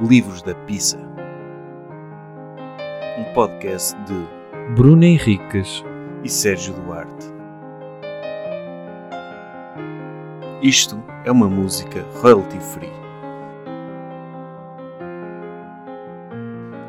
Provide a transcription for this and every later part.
Livros da Pizza. Um podcast de Bruno Henriques e Sérgio Duarte. Isto é uma música royalty free.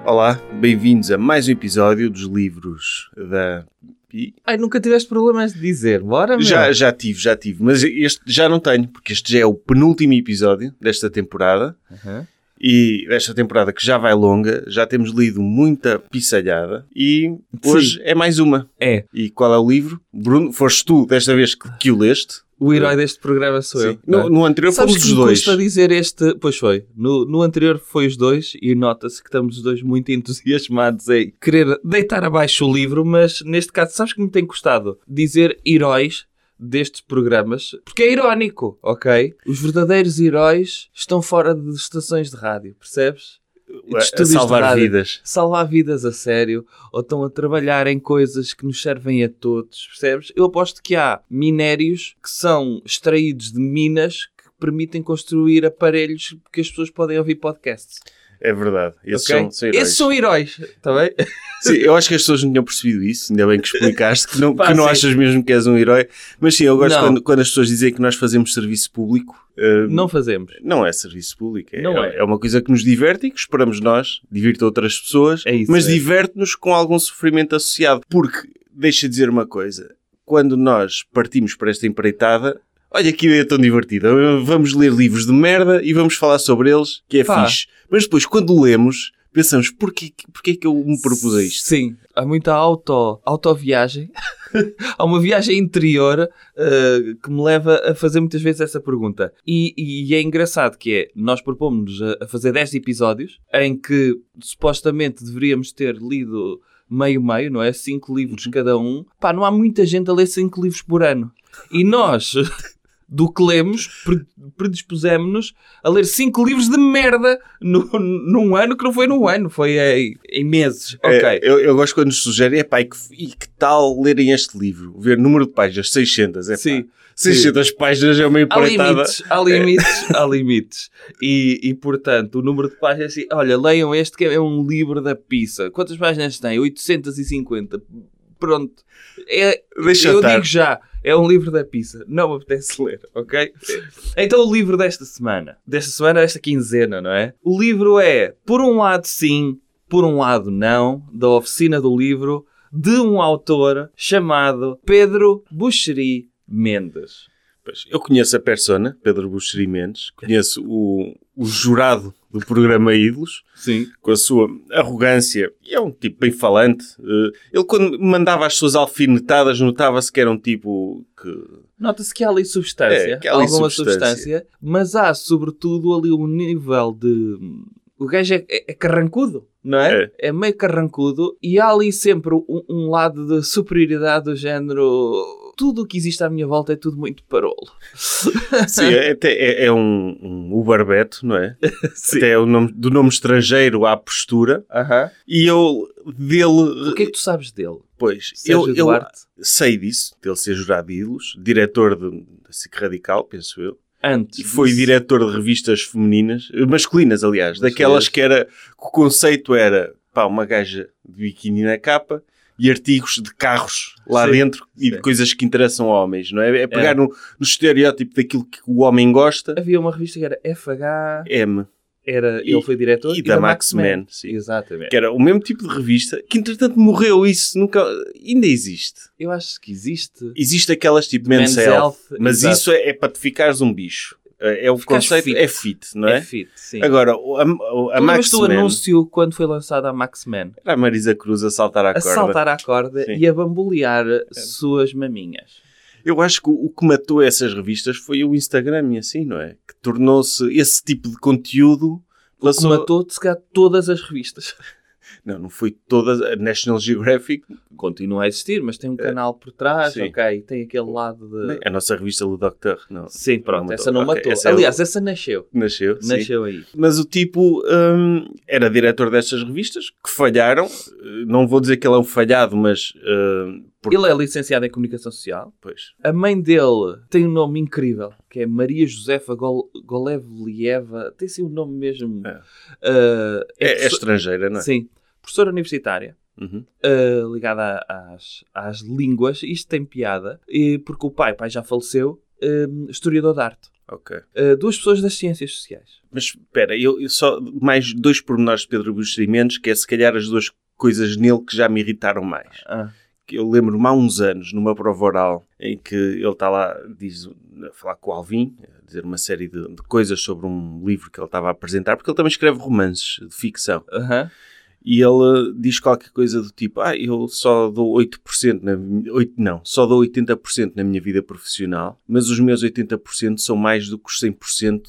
Olá, bem-vindos a mais um episódio dos livros da Pi. Ai, nunca tiveste problemas de dizer, bora meu. Já, já tive, já tive, mas este já não tenho, porque este já é o penúltimo episódio desta temporada. Uhum. E desta temporada que já vai longa, já temos lido muita pissalhada e hoje é mais uma. É, E qual é o livro? Bruno, foste tu desta vez que, que o leste? o herói deste programa sou eu. Sim. No, no anterior Sabes fomos os dois. custa dizer este... Pois foi. No, no anterior foi os dois e nota-se que estamos os dois muito entusiasmados em querer deitar abaixo o livro, mas neste caso, sabes que me tem custado dizer heróis destes programas, porque é irónico, ok? Os verdadeiros heróis estão fora de estações de rádio, percebes? De salvar rádio. vidas. salvar vidas a sério ou estão a trabalhar em coisas que nos servem a todos, percebes? Eu aposto que há minérios que são extraídos de minas que permitem construir aparelhos que as pessoas podem ouvir podcasts. É verdade. Esses ok? são, são heróis. Esses são heróis, está bem? Sim, eu acho que as pessoas não tinham percebido isso, ainda bem que explicaste, que não, Pá, que não sim. achas mesmo que és um herói. Mas sim, eu gosto quando, quando as pessoas dizem que nós fazemos serviço público. eh, Não fazemos. Não é serviço público, é, Não é. é uma coisa que nos diverte e que esperamos nós, divirta outras pessoas, É isso, mas é. diverte-nos com algum sofrimento associado. Porque, deixa de dizer uma coisa, quando nós partimos para esta empreitada, olha que ideia tão divertida, vamos ler livros de merda e vamos falar sobre eles, que é Pá. fixe. Mas depois, quando lemos, pensamos, porquê, porquê que eu me propus a isto? Sim, há muita auto, autoviagem. há uma viagem interior uh, que me leva a fazer muitas vezes essa pergunta. E, e é engraçado que é, nós propomos-nos a, a fazer 10 episódios em que supostamente deveríamos ter lido meio-meio, não é? 5 livros cada um. Pá, não há muita gente a ler 5 livros por ano. E nós... Do que lemos, pre- predispusemos-nos a ler 5 livros de merda no, num ano que não foi num ano, foi em, em meses. Ok. É, eu, eu gosto quando nos sugerem, é pá, e que, e que tal lerem este livro? Ver número de páginas, 600, é pá. Sim. 600 páginas é uma Há empreitada. limites, há limites, há limites. E, e, portanto, o número de páginas é assim, olha, leiam este que é um livro da pizza. Quantas páginas tem? 850. Pronto. É, Deixa eu estar. digo já, é um livro da pizza. Não me apetece ler, ok? Então o livro desta semana, desta semana, desta quinzena, não é? O livro é, por um lado sim, por um lado não, da oficina do livro, de um autor chamado Pedro Buxeri Mendes. Eu conheço a persona, Pedro Buxeri Mendes, conheço o, o jurado do programa Ídolos, Sim. com a sua arrogância, e é um tipo bem falante. Eh, Ele, quando mandava as suas alfinetadas, notava-se que era um tipo que. Nota-se que há ali substância, É, há ali alguma substância. substância. mas há sobretudo ali um nível de. O gajo é, é- é carrancudo, não é? é? meio carrancudo e há ali sempre um, um lado de superioridade do género. Tudo o que existe à minha volta é tudo muito parolo. Sim, é, é, é um, um Uberbeto, não é? Até é o nome, do nome estrangeiro à postura. Aham. E eu, dele. O que é que tu sabes dele? Pois, Sérgio eu, eu sei disso, dele ser jurado de diretor de- da SIC Radical, penso eu. Antes. E foi disso- diretor de revistas femininas, eh, masculinas, aliás, Mas daquelas é- que era, que o conceito era, pá, uma gaja de biquíni na capa e artigos de carros lá Sim, dentro e de sim. coisas que interessam a homens, não é? É pegar É. No, no estereótipo daquilo que o homem gosta, Havia uma revista que era FH, M, era, E- ele foi diretor, e da Max Man, sim. Exatamente. que era o mesmo tipo de revista, que entretanto morreu isso, nunca, ainda existe. Eu acho que existe. Existe aquelas tipo Men's, Men's Health, Health, mas exato. isso é, é para te ficares um bicho. É, é o Ficares conceito, fit. é fit, não é? É fit, sim. Agora, o- a, o- a Max Man, anúncio quando foi lançada a Max Man? era a Marisa Cruz a saltar à A corda. saltar à corda Sim. e a bambolear suas maminhas. Eu acho que o, o que matou essas revistas foi o Instagram e assim, não é? Que tornou-se esse tipo de conteúdo. Que Lançou... matou-te, se calhar, todas as revistas. Não, não foi toda a National Geographic. Continua a existir, mas tem um canal por trás, sim. ok? Tem aquele lado de... A nossa revista Le Docteur, não. Sim, pronto, Não essa não matou. essa é o- Aliás, essa nasceu. Nasceu, sim. Nasceu aí. Mas o tipo hum, era diretor destas revistas que falharam. Não vou dizer que ele é um falhado, mas hum, Porque- Ele é licenciado em Comunicação Social. Pois. A mãe dele tem um nome incrível, que é Maria Josefa Gol Golevlieva. Tem sim um nome mesmo. É. Uh, É, é professor- estrangeira, não é? Sim. Professora universitária. Uhum. uh, ligada às, às línguas. Isto tem piada, e, porque o pai, pai já faleceu, um, historiador de arte. Ok. Uh, duas pessoas das ciências sociais. Mas espera, eu, eu só mais dois pormenores de Pedro Buxo Mendes, que é se calhar as duas coisas nele que já me irritaram mais. Ah, Que Eu lembro-me há uns anos, numa prova oral, em que ele está lá diz, a falar com o Alvin, a dizer uma série de, de coisas sobre um livro que ele estava a apresentar, porque ele também escreve romances de ficção. aham. E ele diz qualquer coisa do tipo: Ah, eu só dou 8%, na, mi- oito- não, só dou 80% na minha vida profissional, mas os meus 80% são mais do que os 100%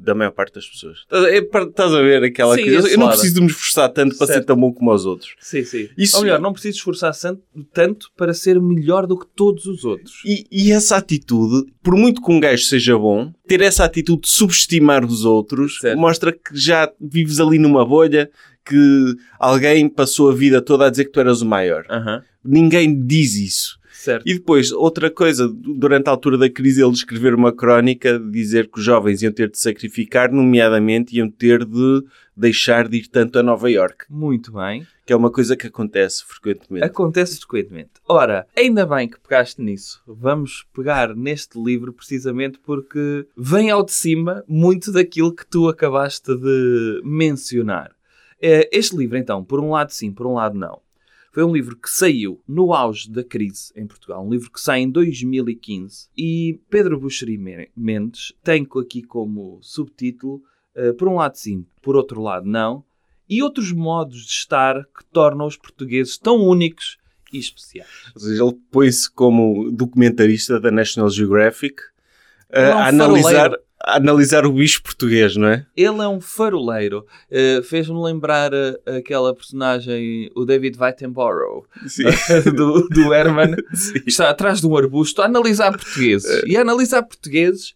da maior parte das pessoas. Estás a- é ver aquela Sim, coisa? Eu não preciso de me esforçar tanto para ser Certo. tão bom como os outros. Sim, sim. Isso- Ou melhor, não preciso esforçar tanto para ser melhor do que todos os outros. E, e essa atitude, por muito que um gajo seja bom, ter essa atitude de subestimar os outros Certo. mostra que já vives ali numa bolha que alguém passou a vida toda a dizer que tu eras o maior. Aham. Ninguém diz isso. Certo. E depois, outra coisa, durante a altura da crise, ele escrever uma crónica de dizer que os jovens iam ter de sacrificar, nomeadamente iam ter de deixar de ir tanto a Nova York, Muito bem. que é uma coisa que acontece frequentemente. Acontece frequentemente. Ora, ainda bem que pegaste nisso. Vamos pegar neste livro precisamente porque vem ao de cima muito daquilo que tu acabaste de mencionar. Eh, Este livro, então, por um lado sim, por um lado não. Foi um livro que saiu no auge da crise em Portugal. Um livro que sai em 2015. E Pedro Buxeri Mendes tem aqui como subtítulo, eh, por um lado sim, por outro lado não, e outros modos de estar que tornam os portugueses tão únicos e especiais. Ou seja, ele põe-se como documentarista da National Geographic é um a analisar, analisar o bicho português, não é? Ele é um faroleiro. Eh, Fez-me lembrar eh, aquela personagem, o David Attenborough, Sim. do, do Herman, que está atrás de um arbusto a analisar portugueses. E a analisar portugueses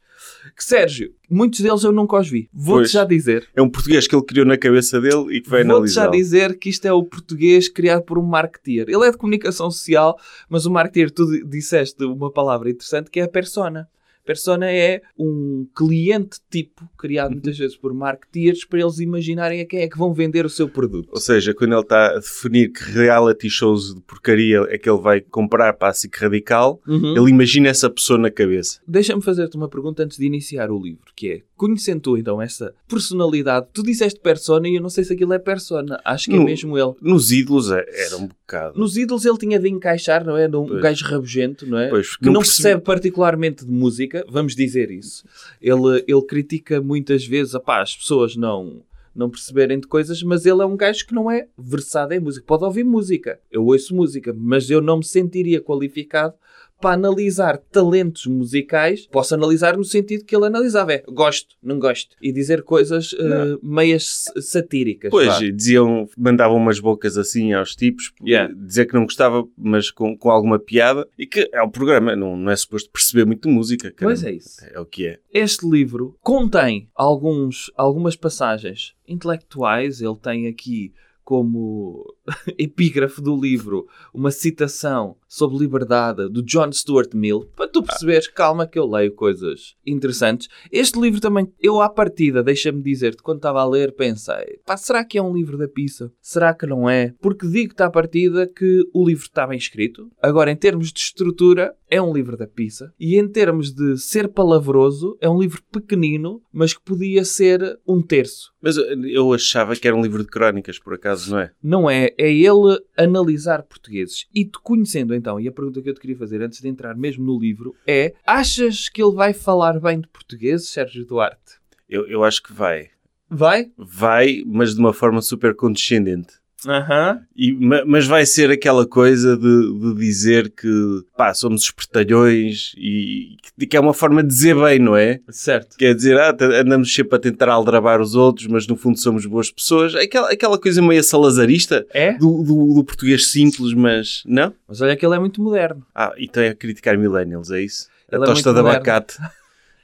que, Sérgio, muitos deles eu nunca os vi. Vou-te já dizer. É um português que ele criou na cabeça dele e que vai Vou-te já analisar. dizer que isto é o português criado por um marketeer. Ele é de comunicação social, mas o marketeer, tu di- disseste uma palavra interessante que é a persona. Persona é um cliente tipo criado muitas vezes por marketeers para eles imaginarem a quem é que vão vender o seu produto. Ou seja, quando ele está a definir que reality shows de porcaria é que ele vai comprar para a SIC Radical, Uhum. ele imagina essa pessoa na cabeça. Deixa-me fazer-te uma pergunta antes de iniciar o livro, que é, conhecendo tu então essa personalidade, tu disseste persona e eu não sei se aquilo é persona, acho que é No- mesmo ele. Nos ídolos é- era um bocado. Nos ídolos ele tinha de encaixar, não é? De um Pois. gajo rabugento, não é? Pois, que não, percebi- percebe particularmente de música, vamos dizer isso. Ele, ele critica muitas vezes, apá, as pessoas não, não perceberem de coisas, mas ele é um gajo que não é versado em música. Pode ouvir música, eu ouço música, mas eu não me sentiria qualificado para analisar talentos musicais. Posso analisar no sentido que ele analisava, é gosto, não gosto, e dizer coisas eh, meias satíricas. Pois, diziam, mandavam umas bocas assim aos tipos, Yeah. dizer que não gostava, mas com, com alguma piada, e que é um programa, não, não é suposto perceber muito de música. Pois caramba. é isso. É o que é. Este livro contém alguns, algumas passagens intelectuais. Ele tem aqui como epígrafe do livro uma citação sobre liberdade do John Stuart Mill. Para tu perceberes, calma que eu leio coisas interessantes. Este livro também, eu à partida, deixa-me dizer-te, quando estava a ler, pensei, pá, será que é um livro da pizza? Será que não é? Porque digo-te à partida que o livro está bem escrito. Agora, em termos de estrutura, é um livro da pizza. E em termos de ser palavroso, é um livro pequenino, mas que podia ser um terço. Mas eu- eu achava que era um livro de crónicas, por acaso, não é? Não é, é ele analisar portugueses. E te conhecendo então, e a pergunta que eu te queria fazer antes de entrar mesmo no livro é: achas que ele vai falar bem de portugueses, Sérgio Duarte? Eu, eu acho que vai. Vai? Vai, mas de uma forma super condescendente. Aham. E, ma- mas vai ser aquela coisa de, de dizer que pá, somos espertalhões e que- é uma forma de dizer bem, não é? Certo. Quer dizer, ah, andamos sempre a tentar aldrabar os outros, mas no fundo somos boas pessoas. Aquela, aquela coisa meio salazarista É? do, do, do português simples, mas não? Mas olha que ele é muito moderno. Ah, e tem a criticar millennials, é isso? Ele a é tosta de abacate.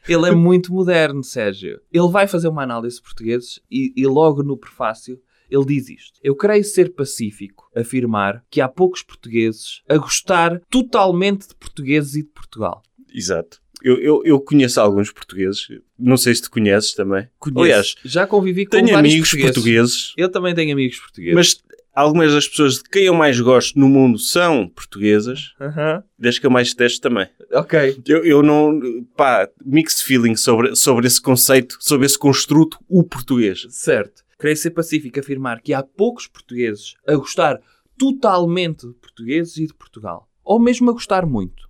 Ele é muito moderno, Sérgio. Ele vai fazer uma análise de portugueses e, e logo no prefácio Ele diz isto. Eu creio ser pacífico afirmar que há poucos portugueses a gostar totalmente de portugueses e de Portugal. Exato. Eu, eu, eu conheço alguns portugueses, não sei se te conheces também. Conheço. Aliás, já convivi com tenho amigos portugueses. portugueses, Eu também tenho amigos portugueses. mas algumas das pessoas de quem eu mais gosto no mundo são portuguesas, Aham. das que eu mais detesto também. Ok. Eu, eu não. pá, mixed feelings sobre, sobre esse conceito, sobre esse construto, o português. Certo. Creio ser pacífico afirmar que há poucos portugueses a gostar totalmente de portugueses e de Portugal. Ou mesmo a gostar muito.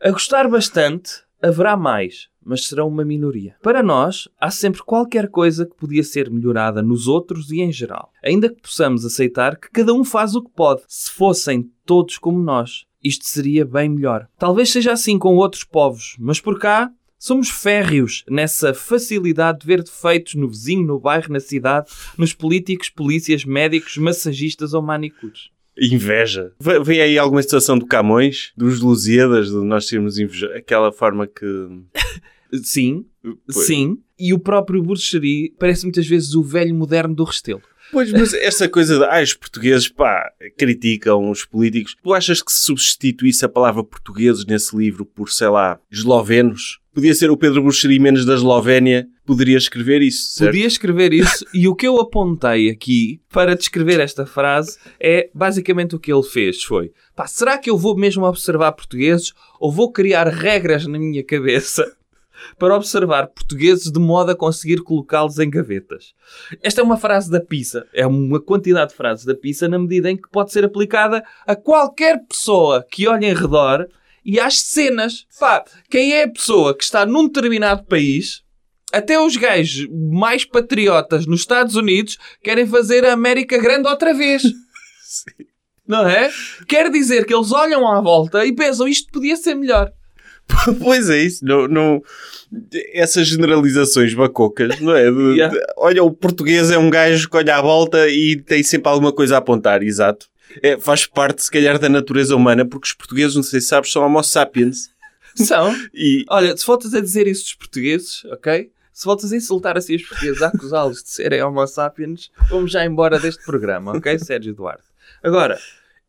A gostar bastante, haverá mais, mas serão uma minoria. Para nós, há sempre qualquer coisa que podia ser melhorada nos outros e em geral. Ainda que possamos aceitar que cada um faz o que pode. Se fossem todos como nós, isto seria bem melhor. Talvez seja assim com outros povos, mas por cá somos férreos nessa facilidade de ver defeitos no vizinho, no bairro, na cidade, nos políticos, polícias, médicos, massagistas ou manicures. Inveja. Ve- Vem aí alguma situação do Camões, dos Lusíadas, de nós sermos invejosos. Aquela forma que. Sim, Pois. sim. E o próprio Burcheri parece muitas vezes o velho moderno do Restelo. Pois, mas essa coisa de. Ah, os portugueses, pá, criticam os políticos. Tu achas que se substituísse a palavra portugueses nesse livro por, sei lá, eslovenos? Podia ser o Pedro Buxeri menos da Eslovénia, poderia escrever isso, certo? Podia escrever isso e o que eu apontei aqui para descrever esta frase é basicamente o que ele fez foi pá, será que eu vou mesmo observar portugueses ou vou criar regras na minha cabeça para observar portugueses de modo a conseguir colocá-los em gavetas? Esta é uma frase da pizza, é uma quantidade de frases da pizza na medida em que pode ser aplicada a qualquer pessoa que olhe em redor e às cenas. Pá, quem é a pessoa que está num determinado país até os gajos mais patriotas nos Estados Unidos querem fazer a América grande outra vez. Não é? Quer dizer que eles olham à volta e pensam isto podia ser melhor. Pois é isso, não, não- essas generalizações bacocas, não é? Yeah. olha, o português é um gajo que olha à volta e tem sempre alguma coisa a apontar, exato. É, faz parte, se calhar, da natureza humana, porque os portugueses, não sei se sabes, são homo sapiens. São. E, Olha, se voltas a dizer isso dos portugueses, ok? Se voltas a insultar assim os portugueses, a acusá-los de serem homo sapiens, vamos já embora deste programa, ok, Sérgio Duarte? Agora,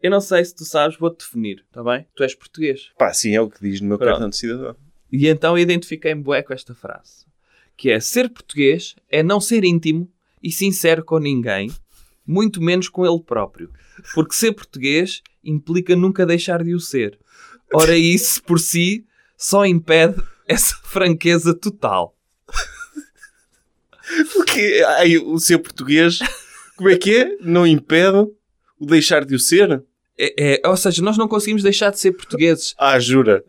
eu não sei se tu sabes, vou-te definir, está bem? Tu és português. pá, sim, é o que diz no meu Pronto. cartão de cidadão. E então identifiquei-me bué com esta frase. Que é, ser português é não ser íntimo e sincero com ninguém, muito menos com ele próprio. Porque ser português implica nunca deixar de o ser. Ora, isso por si só impede essa franqueza total. Porque ai, o ser português, como é que é? Não impede o deixar de o ser? É, é- ou seja, nós não conseguimos deixar de ser portugueses. Ah, jura?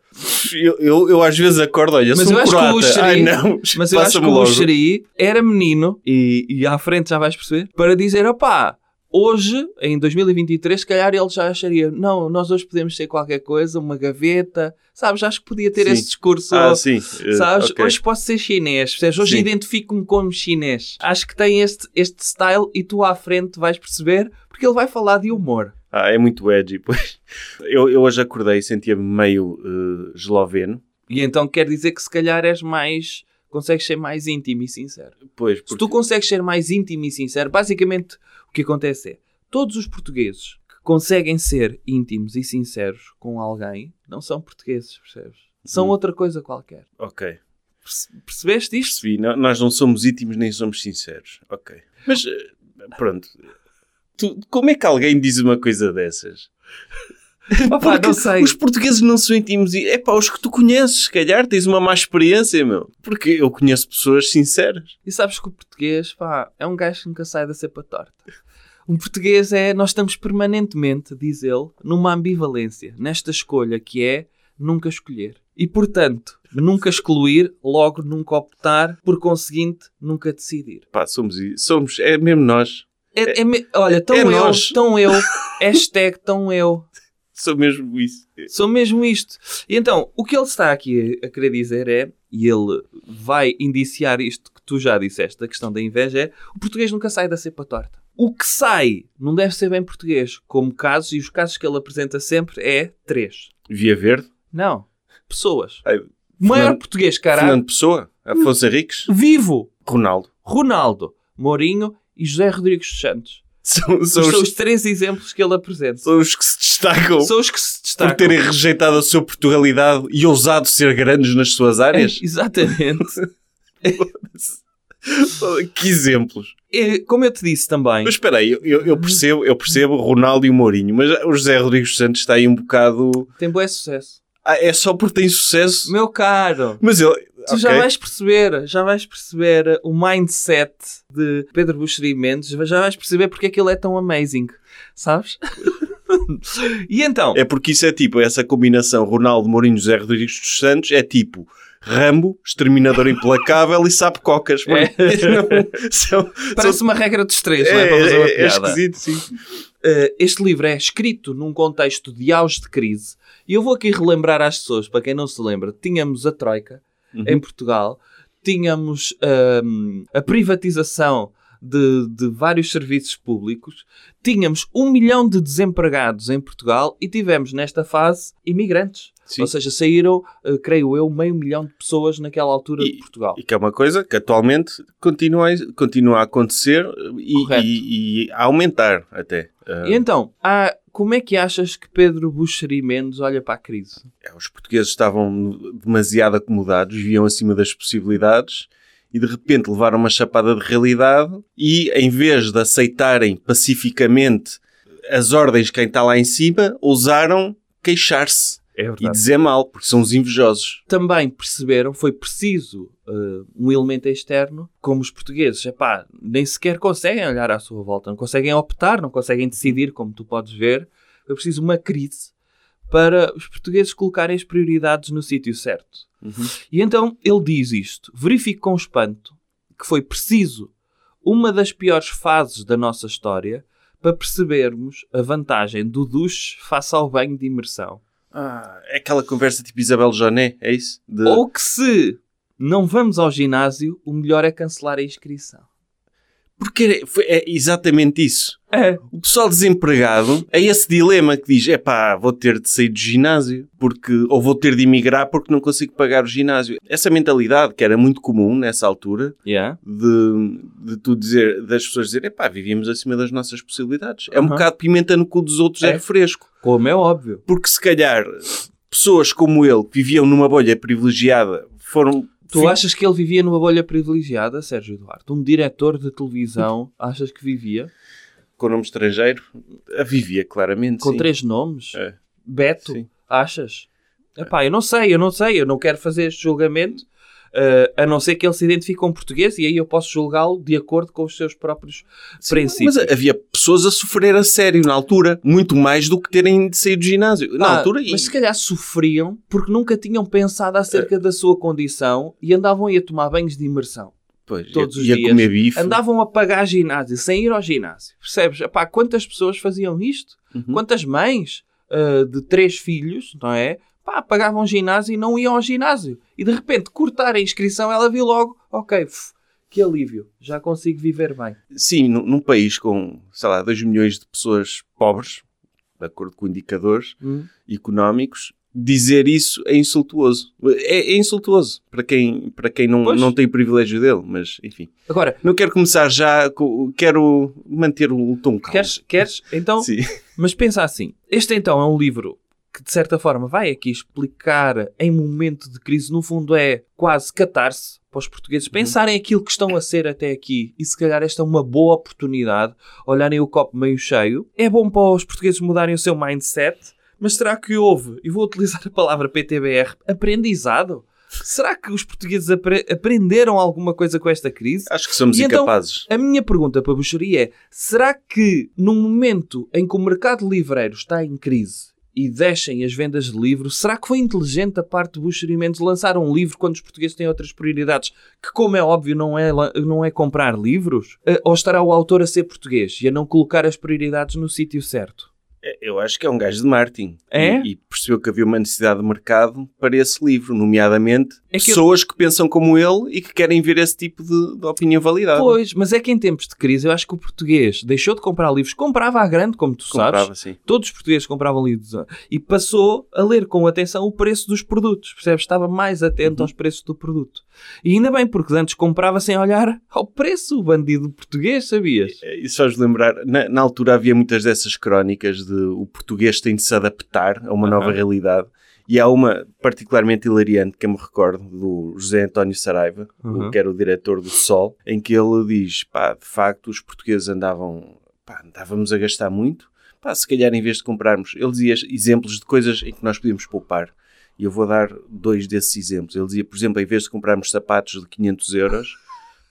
Eu, eu, eu às vezes acordo, olha, Mas eu um acho que o croata. Xeri- Ai, não, Mas eu acho que passa-me o logo. Xeri era menino, e, e à frente já vais perceber, para dizer, opá, hoje, em 2023, se calhar ele já acharia, não, nós hoje podemos ser qualquer coisa, uma gaveta, sabes? Acho que podia ter Sim. esse discurso. Ah, sim. eh, Sabes? ok. Hoje posso ser chinês, percebes? Hoje identifico-me como chinês. Acho que tem este, este style e tu à frente vais perceber, porque ele vai falar de humor. Ah, é muito edgy, pois. Eu, eu hoje acordei e sentia-me meio eh, esloveno. E então quer dizer que se calhar és mais. consegues ser mais íntimo e sincero. Pois, Se porque... tu consegues ser mais íntimo e sincero, basicamente o que acontece é todos os portugueses que conseguem ser íntimos e sinceros com alguém não são portugueses, percebes? São Hum. outra coisa qualquer. Ok, Perce- Percebeste isto? percebi. Nó- Nós não somos íntimos nem somos sinceros. Ok. Mas, eh, pronto. Tu- como é que alguém diz uma coisa dessas? Opa, Porque não sei. Os portugueses não são íntimos e é pá, os que tu conheces, se calhar tens uma má experiência, meu. Porque eu conheço pessoas sinceras. E sabes que o português, pá, é um gajo que nunca sai da cepa torta. Um português é, nós estamos permanentemente, diz ele, numa ambivalência, nesta escolha que é nunca escolher. E portanto, nunca excluir, logo nunca optar, por conseguinte, nunca decidir. Pá, somos, somos, é mesmo nós. É, é me- olha, tão é eu, nós. tão eu, hashtag tão eu. Sou mesmo isso. Sou mesmo isto. E então, o que ele está aqui a, a querer dizer é, e ele vai indiciar isto que tu já disseste, da questão da inveja, é o português nunca sai da cepa torta. O que sai não deve ser bem português, como casos, e os casos que ele apresenta sempre é três. Via Verde. Não. Pessoas. Ai, O maior Fernando- português, caralho. Fernando Pessoa. Afonso Henriques. Vivo. Ronaldo. Ronaldo. Mourinho e José Rodrigues dos Santos. São, são, São, os, os três exemplos que ele apresenta. são os que se destacam São os que se por destacam. terem rejeitado a sua Portugalidade e ousado ser grandes nas suas É, áreas. exatamente. que exemplos. É, como eu te disse também, Mas espera aí, eu, eu- percebo, eu percebo o Ronaldo e o Mourinho, mas o José Rodrigues dos Santos está aí um bocado... tem bom sucesso. Ah, é só porque tem sucesso? Meu caro, Mas ele... tu já ok. vais perceber, já vais perceber o mindset de Pedro Buxeri Mendes, já vais perceber porque é que ele é tão amazing, sabes? e então, É porque isso é tipo, essa combinação Ronaldo, Mourinho, José Rodrigues dos Santos é tipo Rambo, Exterminador Implacável e Sapo Cocas. É. Não, são, parece são- uma regra dos três, é, não é? Para fazer uma é, é piada. esquisito, sim. Uh, este livro é escrito num contexto de auge de crise. E eu vou aqui relembrar às pessoas, para quem não se lembra, tínhamos a Troika Uhum. em Portugal, tínhamos um, a privatização de, de vários serviços públicos, tínhamos um milhão de desempregados em Portugal e tivemos nesta fase imigrantes. Sim. Ou seja, saíram, uh, creio eu, meio milhão de pessoas naquela altura de Portugal. E que é uma coisa que atualmente continua a, continua a acontecer e, Correto. e- e a aumentar até. Ah, E então, há- como é que achas que Pedro Buxeri Mendes olha para a crise? os portugueses estavam demasiado acomodados, viviam acima das possibilidades e de repente levaram uma chapada de realidade e em vez de aceitarem pacificamente as ordens de quem está lá em cima, ousaram queixar-se É e dizer mal, porque são os invejosos. também perceberam, foi preciso uh, um elemento externo, como os portugueses, epá, nem sequer conseguem olhar à sua volta, não conseguem optar, não conseguem decidir, como tu podes ver. Foi preciso uma crise para os portugueses colocarem as prioridades no sítio certo. E então ele diz isto: verifico com espanto que foi preciso uma das piores fases da nossa história para percebermos a vantagem do duche face ao banho de imersão. Ah, é aquela conversa tipo Isabel Joné, é isso? De- Ou que se não vamos ao ginásio, o melhor é cancelar a inscrição. Porque é, exatamente isso. É. O pessoal desempregado é esse dilema que diz: é pá, vou ter de sair do ginásio, porque, ou vou ter de emigrar porque não consigo pagar o ginásio. Essa mentalidade que era muito comum nessa altura, Yeah. de, de tu dizer, das pessoas dizerem: é pá, vivíamos acima das nossas possibilidades. É um Uhum. bocado pimenta no cu dos outros, é, É. refresco. Como é óbvio. Porque se calhar pessoas como ele, que viviam numa bolha privilegiada, foram. Tu fi- achas que ele vivia numa bolha privilegiada, Sérgio Duarte? Um diretor de televisão, achas que vivia? com nome estrangeiro? A vivia, claramente. Com sim. três nomes? É. Beto? Sim. Achas? Epá, eu não sei, eu não sei, eu não quero fazer este julgamento, eh, a não ser que ele se identifique com português e aí eu posso julgá-lo de acordo com os seus próprios Sim, princípios. Mas havia pessoas a sofrer a sério na altura, muito mais do que terem de sair do ginásio. Na Ah, altura, e- Mas se calhar sofriam porque nunca tinham pensado acerca da sua condição e andavam aí a tomar banhos de imersão. pois, todos ia, os ia dias, comer bife. Andavam a pagar ginásio sem ir ao ginásio. Percebes? Epá, quantas pessoas faziam isto? Uhum. Quantas mães ah, de três filhos, não é? Pá, pagavam ginásio e não iam ao ginásio. E de repente cortar a inscrição, ela viu logo, ok, uf, que alívio, já consigo viver bem. Sim, num, país com, sei lá, 2 milhões de pessoas pobres, de acordo com indicadores Hum. económicos, dizer isso é insultuoso. É, é insultuoso para quem, para quem não, Pois. não tem o privilégio dele, mas enfim. Agora, Não quero começar já, quero manter o tom calmo. queres? queres? Então, Sim. Mas pensa assim, este então é um livro que de certa forma vai aqui explicar em momento de crise, no fundo é quase catar-se para os portugueses pensarem aquilo que estão a ser até aqui e se calhar esta é uma boa oportunidade, olharem o copo meio cheio. É bom para os portugueses mudarem o seu mindset, mas será que houve, e vou utilizar a palavra PTBR, aprendizado? Será que os portugueses apre- aprenderam alguma coisa com esta crise? Acho que somos E então- incapazes. A minha pergunta para a Buxaria é: será que num momento em que o mercado livreiro está em crise e deixem as vendas de livros, será que foi inteligente da parte de Buxaria Mendes lançar um livro quando os portugueses têm outras prioridades, que, como é óbvio, não é, não é comprar livros? Eh, Ou estará o autor a ser português e a não colocar as prioridades no sítio certo? É, Eu acho que é um gajo de marketing. É? E, e percebeu que havia uma necessidade de mercado para esse livro, nomeadamente É que eu- pessoas que pensam como ele e que querem ver esse tipo de, de opinião validada. Pois, mas é que em tempos de crise eu acho que o português deixou de comprar livros, comprava à grande, como tu Comprava, sabes. sim. Todos os portugueses compravam livros e passou a ler com atenção o preço dos produtos, percebes? Estava mais atento Uhum. aos preços do produto. E ainda bem, porque antes comprava sem olhar ao preço, o bandido português, sabias? É, Isso faz lembrar, na, na altura havia muitas dessas crónicas de o português tem de se adaptar a uma nova Aham. realidade. E há uma particularmente hilariante que eu me recordo do José António Saraiva, o- Uhum. que era o diretor do Sol, em que ele diz: pá, de facto, os portugueses andavam, pá, andávamos a gastar muito. Pá, se calhar em vez de comprarmos, ele dizia exemplos de coisas em que nós podíamos poupar. E eu vou dar dois desses exemplos. Ele dizia, por exemplo, em vez de comprarmos sapatos de 500 euros,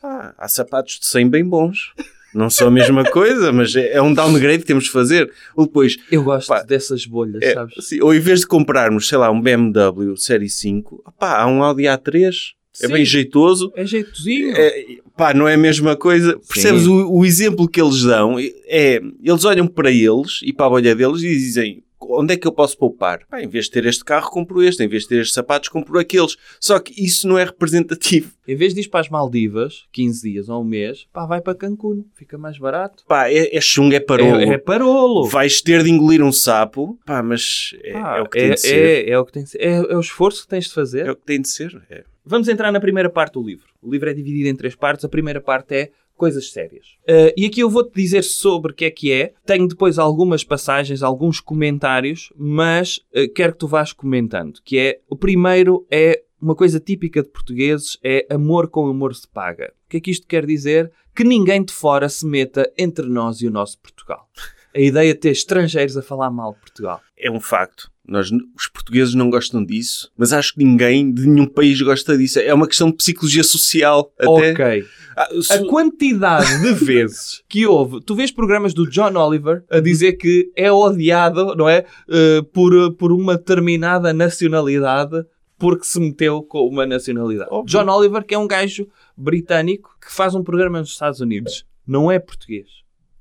ah, há sapatos de 100 bem bons. Não são a mesma coisa, mas é, é um downgrade que temos de fazer. Ou depois, Eu gosto Pá, dessas bolhas, é, sabes? ou em vez de comprarmos, sei lá, um BMW Série 5, opá, há um Audi A3, é Sim. bem jeitoso. É jeitozinho. É, pá, não é a mesma coisa. Percebes o, o exemplo que eles dão? É, eles olham para eles e para a bolha deles e dizem onde é que eu posso poupar? Pá, em vez de ter este carro, compro este. Em vez de ter estes sapatos, compro aqueles. Só que isso não é representativo. Em vez de ir para as Maldivas, 15 dias ou um mês, pá, vai para Cancún. Fica mais barato. Pá, é, é chunga, é parolo. É, é parolo. Vais ter de engolir um sapo. Pá, mas é, Pá, é o que tem é, de ser. é- é o que tem de ser. É, é o esforço que tens de fazer. É o que tem de ser. É. Vamos entrar na primeira parte do livro. O livro é dividido em três partes. A primeira parte é coisas sérias. Uh, e aqui eu vou-te dizer sobre o que é que é. Tenho depois algumas passagens, alguns comentários, mas uh, quero que tu vás comentando. Que é, o primeiro é uma coisa típica de portugueses, é amor com amor se paga. O que é que isto quer dizer? Que ninguém de fora se meta entre nós e o nosso Portugal. A ideia de ter estrangeiros a falar mal de Portugal. é um facto. Nós, os portugueses não gostam disso, mas acho que ninguém de nenhum país gosta disso. É uma questão de psicologia social. Até. Ok. Ah, se- A quantidade de vezes que houve, tu vês programas do John Oliver a dizer que é odiado, não é? Eh, por, por uma determinada nacionalidade porque se meteu com uma nacionalidade. Óbvio. John Oliver, que é um gajo britânico que faz um programa nos Estados Unidos, não é português.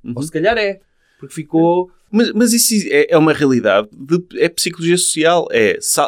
Uhum. Ou se calhar é, porque ficou. Mas, mas isso é, é uma realidade. de- é psicologia social. É se,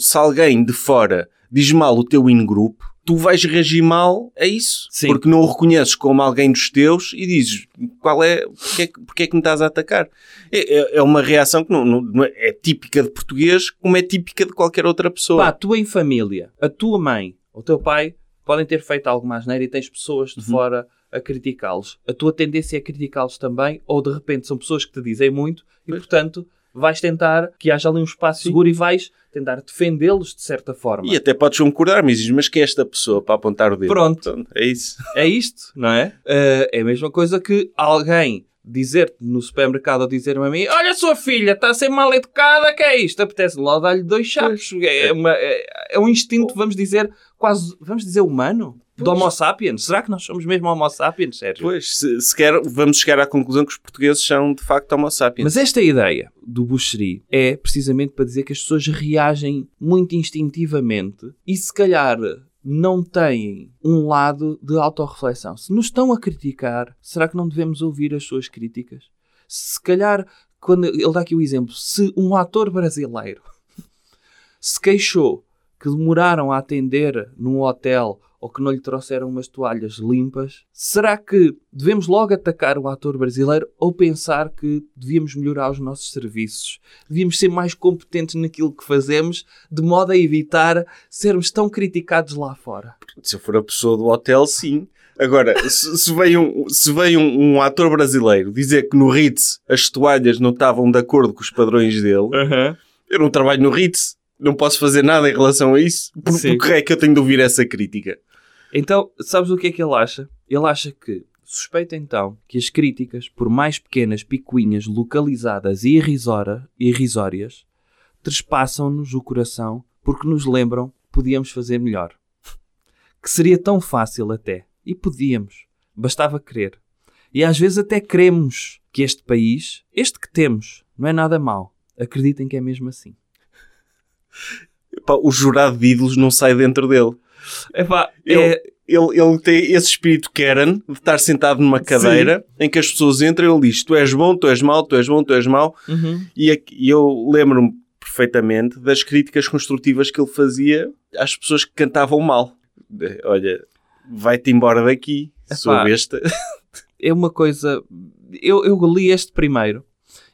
se alguém de fora diz mal o teu in-group, tu vais reagir mal a isso. Sim. Porque não o reconheces como alguém dos teus e dizes qual é, porque é, que- porque é que me estás a atacar. É, é- é uma reação que não, não- é, é típica de português, como é típica de qualquer outra pessoa. Pá, tu em família, a tua mãe o teu pai podem ter feito alguma asneira e tens pessoas de fora a criticá-los. A tua tendência é criticá-los também, ou de repente são pessoas que te dizem muito e, Pois. portanto, vais tentar que haja ali um espaço seguro e vais tentar defendê-los de certa forma. E até podes concordar, mas dizes, mas quem é esta pessoa para apontar o dedo? Pronto. é isso. É isto, não é? Eh, é a mesma coisa que alguém dizer-te no supermercado ou dizer-me a mim olha a sua filha, está a ser mal educada, que é isto? Apetece logo dar-lhe dois chapos. É, uma- é- é um instinto, vamos dizer, quase, vamos dizer, humano. Do Homo sapiens. Será que nós somos mesmo Homo sapiens, Sérgio? Pois, se, se quer, vamos chegar à conclusão que os portugueses são de facto homo sapiens. Mas esta ideia do Buxeri é precisamente para dizer que as pessoas reagem muito instintivamente e se calhar não têm um lado de autorreflexão. Se nos estão a criticar, será que não devemos ouvir as suas críticas? Se calhar, quando ele dá aqui o exemplo, se um ator brasileiro se queixou que demoraram a atender num hotel ou que não lhe trouxeram umas toalhas limpas, será que devemos logo atacar o ator brasileiro ou pensar que devíamos melhorar os nossos serviços? Devíamos ser mais competentes naquilo que fazemos, de modo a evitar sermos tão criticados lá fora? Se eu for a pessoa do hotel, sim. Agora, se, se vem, um, se vem um, um ator brasileiro dizer que no Ritz as toalhas não estavam de acordo com os padrões dele, eu não trabalho no Ritz, não posso fazer nada em relação a isso. Por, Sim. por que é que eu tenho de ouvir essa crítica? Então, sabes o que é que ele acha? Ele acha que, suspeita então, que as críticas, por mais pequenas picuinhas localizadas e irrisora, irrisórias, trespassam-nos o coração porque nos lembram que podíamos fazer melhor. Que seria tão fácil até. E podíamos. Bastava querer. E às vezes até queremos que este país, este que temos, não é nada mau. Acreditem que é mesmo assim. Epá, o jurado de ídolos não sai dentro dele. Epá, Ele, é, ele, ele tem esse espírito Karen de estar sentado numa cadeira em que as pessoas entram e ele diz: Tu és bom, tu és mau, tu és bom, tu és mau. Uhum. E, aqui- e eu lembro-me perfeitamente das críticas construtivas que ele fazia às pessoas que cantavam mal. De, Olha, vai-te embora daqui, Epá. besta. é uma coisa. Eu, eu li este primeiro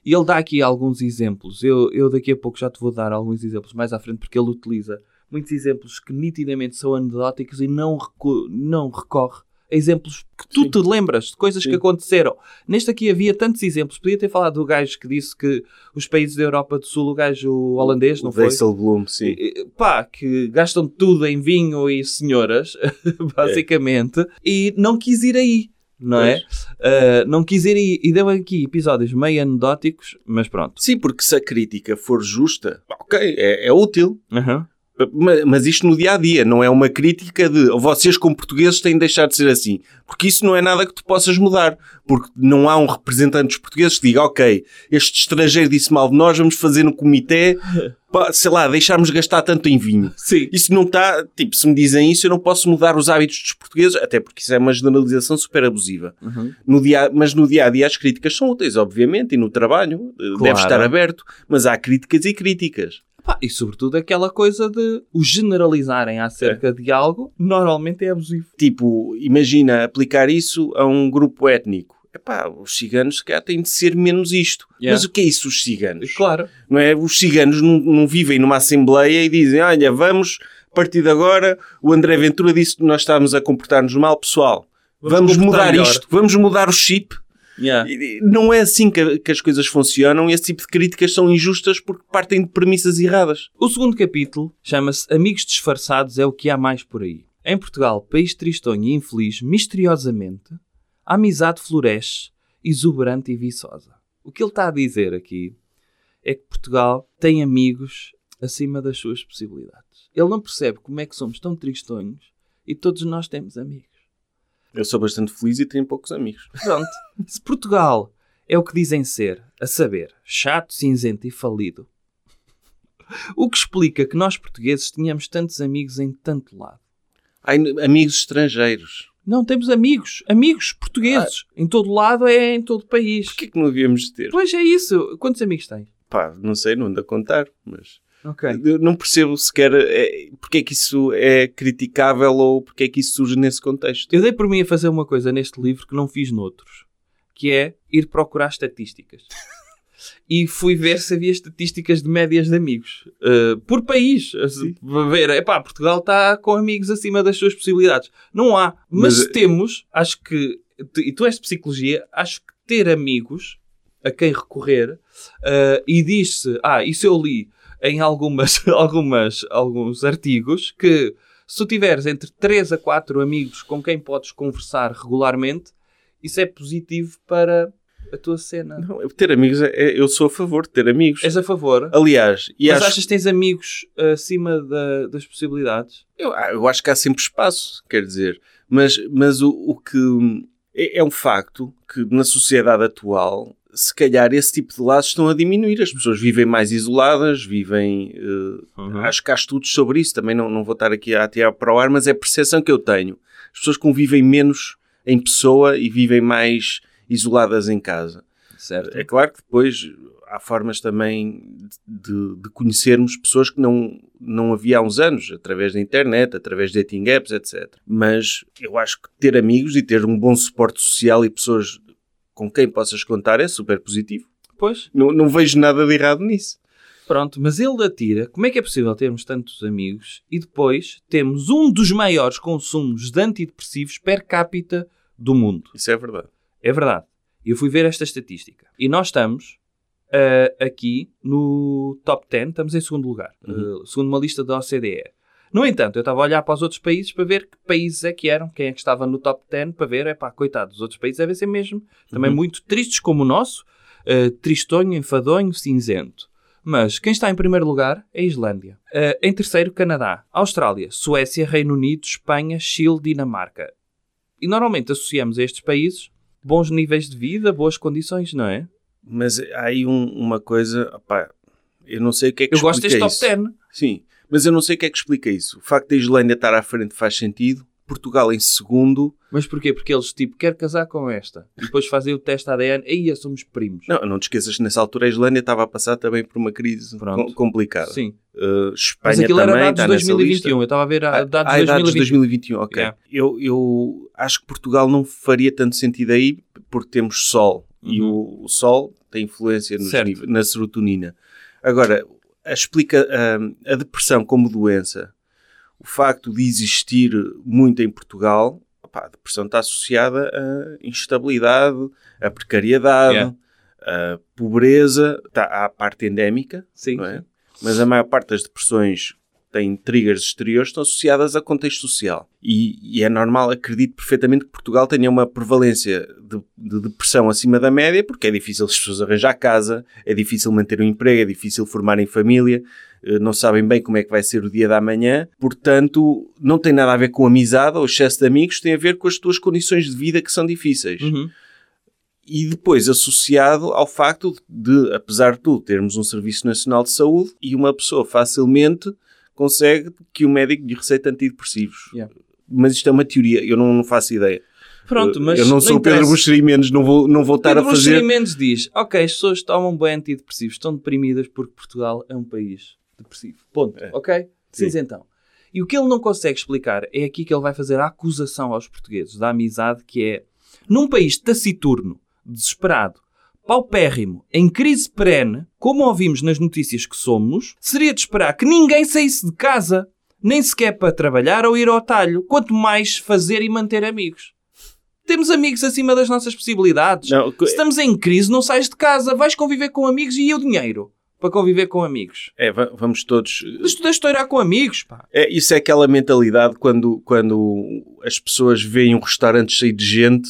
e ele dá aqui alguns exemplos. Eu, eu daqui a pouco já te vou dar alguns exemplos mais à frente, porque ele utiliza muitos exemplos que nitidamente são anedóticos e não, recu- não recorre a exemplos que tu Sim. te lembras de coisas Sim. que aconteceram. Neste aqui havia tantos exemplos. Podia ter falado do gajo que disse que os países da Europa do Sul, o gajo holandês, não o foi? Dijsselbloem, sim. Eh, pá, que gastam tudo em vinho e senhoras, basicamente, e não quis ir aí, não é? Uh, não quis ir aí e deu aqui episódios meio anedóticos, mas pronto. Sim, porque se a crítica for justa, ok, é, é útil. Aham. Ma- Mas isto no dia a dia não é uma crítica de vocês, como portugueses, têm de deixar de ser assim. Porque isso não é nada que tu possas mudar. Porque não há um representante dos portugueses que diga, ok, este estrangeiro disse mal de nós, vamos fazer no comitê, pá, sei lá, deixarmos gastar tanto em vinho. Sim. Isso não está, tipo, se me dizem isso, eu não posso mudar os hábitos dos portugueses, até porque isso é uma generalização super abusiva. Uhum. No dia, mas no dia a dia as críticas são úteis, obviamente, e no trabalho eh, Claro. deve estar aberto, mas há críticas e críticas. Pá, e sobretudo aquela coisa de o generalizarem acerca de algo, normalmente é abusivo. Tipo, imagina aplicar isso a um grupo étnico. Epá, os ciganos calhar têm de ser menos isto. Yeah. Mas o que é isso, os ciganos? Claro. Não é? Os ciganos não, não vivem numa assembleia e dizem, olha, vamos, a partir de agora, o André Ventura disse que nós estávamos a comportar-nos mal, pessoal. Vamos Vamos, mudar melhor." isto, vamos mudar o chip. Yeah. E- e Não é assim que, que as coisas funcionam. Esse tipo de críticas são injustas porque partem de premissas erradas. O segundo capítulo chama-se Amigos Disfarçados é o que há mais por aí. Em Portugal, país tristonho e infeliz, misteriosamente, a amizade floresce, exuberante e viçosa. O que ele está a dizer aqui é que Portugal tem amigos acima das suas possibilidades. Ele não percebe como é que somos tão tristonhos e todos nós temos amigos. Eu sou bastante feliz e tenho poucos amigos. Pronto. Se Portugal é o que dizem ser, a saber, chato, cinzento e falido, o que explica que nós portugueses tenhamos tantos amigos em tanto lado. Ai, amigos estrangeiros. Não, temos amigos, amigos portugueses. Em todo lado é em todo o país. Porquê que não havíamos de ter? Pois é isso. Quantos amigos tens? Pá, não sei, não ando a contar, mas... Ok. Eu não percebo sequer é, porque é que isso é criticável ou porque é que isso surge nesse contexto. Eu dei por mim a fazer uma coisa neste livro que não fiz noutros, que é ir procurar estatísticas. E fui ver se havia estatísticas de médias de amigos. Uh, por país. Para ver, epá, Portugal está com amigos acima das suas possibilidades. Não há. Mas, Mas- temos, acho que, e tu és de psicologia, acho que ter amigos a quem recorrer uh, e diz-se, ah, isso eu li em algumas, algumas, alguns artigos, que se tu tiveres entre 3 a 4 amigos com quem podes conversar regularmente, isso é positivo para a tua cena. Não, ter amigos, é- é- eu sou a favor de ter amigos. És a favor? Aliás, e Mas acho, achas que tens amigos acima da- das possibilidades? eu, ah, eu acho que há sempre espaço, quer dizer. Mas, mas o, o que é, é um facto que na sociedade atual, se calhar esse tipo de laços estão a diminuir. As pessoas vivem mais isoladas, vivem. eh, Acho que há estudos sobre isso, também não, não vou estar aqui a atear para o ar, mas é a percepção que eu tenho. As pessoas convivem menos em pessoa e vivem mais isoladas em casa. Certo. É claro que depois há formas também de, de conhecermos pessoas que não, não havia há uns anos, através da internet, através de dating apps, etc. Mas eu acho que ter amigos e ter um bom suporte social e pessoas com quem possas contar é super positivo. Pois, Não, não vejo nada de errado nisso. pronto. Mas ele atira. Como é que é possível termos tantos amigos e depois temos um dos maiores consumos de antidepressivos per capita do mundo? Isso é verdade. É verdade. Eu fui ver esta estatística. E nós estamos ah, aqui no top 10, estamos em segundo lugar, Uhum. ah, segundo uma lista da OCDE. No entanto, eu estava a olhar para os outros países para ver que países é que eram, quem é que estava no top 10, para ver, é pá, coitado, os outros países devem ser mesmo também Uhum. muito tristes como o nosso, ah, tristonho, enfadonho, cinzento. Mas quem está em primeiro lugar é a Islândia. Ah, em terceiro, Canadá, Austrália, Suécia, Reino Unido, Espanha, Chile, Dinamarca. E normalmente associamos a estes países bons níveis de vida, boas condições, não é? Mas há aí um- uma coisa, opá, eu não sei o que é que Eu gosto deste top isso. 10. Sim, mas eu não sei o que é que explica isso. O facto da Islândia estar à frente faz sentido, Portugal em segundo. Mas porquê? Porque eles, tipo, quer casar com esta. E depois fazem o teste ADN. Aí somos primos. Não, não te esqueças que nessa altura a Islândia estava a passar também por uma crise com- complicada. Sim. Uh, Espanha Mas aquilo também era dados de nessa 2021. lista. Eu estava a ver a, Ah, dados ah, de dados de 2020. 2021, ok. Yeah. Eu, eu acho que Portugal não faria tanto sentido aí porque temos sol e o, o sol tem influência nos Uhum. Na serotonina. Agora, explica a, a depressão como doença, o facto de existir muito em Portugal, opá, a depressão está associada à instabilidade, à precariedade, Yeah. à pobreza, está à parte endémica, Sim. é? Mas a maior parte das depressões têm triggers exteriores estão associadas a contexto social. E, e é normal, acredito perfeitamente que Portugal tenha uma prevalência de, de depressão acima da média, porque é difícil as pessoas arranjar casa, é difícil manter um emprego, é difícil formarem família, eh, não sabem bem como é que vai ser o dia da manhã. Portanto, não tem nada a ver com amizade ou excesso de amigos, tem a ver com as tuas condições de vida que são difíceis Uhum. e depois associado ao facto de, apesar de tudo, termos um Serviço Nacional de Saúde e uma pessoa facilmente consegue que o médico lhe receita antidepressivos. Yeah. Mas isto é uma teoria, eu não, não faço ideia. Pronto, mas eu não sou o Pedro. Buxeri Mendes, não vou, não vou estar Pedro a fazer... Buxeri Mendes diz, ok, as pessoas tomam bem antidepressivos, estão deprimidas porque Portugal é um país depressivo. Ponto. É. Ok? Sim. Sim. então. E o que ele não consegue explicar é aqui que ele vai fazer a acusação aos portugueses da amizade que é, num país taciturno, desesperado, paupérrimo, em crise perene, como ouvimos nas notícias que somos, seria de esperar que ninguém saísse de casa, nem sequer para trabalhar ou ir ao talho, quanto mais fazer e manter amigos. Temos amigos acima das nossas possibilidades. Não, Se estamos em crise, não sais de casa, vais conviver com amigos e o dinheiro para conviver com amigos. é, va- vamos todos... Mas tu deixas estourar com amigos, pá. É, isso é aquela mentalidade quando, quando as pessoas veem um restaurante cheio de gente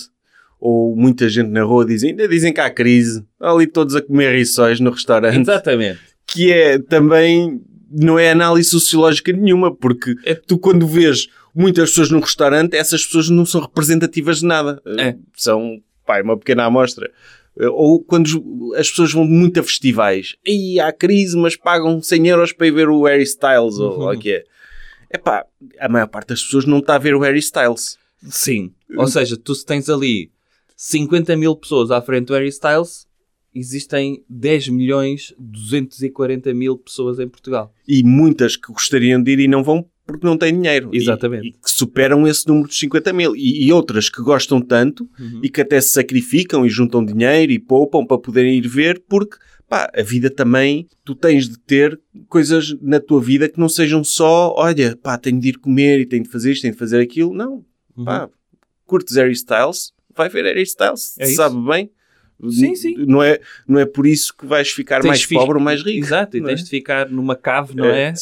ou muita gente na rua dizem, ainda dizem que há crise, ali todos a comer rissóis no restaurante. Exatamente. que é também não é análise sociológica nenhuma, porque É- tu quando vês muitas pessoas num restaurante, essas pessoas não são representativas de nada. É. São, pá, é uma pequena amostra. Ou quando as pessoas vão muito a festivais, e há crise, mas pagam 100 euros para ir ver o Harry Styles, ou Uhum. lá o que é. Epá, a maior parte das pessoas não está a ver o Harry Styles. Sim. Ou seja, tu se tens ali 50 mil pessoas à frente do Harry Styles, existem 10 milhões 240 mil pessoas em Portugal. E muitas que gostariam de ir e não vão porque não têm dinheiro. E- Exatamente. E, que superam esse número de 50 mil. E, e outras que gostam tanto Uhum. e que até se sacrificam e juntam dinheiro e poupam para poderem ir ver, porque pá, a vida também, tu tens de ter coisas na tua vida que não sejam só, olha, pá, tenho de ir comer e tenho de fazer isto, tenho de fazer aquilo. Não, Uhum. pá, curtes Harry Styles, vai ver Harry Styles, É sabe bem. Sim, sim. Não é, não é por isso que vais ficar Tens mais fi- pobre ou mais rico. Exato, e não é? tens de ficar numa cave, não É, é?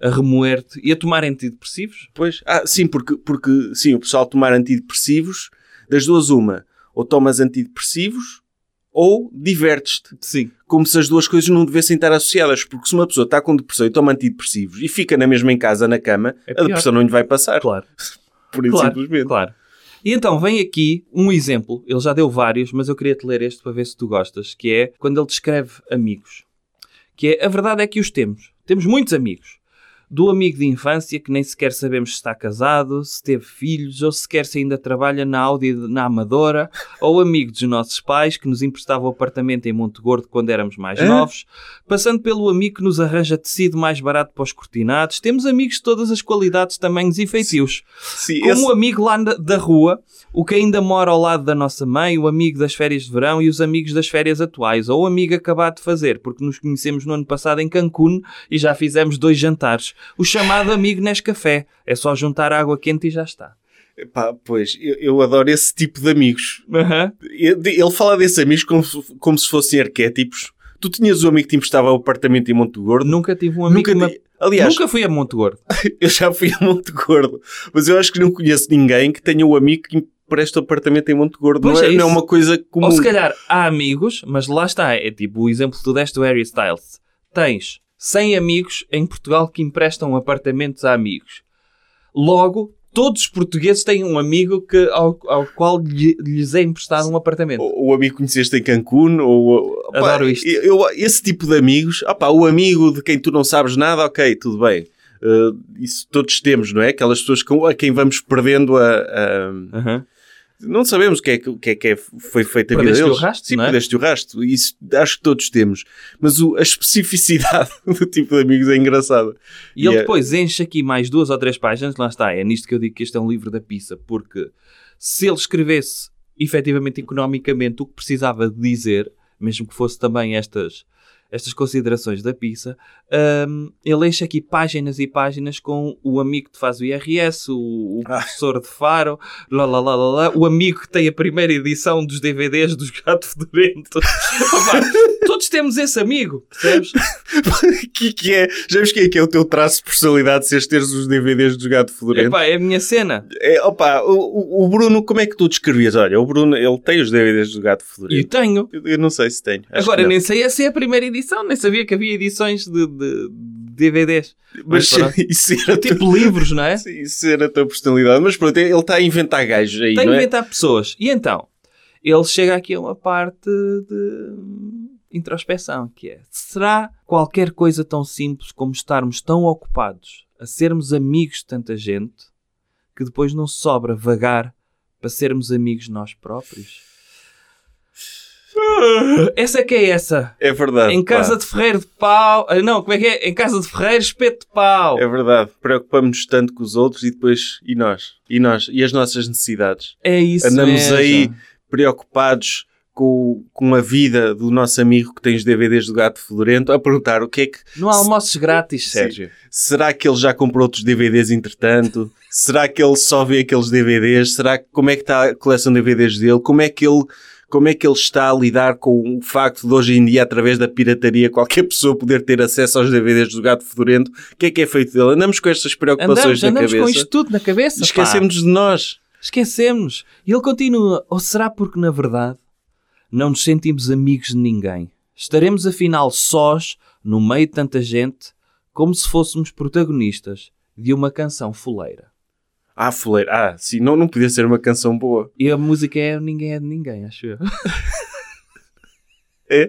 A, a remoer-te e a tomar antidepressivos. Pois, ah, sim, porque, porque sim, o pessoal tomar antidepressivos, das duas uma, ou tomas antidepressivos ou divertes-te. Sim. Como se as duas coisas não devessem estar associadas, porque se uma pessoa está com depressão e toma antidepressivos e fica na mesma em casa, na cama, É a depressão não lhe vai passar. Claro. Por isso Claro, simplesmente. claro. E então vem aqui um exemplo, ele já deu vários, mas eu queria te ler este para ver se tu gostas, que é quando ele descreve amigos. Que é, a verdade é que os temos. Temos muitos amigos. Do amigo de infância que nem sequer sabemos se está casado, se teve filhos ou sequer se ainda trabalha na Audi na Amadora, ou amigo dos nossos pais que nos emprestava o apartamento em Monte Gordo quando éramos mais Hã? novos, passando pelo amigo que nos arranja tecido mais barato para os cortinados. Temos amigos de todas as qualidades, tamanhos e feitios. Sim, Como esse- o amigo lá na- da rua, o que ainda mora ao lado da nossa mãe, o amigo das férias de verão e os amigos das férias atuais, ou o amigo acabado de fazer, porque nos conhecemos no ano passado em Cancún e já fizemos dois jantares. O chamado amigo Nescafé. É só juntar água quente e já está. Pá, pois, eu, eu adoro esse tipo de amigos. Aham. Ele fala desses amigos como, se- como se fossem arquétipos. Tu tinhas um amigo que te emprestava o apartamento em Monte Gordo. Nunca tive um amigo. Nunca que Aliás, Nunca fui a Monte Gordo. eu já fui a Monte Gordo, mas eu acho que não conheço ninguém que tenha um amigo que empresta o apartamento em Monte Gordo. Não, é, é não é uma coisa comum. Ou se calhar há amigos, mas lá está. É tipo o exemplo que tu deste do Harry Styles. Tens 100 amigos em Portugal que emprestam apartamentos a amigos. Logo, todos os portugueses têm um amigo que, ao, ao qual lhe- lhes é emprestado um apartamento. ou o amigo que conheceste em Cancún, ou... Adoro isto. Eu, esse tipo de amigos, opá, o amigo de quem tu não sabes nada, ok, tudo bem. Uh, isso todos temos, não é? Aquelas pessoas com, a quem vamos perdendo a. a- Uhum. Não sabemos o que é que, que, é, que é- foi feita a vida deles. o rastro, Sim, é? perdeste o rastro. Isso acho que todos temos. Mas o- a especificidade do tipo de amigos é engraçada. E ele E é- depois enche aqui mais duas ou três páginas, lá está, é nisto que eu digo que este é um livro da pizza, porque se ele escrevesse efetivamente economicamente o que precisava de dizer, mesmo que fosse também estas, estas considerações da pizza, hum, ele enche aqui páginas e páginas com o amigo que faz o IRS, o, o Ah. professor de Faro, lá, lá, lá, lá, o amigo que tem a primeira edição dos DVDs dos Gato Fedorento. Todos temos esse amigo, percebes? que, que é, já quem é que é o teu traço de personalidade se teres os DVDs do Gato Fedorento? Epá, é a minha cena. É, opa, o, o- Bruno, como é que tu descrevias? Olha, o Bruno, ele tem os DVDs do Gato Fedorento. tenho. Eu, eu não sei se tenho. Agora, que nem sei se é a primeira edição, nem sabia que havia edições de, de- de DVDs. Mas isso era, Tipo livros, não é? Sim, isso era a tua personalidade. Mas pronto, ele está a inventar gajos aí, não que é? inventar pessoas. E então, ele chega aqui a uma parte de introspeção, que é, será qualquer coisa tão simples como estarmos tão ocupados a sermos amigos de tanta gente que depois não sobra vagar para sermos amigos nós próprios? Essa é que é essa. É verdade. Em casa pá. de ferreiro de pau. ah, Não, como é que é? Em casa de ferreiro, espeto de pau. É verdade. Preocupamos-nos tanto com os outros e depois. E nós? E nós? E as nossas necessidades? É isso Andamos mesmo. aí preocupados com, com a vida do nosso amigo que tem os DVDs do Gato Fedorento a perguntar o que é que. Não há almoços grátis, Sim. Sérgio. Será que ele já comprou outros DVDs entretanto? Será que ele só vê aqueles DVDs? Será que como é que está a coleção de DVDs dele? Como é que ele como é que ele está a lidar com o facto de hoje em dia, através da pirataria, qualquer pessoa poder ter acesso aos DVDs do Gato Fedorento? O que é que é feito dele? Andamos com estas preocupações Andamos, na andamos cabeça. com isto tudo na cabeça. pá. Esquecemos de nós. Esquecemos. E ele continua. Ou será porque, na verdade, não nos sentimos amigos de ninguém? Estaremos, afinal, sós, no meio de tanta gente, como se fôssemos protagonistas de uma canção fuleira. Ah, fuleiro. Ah, sim, não, não podia ser uma canção boa. E a música é Ninguém é de Ninguém, acho eu. É?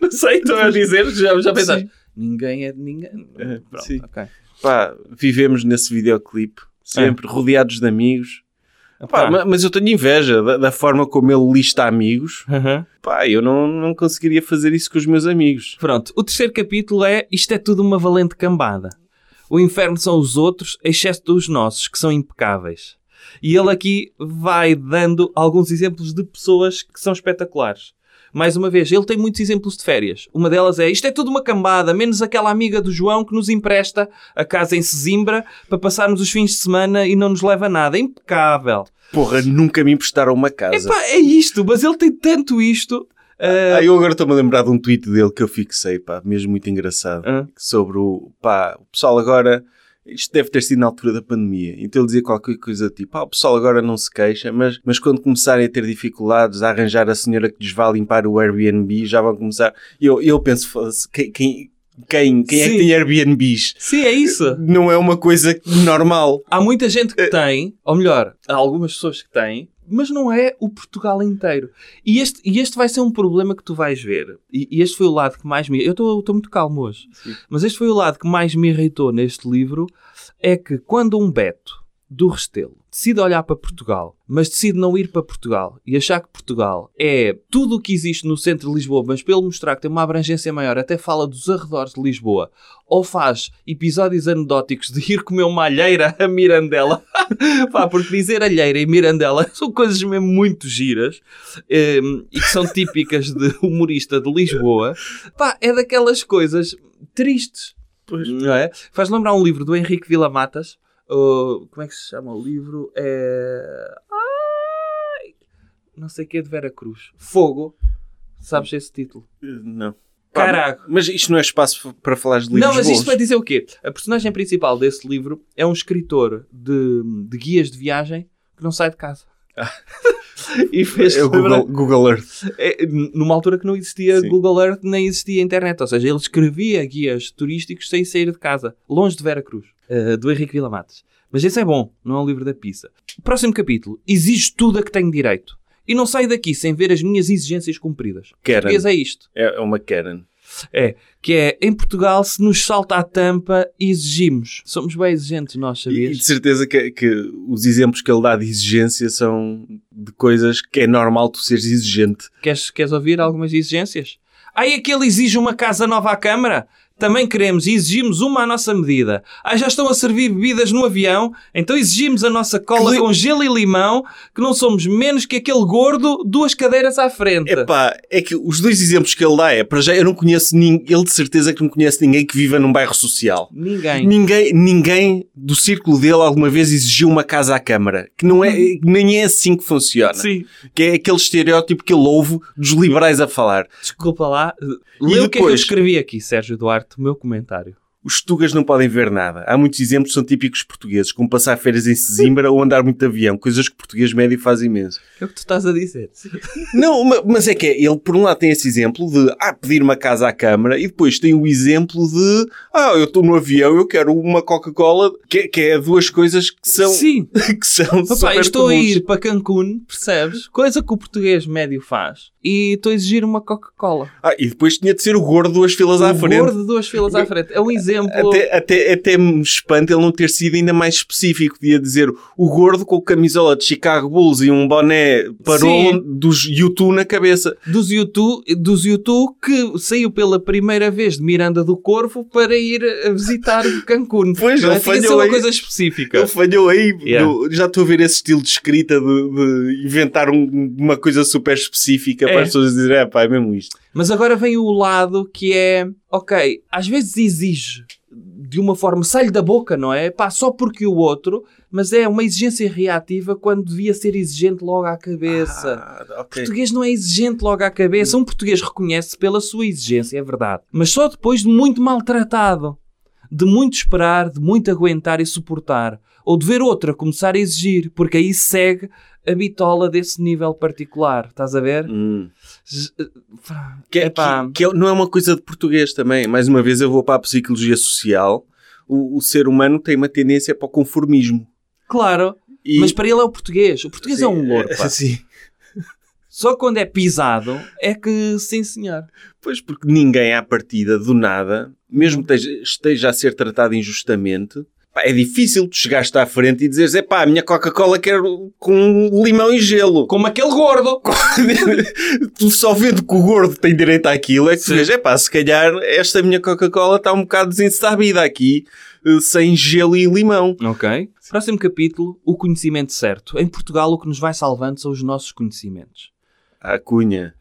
Não sei, estou a dizer, já, já pensaste. Sim. Ninguém é de ninguém. É, Pronto, sim. ok. Pá, vivemos nesse videoclipe, sempre rodeados de amigos. Pá, Ah. ma- mas eu tenho inveja da, da forma como ele lista amigos. Aham. Pá, eu não, não conseguiria fazer isso com os meus amigos. Pronto, o terceiro capítulo é Isto é tudo uma valente cambada. O inferno são os outros, a excesso dos nossos, que são impecáveis. E ele aqui vai dando alguns exemplos de pessoas que são espetaculares. Mais uma vez, ele tem muitos exemplos de férias. Uma delas é isto é tudo uma cambada, menos aquela amiga do João que nos empresta a casa em Sesimbra para passarmos os fins de semana e não nos leva nada. Impecável. Porra, nunca me emprestaram uma casa. Epá, é isto, mas ele tem tanto isto. Ah, Ah, eu agora estou-me a lembrar de um tweet dele que eu fixei, pá, mesmo muito engraçado. ah, Sobre o, pá, o pessoal agora, isto deve ter sido na altura da pandemia, então ele dizia qualquer coisa tipo, ah, o pessoal agora não se queixa, mas, mas quando começarem a ter dificuldades a arranjar a senhora que lhes vai limpar o Airbnb, já vão começar. Eu, eu penso, quem, quem, quem, quem é que tem Airbnbs? Sim, é isso. Não é uma coisa normal. Há muita gente que tem, ou melhor, há algumas pessoas que têm, mas não é o Portugal inteiro. E este, e este vai ser um problema que tu vais ver. E, e este foi o lado que mais me. Eu estou muito calmo hoje. Sim. Mas este foi o lado que mais me irritou neste livro: é que quando um Beto do Restelo decide olhar para Portugal, mas decide não ir para Portugal e achar que Portugal é tudo o que existe no centro de Lisboa, mas pelo mostrar que tem uma abrangência maior, até fala dos arredores de Lisboa, ou faz episódios anedóticos de ir comer uma alheira a Mirandela, pá, porque dizer alheira e Mirandela são coisas mesmo muito giras ehm, e que são típicas de humorista de Lisboa, pá, é daquelas coisas tristes. Pois. Não é? Faz lembrar um livro do Henrique Villamatas. O- como é que se chama o livro? É. Ai, não sei o que é de Vera Cruz. Fogo. Sabes esse título? Não. Caraca. Mas isto não é espaço para falar de livros Não, mas bons. isto para dizer o quê? A personagem principal desse livro é um escritor de, de guias de viagem que não sai de casa. e fez É o Google, Google Earth. é, numa altura que não existia Sim. Google Earth nem existia internet. Ou seja, ele escrevia guias turísticos sem sair de casa, longe de Vera Eh, do Henrique Villamates. Mas esse é bom, não é um livro da pizza. Próximo capítulo. Exijo tudo a que tenho direito. E não saio daqui sem ver as minhas exigências cumpridas. Karen. Português é isto. É é uma Karen. É, que é, em Portugal, se nos salta a tampa, exigimos. Somos bem exigentes, nós, E sabias? de certeza que, que os exemplos que ele dá de exigência são de coisas que é normal tu seres exigente. Queres, queres ouvir algumas exigências? Ai, aquele exige uma casa nova à Câmara? Também queremos e exigimos uma à nossa medida. Ah, já estão a servir bebidas no avião? Então exigimos a nossa cola li- com gelo e limão, que não somos menos que aquele gordo duas cadeiras à frente. Epá, é que os dois exemplos que ele dá é, para já, eu não conheço ninguém, ele de certeza que não conhece ninguém que viva num bairro social. Ninguém. Ninguém, ninguém do círculo dele alguma vez exigiu uma casa à Câmara. Que não é, nem é assim que funciona. Sim. Que é aquele estereótipo que ele ouve dos liberais a falar. Desculpa lá. E Lê o que é que eu escrevi aqui, Sérgio Duarte, o meu comentário. Os tugas não podem ver nada. Há muitos exemplos que são típicos portugueses, como passar férias em Sesimbra ou andar muito de avião, coisas que o português médio faz imenso. É o que tu estás a dizer. Não, ma- mas é que é, ele por um lado tem esse exemplo de ah, pedir uma casa à Câmara e depois tem o exemplo de ah, eu estou no avião, eu quero uma Coca-Cola, que, é- que é duas coisas que são, Sim. que são Papá, estou a comuns. ir para Cancún, percebes? Coisa que o português médio faz. E estou a exigir uma Coca-Cola. Ah, e depois tinha de ser o gordo duas filas à o frente. gordo duas filas à frente. É um exemplo. Até, até, até me espanta ele não ter sido ainda mais específico. Podia dizer o gordo com camisola de Chicago Bulls e um boné parou dos YouTube na cabeça. Dos YouTube, dos YouTube que saiu pela primeira vez de Miranda do Corvo para ir a visitar Cancún. Pois, Não é? ele ser falhou uma aí. coisa específica. Ele falhou aí. Yeah. no- já estou a ver esse estilo de escrita de, de inventar um- uma coisa super específica É. para as pessoas dizerem, é pá, é mesmo isto. Mas agora vem o lado que é, ok, às vezes exige de uma forma, sai-lhe da boca, não é? Pá, só porque o outro, mas é uma exigência reativa quando devia ser exigente logo à cabeça. Ah, O ok. português não é exigente logo à cabeça. Um português reconhece pela sua exigência, é verdade. Mas só depois de muito maltratado. De muito esperar, de muito aguentar e suportar. Ou de ver outra começar a exigir. Porque aí segue a bitola desse nível particular. Estás a ver? Hum. Z- Que, é- Epá. que- que é- não é uma coisa de português também. Mais uma vez eu vou para a psicologia social. O, o ser humano tem uma tendência para o conformismo. Claro. E- Mas para ele é o português. O português é um louro, pá. Sim. Só quando é pisado é que, sim senhor. Pois, porque ninguém à partida, do nada, mesmo esteja a ser tratado injustamente, pá, é difícil tu chegares à frente e dizeres, é pá, a minha Coca-Cola quero com limão e gelo. Como aquele gordo. tu só vendo que o gordo tem direito àquilo, é que tu vês, é pá, se calhar esta minha Coca-Cola está um bocado desensábida aqui, eh, sem gelo e limão. Ok. Próximo capítulo, o conhecimento certo. Em Portugal, o que nos vai salvando são os nossos conhecimentos. A cunha.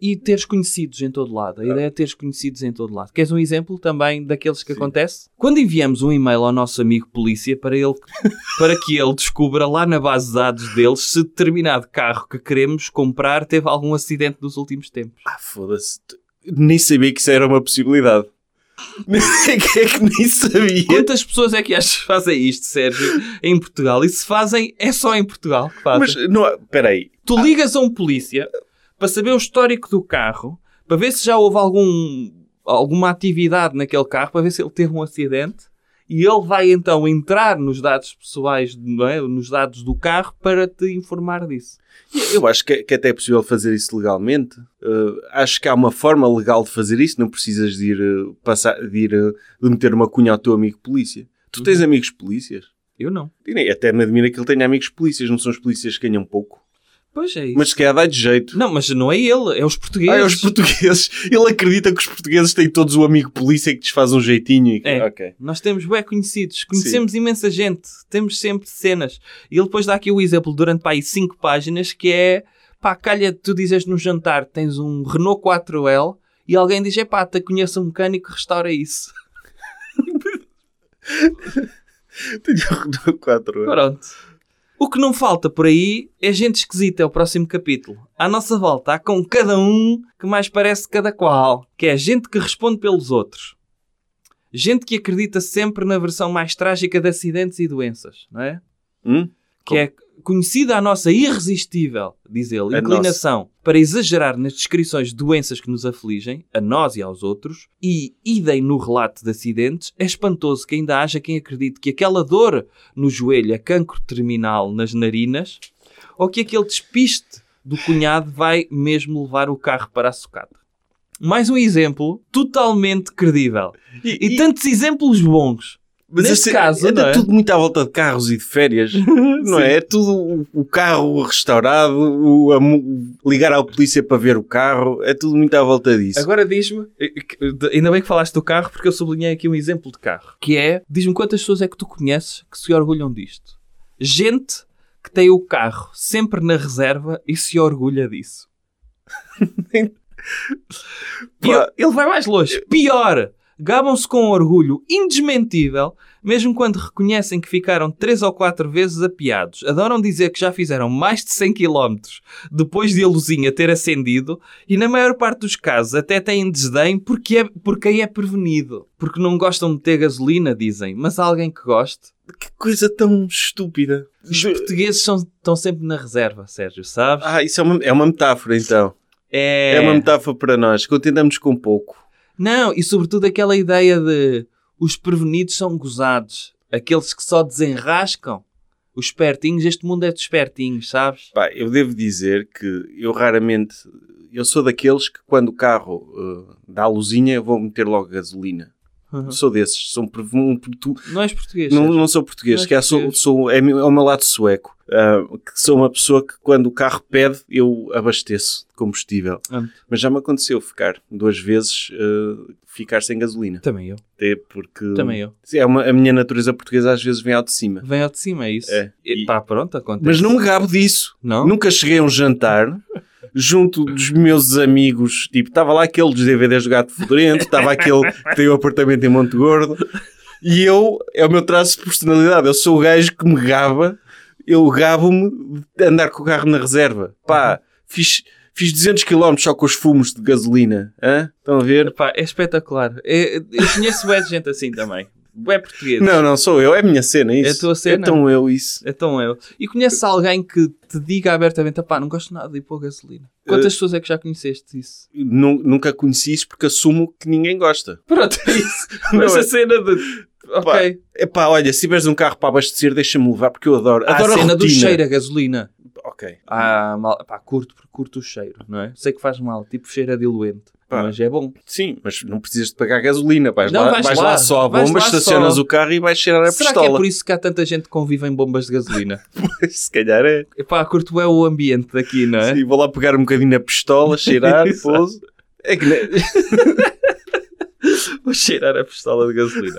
E teres conhecidos em todo lado. A ideia é teres conhecidos em todo lado. Queres um exemplo também daqueles que acontece? Quando enviamos um e-mail ao nosso amigo polícia para, ele, para que ele descubra lá na base de dados deles se determinado carro que queremos comprar teve algum acidente nos últimos tempos. Ah, foda-se. Nem sabia que isso era uma possibilidade. que é que nem sabia. Quantas pessoas é que achas que fazem isto, Sérgio, em Portugal? E se fazem, é só em Portugal que fazem. Mas, não, espera aí. Tu ligas a um polícia para saber o histórico do carro, para ver se já houve algum, alguma atividade naquele carro, para ver se ele teve um acidente, e ele vai então entrar nos dados pessoais, não é? nos dados do carro, para te informar disso. Eu acho que, que até é possível fazer isso legalmente. Uh, acho que há uma forma legal de fazer isso. Não precisas de ir, uh, passar, de, ir uh, de meter uma cunha ao teu amigo polícia. Tu tens amigos polícias? Eu não. Até me admira que ele tenha amigos polícias. Não são os polícias que ganham pouco. Pois é isso. Mas se calhar dá de jeito. Não, mas não é ele, é os portugueses. Ah, é os portugueses. Ele acredita que os portugueses têm todos o amigo polícia que lhes faz um jeitinho. E... É. Ok. Nós temos bem conhecidos, conhecemos imensa gente, temos sempre cenas. E ele depois dá aqui o exemplo durante pá, aí 5 páginas que é pá, calha tu dizes no jantar tens um Renault 4L e alguém diz, pá, te conheço um mecânico restaura isso. Tenho um Renault 4 anos. Pronto. O que não falta por aí é gente esquisita, é o próximo capítulo. À nossa volta há com cada um que mais parece cada qual, que é gente que responde pelos outros. Gente que acredita sempre na versão mais trágica de acidentes e doenças, não é? Hum? que é conhecida a nossa irresistível, diz ele, inclinação para exagerar nas descrições de doenças que nos afligem, a nós e aos outros, e idem no relato de acidentes, é espantoso que ainda haja quem acredite que aquela dor no joelho é cancro terminal nas narinas, ou que aquele despiste do cunhado vai mesmo levar o carro para a socada. mais um exemplo totalmente credível. E, E- tantos exemplos bons. Neste assim, caso, anda não é? tudo muito à volta de carros e de férias, não é? É tudo o, carro restaurado, o, a ligar à polícia para ver o carro, é tudo muito à volta disso. Agora diz-me, eh, ainda bem que falaste do carro, porque eu sublinhei aqui um exemplo de carro. Que é, diz-me quantas pessoas é que tu conheces que se orgulham disto? Gente que tem o carro sempre na reserva e se orgulha disso. Eu- ele vai mais longe. Pior! Gabam-se com um orgulho indesmentível, mesmo quando reconhecem que ficaram três ou quatro vezes apiados. Adoram dizer que já fizeram mais de 100 km depois de a luzinha ter acendido e, na maior parte dos casos, até têm desdém porque, é, porque aí é prevenido. Porque não gostam de ter gasolina, dizem. Mas há alguém que goste. Que coisa tão estúpida. Os portugueses são, estão sempre na reserva, Sérgio, sabes? Ah, isso é uma, é uma metáfora então. é... É uma metáfora para nós. Contentamos com pouco. Não, e sobretudo aquela ideia de os prevenidos são gozados. Aqueles que só desenrascam. Os espertinhos, este mundo é de espertinhos, sabes? Pá, eu devo dizer que eu raramente. Eu sou daqueles que quando o carro uh, dá a luzinha, eu vou meter logo gasolina. Uhum. Sou desses. Sou um, pre- um, tu- Não és português. não, não sou português, Não que é, sou, português. sou, é, meu- é o meu lado sueco. Ah, que sou uma pessoa que quando o carro pede, eu abasteço de combustível. Ah. Mas já me aconteceu ficar duas vezes ah, ficar sem gasolina. Também eu. Até porque Também eu. é uma, a minha natureza portuguesa às vezes vem ao de cima. Vem ao de cima, é isso? É. E, E- pá, pronto, acontece. Mas não me gabo disso. Não? Nunca cheguei a um jantar junto dos meus amigos. Tipo, estava lá aquele dos DVDs do Gato Fedorento, estava aquele que tem o apartamento em Monte Gordo. E eu, é o meu traço de personalidade. Eu sou o gajo que me gaba. Eu gabo-me de andar com o carro na reserva. Pá, fiz, fiz 200 km só com os fumos de gasolina. Hã? Estão a ver? Pá, é espetacular. É- eu conheço de gente assim também. Bué português. Não, não, sou eu. É a minha cena, isso. É a tua cena? É tão eu isso. Então eu. E conheces alguém que te diga abertamente, pá, não gosto nada de ir pôr gasolina. Quantas pessoas é que já conheceste isso? Nu- Nunca conheci isso porque assumo que ninguém gosta. Pronto, é isso. Mas é? a cena de... Ok. Epá, olha, se tiveres um carro para abastecer, deixa-me levar, porque eu adoro. Há adoro a cena a do cheiro a gasolina. Ok. Ah, mal, pá, curto, curto o cheiro, não é? Sei que faz mal, tipo cheiro a diluente. Pá. Mas é bom. Sim, mas não precisas de pagar gasolina. Vais, Não, lá, vais vais lá. lá só a bomba, estacionas só. o carro e vais cheirar a Será que é pistola. por isso que há tanta gente que convive em bombas de gasolina? Se calhar é. Epá, curto é o ambiente daqui, não é? Sim, vou lá pegar um bocadinho na pistola, cheirar, pouso. É que Vou cheirar a pistola de gasolina.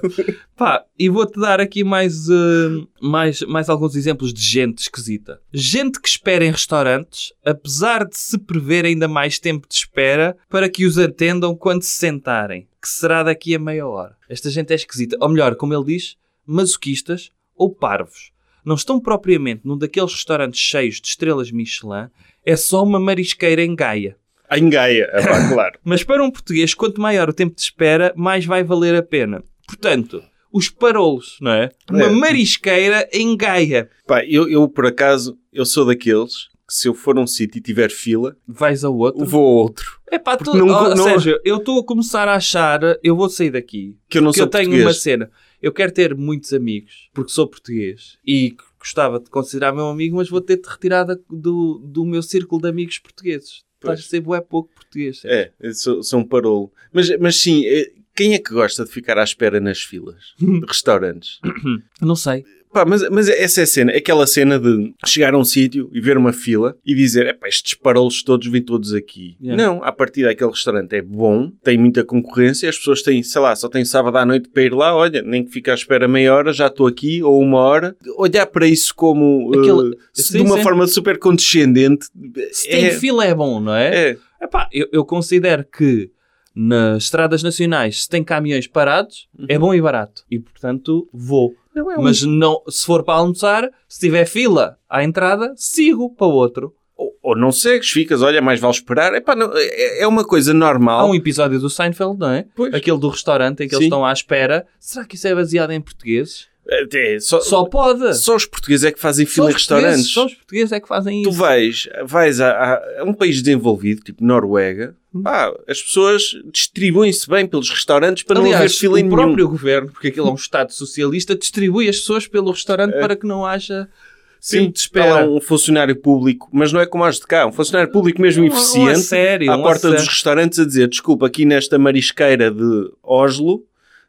Pá, e vou-te dar aqui mais, eh, mais, mais alguns exemplos de gente esquisita. Gente que espera em restaurantes, apesar de se prever ainda mais tempo de espera para que os atendam quando se sentarem, que será daqui a meia hora. Esta gente é esquisita. Ou melhor, como ele diz, masoquistas ou parvos. Não estão propriamente num daqueles restaurantes cheios de estrelas Michelin, é só uma marisqueira em Gaia. Em Gaia, é pá, claro. Mas para um português, quanto maior o tempo de espera, mais vai valer a pena. Portanto, os parolos, não é? Uma É. marisqueira em Gaia. Pá, eu, eu, por acaso, eu sou daqueles que se eu for a um sítio e tiver fila, Vais ao outro. vou a outro. É pá, tu, não- oh, não- Sérgio, eu estou a começar a achar, eu vou sair daqui. Que eu não sou eu tenho português. uma cena. Eu quero ter muitos amigos, porque sou português e gostava de considerar meu amigo, mas vou ter-te retirada do, do meu círculo de amigos portugueses. Estás a ser bué pouco português. É, sou, sou um parolo. Mas, mas sim, eh, quem é que gosta de ficar à espera nas filas de restaurantes? Não sei. Pá, mas, mas essa é a cena, aquela cena de chegar a um sítio e ver uma fila e dizer, epá, estes parolos todos vêm todos aqui. Yeah. Não, a partir daquele restaurante é bom, tem muita concorrência, as pessoas têm, sei lá, só têm sábado à noite para ir lá, olha, nem que fique à espera meia hora, já estou aqui, ou uma hora. Olhar para isso como, Aquele- se sim, de uma sim. forma super condescendente, Se tem é, fila é bom, não é? é, Epá, eu, eu considero que nas estradas nacionais, se tem caminhões parados, é bom e barato. E, portanto, vou. não é um Mas não, se for para almoçar, se tiver fila à entrada, sigo para o outro. ou, ou não segues, ficas, olha, mais vale esperar. Epá, não, é, é uma coisa Há normal. um episódio do Seinfeld, não é? Pois. Aquele do restaurante em que eles Sim. estão à espera. Será que isso é baseado em portugueses? É, só, Só pode. só os portugueses é que fazem fila em restaurantes. Só os portugueses é que fazem Tu isso. vais, vais a, a- um país desenvolvido, tipo Noruega, Hum. pá, as pessoas distribuem-se bem pelos restaurantes para não haver Aliás, fila o em nenhum. próprio governo, porque aquilo é um Estado socialista, distribui as pessoas pelo restaurante É. para que não haja Sim, lá espera. um funcionário público, mas não é como as de cá, um funcionário público mesmo Um- um eficiente, a sério, à um porta dos sério. restaurantes a dizer, desculpa, aqui nesta marisqueira de Oslo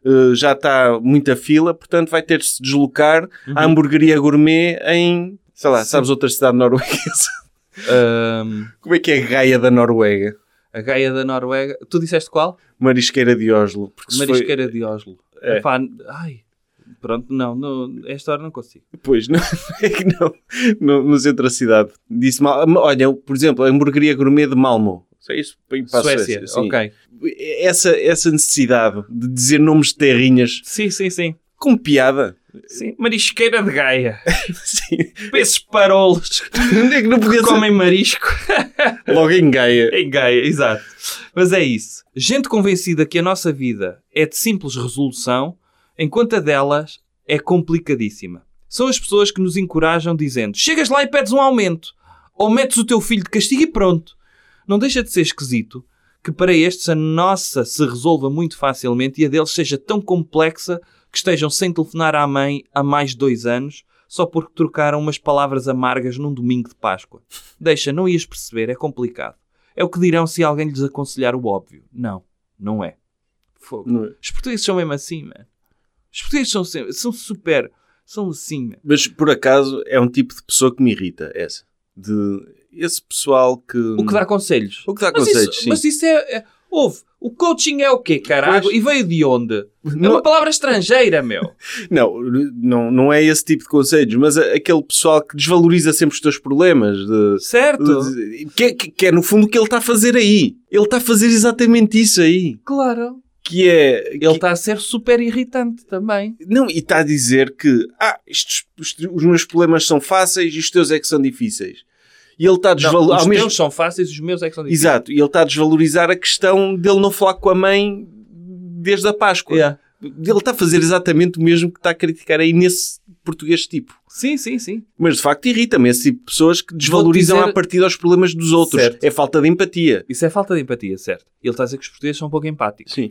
eh, já está muita fila, portanto vai ter de se deslocar à hamburgueria gourmet em, sei lá, Uhum. Sim. sabes outra cidade norueguesa? Ahm, como é que é Gaia da Noruega? a Gaia da Noruega. Tu disseste qual? Marisqueira de Oslo. Se foi- Marisqueira de Oslo. É. Epá, ai, pronto, não, não, esta hora não consigo. Pois, não, é que não, no, no centro da cidade. Disse mal. Olha, por exemplo, a hamburgueria gourmet de Malmo. É isso? para Suécia, sim. ok. Essa, essa necessidade de dizer nomes de terrinhas Sim, sim, sim. com piada. sim. Marisqueira de Gaia. Sim. Esses parolos É que não podia comem marisco. logo em Gaia. Em Gaia, exato. Mas é isso. Gente convencida que a nossa vida é de simples resolução, enquanto a delas é complicadíssima. São as pessoas que nos encorajam dizendo chegas lá e pedes um aumento. Ou metes o teu filho de castigo e pronto. Não deixa de ser esquisito que para estes a nossa se resolva muito facilmente e a deles seja tão complexa que estejam sem telefonar à mãe há mais de dois anos só porque trocaram umas palavras amargas num domingo de Páscoa. Deixa, não ias perceber, é complicado. É o que dirão se alguém lhes aconselhar o óbvio. Não, não é. Fogo. Não é? Os portugueses são mesmo assim, mano. Os portugueses são, sempre- são super. São assim, mano. Mas por acaso é um tipo de pessoa que me irrita, essa. De esse pessoal que. O que dá conselhos. O que dá Mas conselhos, isso, sim. mas isso é, é. Houve. O coaching é o quê, caralho? Pois. E veio de onde? É Não- uma palavra estrangeira, meu. Não, não, não é esse tipo de conselhos, mas a- aquele pessoal que desvaloriza sempre os teus problemas. De, Certo? de- que, é- que, que é no fundo o que ele está a fazer aí. Ele está a fazer exatamente isso aí. Claro. Que é. Ele que- está a ser super irritante também. Não, e está a dizer que ah, estes, os, os meus problemas são fáceis e os teus é que são difíceis. E ele está a desvalorizar. os mesmo... teus são fáceis, os meus é que são difíceis. Exato, e ele está a desvalorizar a questão dele não falar com a mãe desde a Páscoa. Yeah. Ele está a fazer exatamente o mesmo que está a criticar aí nesse português tipo. Sim, sim, sim. Mas de facto irrita-me esse tipo de pessoas que desvalorizam dizer- a partir dos problemas dos outros. Certo. É falta de empatia. Isso é falta de empatia, certo? Ele está a dizer que os portugueses são um pouco empáticos. Sim.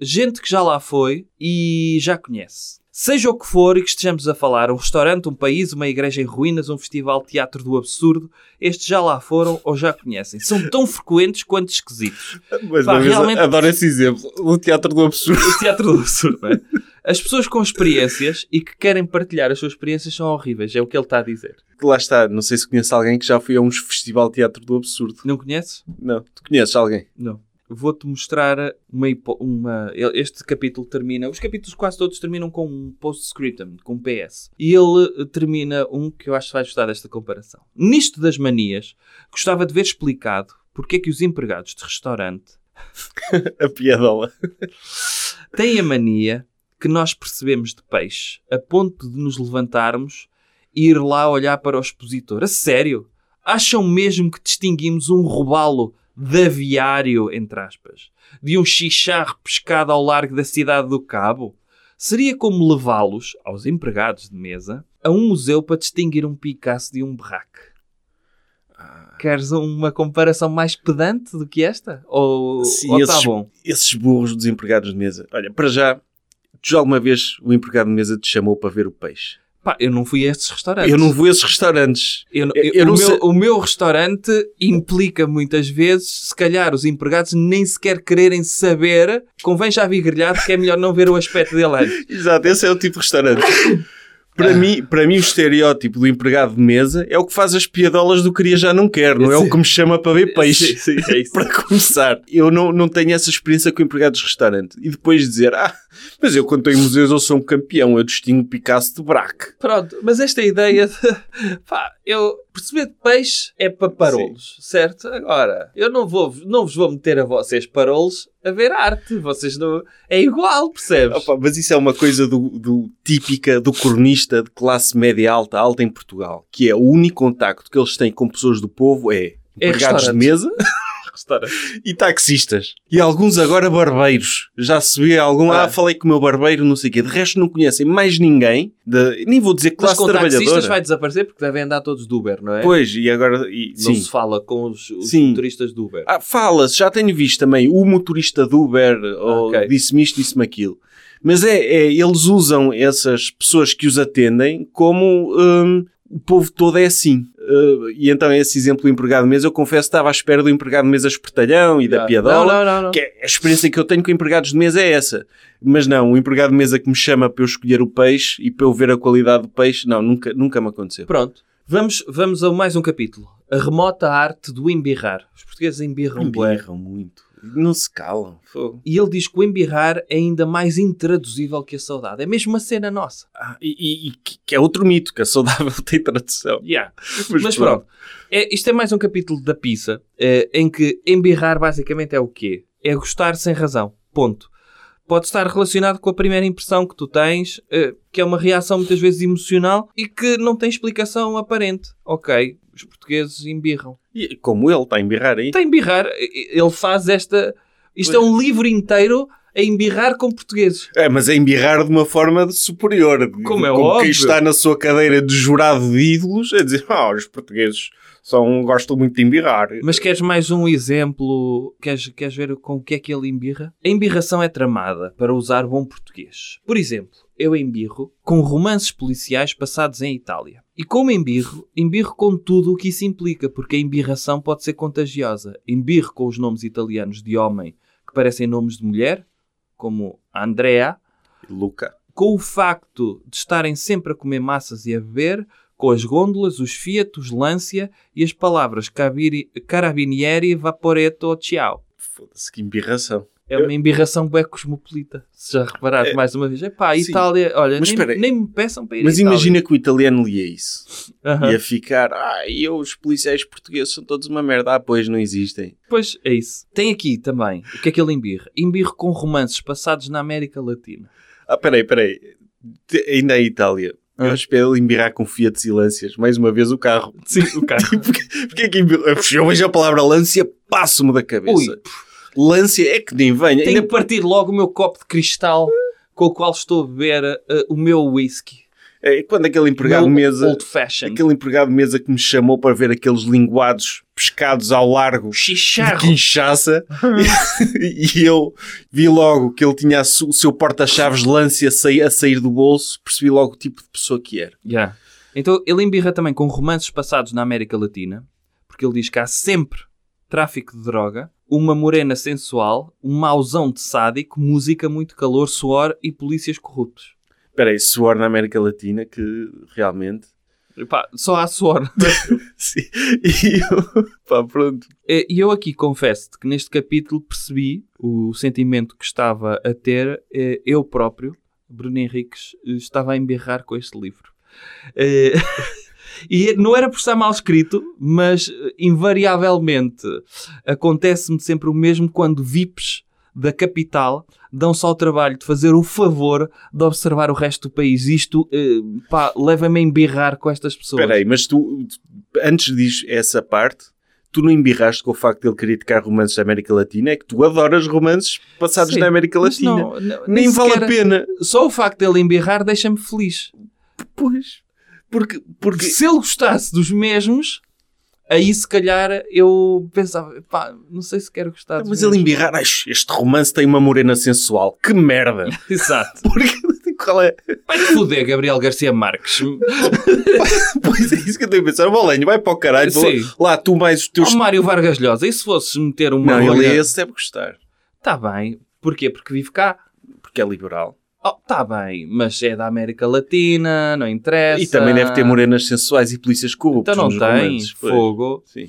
Gente que já lá foi e já conhece. Seja o que for e que estejamos a falar, um restaurante, um país, uma igreja em ruínas, um festival de teatro do absurdo, estes já lá foram ou já conhecem. São tão frequentes quanto esquisitos. Mas Pá, vez realmente- adoro esse exemplo. O teatro do absurdo. O teatro do absurdo, não é? As pessoas com experiências e que querem partilhar as suas experiências são horríveis, é o que ele está a dizer. Lá está. Não sei se conhece alguém que já foi a uns festival de teatro do absurdo. Não conheces? Não. Tu conheces alguém? Não. Vou-te mostrar uma, uma. Este capítulo termina. Os capítulos quase todos terminam com um postscriptum, com um PS. E ele eh, termina um que eu acho que vai gostar desta comparação. Nisto das manias, gostava de ver explicado porque é que os empregados de restaurante A piadola. têm a mania que nós percebemos de peixe a ponto de nos levantarmos e ir lá olhar para o expositor. A sério? Acham mesmo que distinguimos um robalo de aviário, entre aspas, de um chicharro pescado ao largo da cidade do Cabo? Seria como levá-los, aos empregados de mesa, a um museu para distinguir um Picasso de um berraque. Queres uma comparação mais pedante do que esta? Ou Sim, ou tá esses- bom? Esses burros dos empregados de mesa. Olha, para já, tu já alguma vez o empregado de mesa te chamou para ver o peixe? Pá, eu não fui a estes restaurantes. Eu não vou a esses restaurantes. Eu Eu- eu- eu o, meu, sei- o meu restaurante implica muitas vezes, se calhar, os empregados nem sequer quererem saber. Convém já vir grelhado que é melhor não ver o aspecto dele antes. Exato, esse é o tipo de restaurante. Para, mim, para mim, o estereótipo do empregado de mesa é o que faz as piadolas do queria já não quer, não é o que me chama para ver peixe. Sim, sim, é para começar, eu não, não tenho essa experiência com empregados de restaurante. E depois dizer, ah, mas eu quando estou em museus eu sou um campeão, eu distingo Picasso de Braque. Pronto, mas esta ideia de. Pá, eu. Perceber de peixe é para parolos, certo? Agora, eu não, vou, não vos vou meter a vocês parolos a ver arte. Vocês não. É igual, percebes? Opa, mas isso é uma coisa do, do- típica do cronista de classe média alta, alta em Portugal, que é o único contacto que eles têm com pessoas do povo é É empregados de restaurante. mesa Restaurante. e taxistas. E alguns agora barbeiros. Já se vê algum, ah, Ah. falei com o meu barbeiro, não sei o quê. De resto não conhecem mais ninguém, de, nem vou dizer Mas classe com taxistas trabalhadora. vai desaparecer porque devem andar todos de Uber, não é? Pois, e agora... E, Não sim. se fala com os, os motoristas de Uber. Ah, fala-se, já tenho visto também o motorista do Uber, ou Ok. disse-me isto, disse-me aquilo. Mas é, é, eles usam essas pessoas que os atendem como hum, o povo todo é assim. Uh, e então esse exemplo do empregado de mesa, eu confesso que estava à espera do empregado de mesa espertalhão e da Yeah. piadola. Não, não, não, não. Que é, a experiência que eu tenho com empregados de mesa é essa. Mas não, o empregado de mesa que me chama para eu escolher o peixe e para eu ver a qualidade do peixe, não, nunca, nunca me aconteceu. Pronto. Vamos, vamos a mais um capítulo. A remota arte do embirrar. Os portugueses embirram. Embirram muito. Não se calam. Fogo. E ele diz que o embirrar é ainda mais intraduzível que a saudade. É mesmo uma cena nossa. Ah, e, e- que é outro mito, que a saudável tem tradução. Yeah. Mas, pronto. É, isto é mais um capítulo da pizza eh, em que embirrar basicamente é o quê? É gostar sem razão. Ponto. Pode estar relacionado com a primeira impressão que tu tens, eh, que é uma reação muitas vezes emocional e que não tem explicação aparente. Ok, os portugueses embirram. E como ele está a embirrar aí. Tem embirrar. Ele faz esta. Isto é um livro inteiro a embirrar com portugueses. É, mas é embirrar de uma forma superior. Como é Como óbvio. quem está na sua cadeira de jurado de ídolos a dizer, ah, os portugueses são, gostam muito de embirrar. Mas queres mais um exemplo? Queres, queres ver com o que é que ele embirra? A embirração é tramada para usar bom português. Por exemplo, eu embirro com romances policiais passados em Itália. E como embirro, embirro com tudo o que isso implica, porque a embirração pode ser contagiosa. Embirro com os nomes italianos de homem que parecem nomes de mulher, como Andrea, Luca. com o facto de estarem sempre a comer massas e a beber, com as gôndolas, os Fiat, os Lancia e as palavras carabinieri, vaporetto, ciao. Foda-se, que embirração. É uma embirração bué cosmopolita. Se já reparaste mais uma vez. Epá, sim. Itália, olha, nem, nem me peçam para ir Mas a imagina que o italiano lia isso. Aham. Ia ficar, ah, e eu, os policiais portugueses são todos uma merda. Ah, pois não existem. Pois é isso. Tem aqui também, o que é que ele embirra? Embirro com romances passados na América Latina. Ah, peraí, peraí. Ainda é Itália. Eu Ah. espero ele embirrar com Fiat e Lancias. Mais uma vez o carro. Sim, o carro. Porquê, porquê que embirra? Eu vejo a palavra Lancia, passo-me da cabeça. Ui, Lancia é que nem venha. tenho Ainda partir logo o meu copo de cristal com o qual estou a beber eh, o meu whisky. É, quando aquele empregado de Meu mesa, Old fashioned. aquele empregado de mesa que me chamou para ver aqueles linguados pescados ao largo de Chicharro. Kinshasa e eu vi logo que ele tinha o seu porta-chaves de lance a sair, a sair do bolso, percebi logo o tipo de pessoa que era. Yeah. Então ele embirra também com romances passados na América Latina, porque ele diz que há sempre tráfico de droga, uma morena sensual, um mauzão de sádico, música, muito calor, suor e polícias corruptos. Espera aí, suor na América Latina que realmente... Epá, só há suor. Sim. E eu, pá, pronto. Eh, E eu aqui confesso-te que neste capítulo percebi o sentimento que estava a ter eh, eu próprio, Bruno Henriques, eh, estava a embirrar com este livro. E não era por estar mal escrito, mas eh, invariavelmente acontece-me sempre o mesmo quando VIPs da capital dão só o trabalho de fazer o favor de observar o resto do país. Isto, eh, pá, leva-me a embirrar com estas pessoas. Espera aí, mas tu, antes diz essa parte, tu não embirraste com o facto de ele criticar romances da América Latina, é que tu adoras romances passados Sim, na América Latina. não- não- Nem, vale sequer- a pena. Só o facto dele embirrar deixa-me feliz. Pois. Porque, porque Se ele gostasse dos mesmos, aí se calhar eu pensava, pá, não sei se quero gostar Mas ele embirrar, "Ai, este romance tem uma morena sensual. Que merda! Exato. Porque, qual é? Vai-te foder, Gabriel Garcia Marques. Pois é isso que eu tenho a pensar. Bolenho, vai para o caralho. Sim. Lá, tu mais os teus... Ó Mário Vargas Llosa, e se fosses meter uma não, ele é esse, deve gostar. Tá bem. Porquê? Porque vive cá. Porque é liberal. Oh, tá bem, mas é da América Latina, não interessa. E também deve ter morenas sensuais e polícias corruptas Então não nos tem. romances. Fogo. Sim.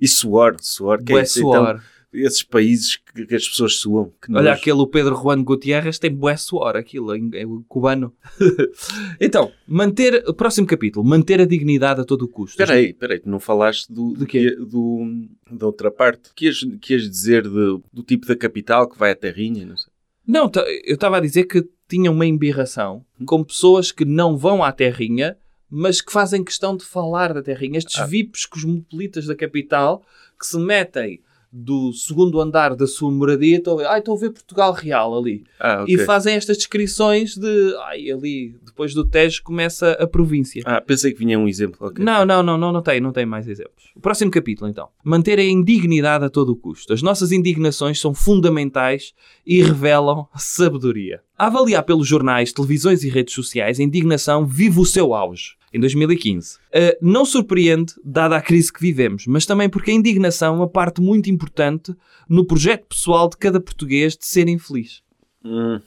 E suor, suor. Que é Bué isso? suor. Então, esses países que, que as pessoas suam. Olha nojo. aquele Pedro Juan Gutierrez tem bué suor, aquilo, é cubano. então, manter, o próximo capítulo, manter a dignidade a todo o custo. Espera aí, espera aí, tu não falaste do, Do do, da outra parte. Que ias, que ias dizer de- do tipo da capital que vai à terrinha? Não sei. Não, tá- eu estava a dizer que tinha uma embirração com pessoas que não vão à terrinha, mas que fazem questão de falar da terrinha. Estes Ah. VIPs cosmopolitas da capital que se metem do segundo andar da sua moradia, estão a ver, ai, estou a ver Portugal Real ali. Ah, ok. E fazem estas descrições de, ai, ali, depois do Tejo começa a província. Ah, pensei que vinha um exemplo. ok. Não, não, não, não, não tem, não tem mais exemplos. O próximo capítulo, então. Manter a indignidade a todo o custo. As nossas indignações são fundamentais e revelam sabedoria. A avaliar pelos jornais, televisões e redes sociais, a indignação vive o seu auge. Em 2015. Uh, não surpreende, dada a crise que vivemos, mas também porque a indignação é uma parte muito importante no projeto pessoal de cada português de ser infeliz. Hum.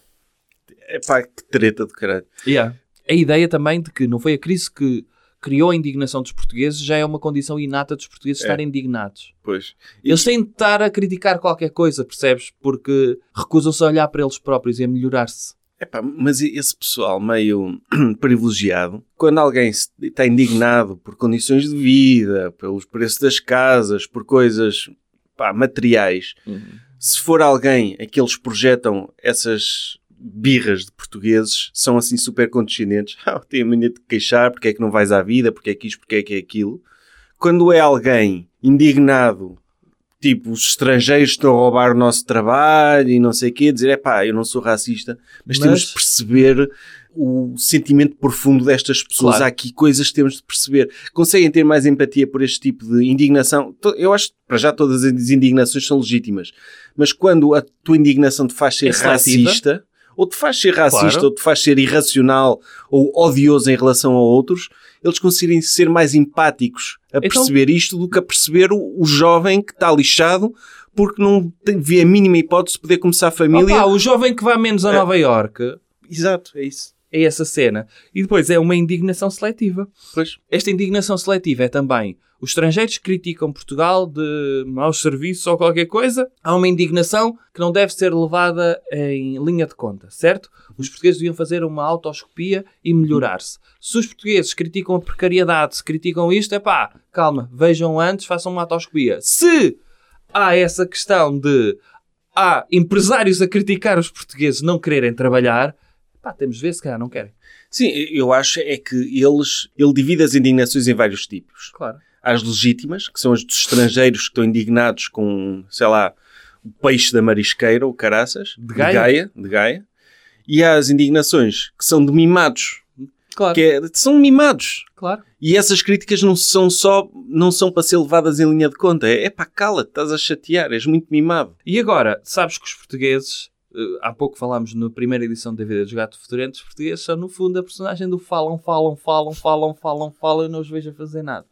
Epá, que treta de caralho. Yeah. A ideia também de que não foi a crise que criou a indignação dos portugueses, já é uma condição inata dos portugueses É. estarem indignados. Pois. Eles têm de estar a criticar qualquer coisa, percebes? Porque recusam-se a olhar para eles próprios e a melhorar-se. Epá, mas esse pessoal meio privilegiado, quando alguém está indignado por condições de vida, pelos preços das casas, por coisas pá, materiais, se for alguém a que eles projetam essas birras de portugueses, são assim super condescendentes, ah, tem a mania de queixar, porque é que não vais à vida, porque é que isto, porque é que é aquilo. Quando é alguém indignado tipo, os estrangeiros estão a roubar o nosso trabalho e não sei o quê, dizer, é pá, eu não sou racista, mas, Mas- temos de perceber o sentimento profundo destas pessoas. Claro. Há aqui coisas que temos de perceber. Conseguem ter mais empatia por este tipo de indignação? Eu acho que, para já, todas as indignações são legítimas, mas quando a tua indignação te faz ser É racista, ou te faz ser racista, Claro. ou te faz ser irracional ou odioso em relação a outros, eles conseguirem ser mais empáticos a Então- perceber isto do que a perceber o, o jovem que está lixado porque não tem, vê a mínima hipótese de poder começar a família. Opa, o jovem que vai menos a É. Nova Iorque Exato, é isso. é essa cena. E depois é uma indignação seletiva. Pois. Esta indignação seletiva é também os estrangeiros criticam Portugal de maus serviços ou qualquer coisa. Há uma indignação que não deve ser levada em linha de conta, certo? Os portugueses deviam fazer uma autoscopia e melhorar-se. Se os portugueses criticam a precariedade, se criticam isto, é pá, calma, vejam antes, façam uma autoscopia. Se há essa questão de há empresários a criticar os portugueses não quererem trabalhar, pá, temos de ver se calhar não querem. Sim, eu acho é que eles, ele divide as indignações em vários tipos. Claro. As legítimas, que são as dos estrangeiros que estão indignados com, sei lá, o peixe da marisqueira, ou caraças, De Gaia. de Gaia. E há as indignações que são de mimados, Claro. que é- são mimados. Claro. E essas críticas não são só, não são para ser levadas em linha de conta. É, é pá, cala-te, estás a chatear, és muito mimado. E agora, sabes que os portugueses, eh, há pouco falámos na primeira edição da vida dos Gato Fedorento, os portugueses são no fundo a personagem do falam, falam, falam, falam, falam, falam e não os vejo a fazer nada.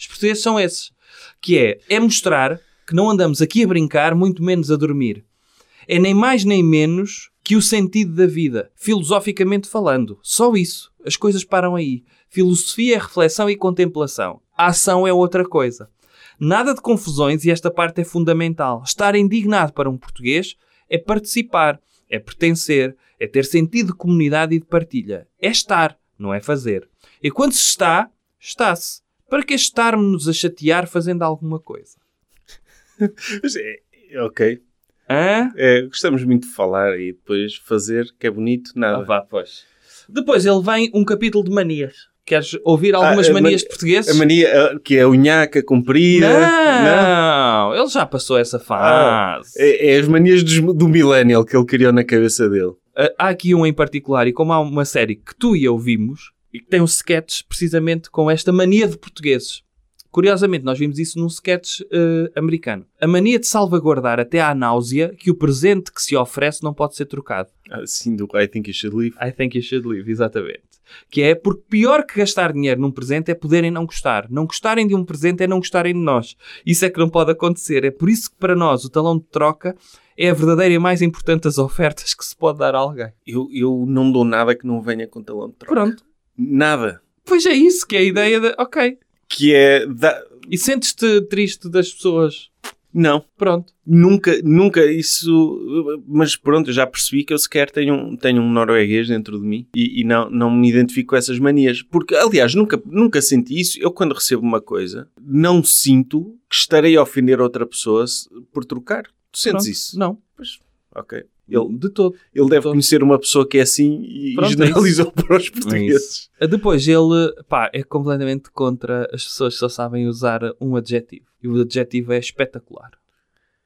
Os portugueses são esses. Que é, é mostrar que não andamos aqui a brincar, muito menos a dormir. É nem mais nem menos que o sentido da vida, filosoficamente falando. Só isso. As coisas param aí. Filosofia é reflexão e contemplação. A ação é outra coisa. Nada de confusões e esta parte é fundamental. Estar indignado para um português é participar, é pertencer, é ter sentido de comunidade e de partilha. É estar, não é fazer. E quando se está, está-se. Para que estarmos a chatear fazendo alguma coisa? É, é ok. Hã? É, gostamos muito de falar e depois fazer, que é bonito, Ah, nada. vá, pois. Depois ele vem um capítulo de manias. Queres ouvir algumas Ah, manias mani- portugueses? A mania, a- que é a unhaca comprida. Não, ele já passou essa fase. É, é as manias dos- do millennial que ele criou na cabeça dele. Há aqui um em particular, e como há uma série que tu e eu vimos, e que tem um sketch precisamente com esta mania de portugueses. Curiosamente, nós vimos isso num sketch uh, americano. A mania de salvaguardar até à náusea que o presente que se oferece não pode ser trocado. Assim do I think you should leave. I think you should leave, exatamente. Que é porque pior que gastar dinheiro num presente é poderem não gostar. Não gostarem de um presente é não gostarem de nós. Isso é que não pode acontecer. É por isso que para nós o talão de troca é a verdadeira e mais importante das ofertas que se pode dar a alguém. Eu, eu não dou nada que não venha com talão de troca. Pronto. Nada. Pois é isso que é a ideia de. Ok. Que é... Da... E sentes-te triste das pessoas? Não. Pronto. Nunca, nunca isso... Mas pronto, eu já percebi que eu sequer tenho um, tenho um norueguês dentro de mim e, e não, não me identifico com essas manias. Porque, aliás, nunca, nunca senti isso. Eu, quando recebo uma coisa, não sinto que estarei a ofender outra pessoa por trocar. Tu sentes Pronto. isso? Não. Ok. Ele, de todo. ele deve Todo. conhecer uma pessoa que é assim e Pronto, é generalizou para os portugueses. Depois ele, pá, é completamente contra as pessoas que só sabem usar um adjetivo. E o adjetivo é espetacular.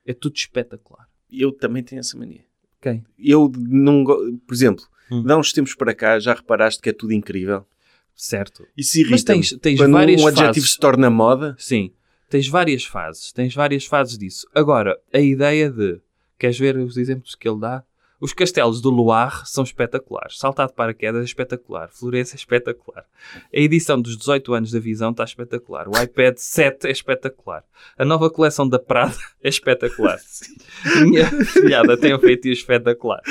É tudo espetacular. Eu também tenho essa mania. Quem? Eu não Por exemplo, Hum. dá uns tempos para cá, já reparaste que é tudo incrível? Certo. Isso irrita Mas tens, tens Quando várias um adjetivo fases. se torna moda, Sim. Tens várias fases. Tens várias fases disso. Agora, a ideia de... Queres ver os exemplos que ele dá? Os castelos do Loire são espetaculares. Saltar de paraquedas é espetacular. Florença é espetacular. A edição dos 18 anos da Visão está espetacular. O iPad 7 é espetacular. A nova coleção da Prada é espetacular. Minha filhada tem um feitio espetacular.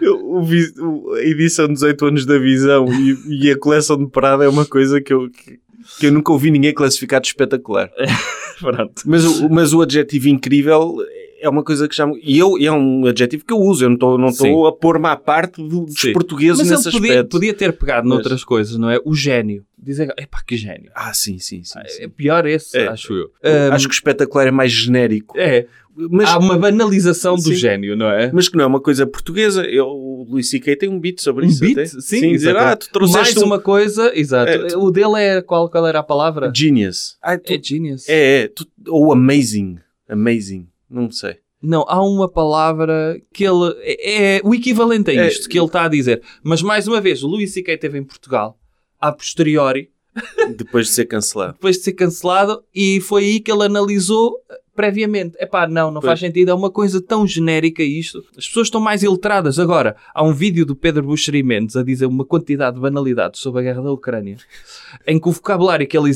Não, o a edição 18 anos da Visão e, e a coleção de Prada é uma coisa que eu, que, que eu nunca ouvi ninguém classificar de espetacular. Mas mas o adjetivo incrível é uma coisa que já... E eu, é um adjetivo que eu uso. Eu não estou Sim. a pôr-me à parte do- dos Sim. portugueses Mas nesse ele podia, aspecto. podia ter pegado Mas- noutras coisas, não é? O gênio. Dizer, epá, que gênio. Ah, sim, sim, sim. sim. É pior esse, É. acho eu. Acho que o espetacular é mais genérico. É, Mas, há uma banalização do Sim. gênio, não é? mas que não é uma coisa portuguesa. Eu, o Luís C.K. tem um beat sobre Um isso. beat? até. Sim, dizer, exato. ah, tu trouxeste Mais um uma coisa, exato. É, O dele é, qual, qual era a palavra? genius. Ah, tu- É genius. É, é. Tu- ou amazing. Amazing. Não sei. Não, há uma palavra que ele... É, é o equivalente a É. isto que ele está a dizer. Mas, mais uma vez, o Luís C.K. esteve em Portugal, a posteriori, Depois de ser cancelado. depois de ser cancelado, e foi aí que ele analisou previamente. Epá, não, não faz Pois. sentido, é uma coisa tão genérica isto. As pessoas estão mais iletradas. Agora, há um vídeo do Pedro Buxeri Mendes a dizer uma quantidade de banalidades sobre a guerra da Ucrânia, em que o vocabulário que ele,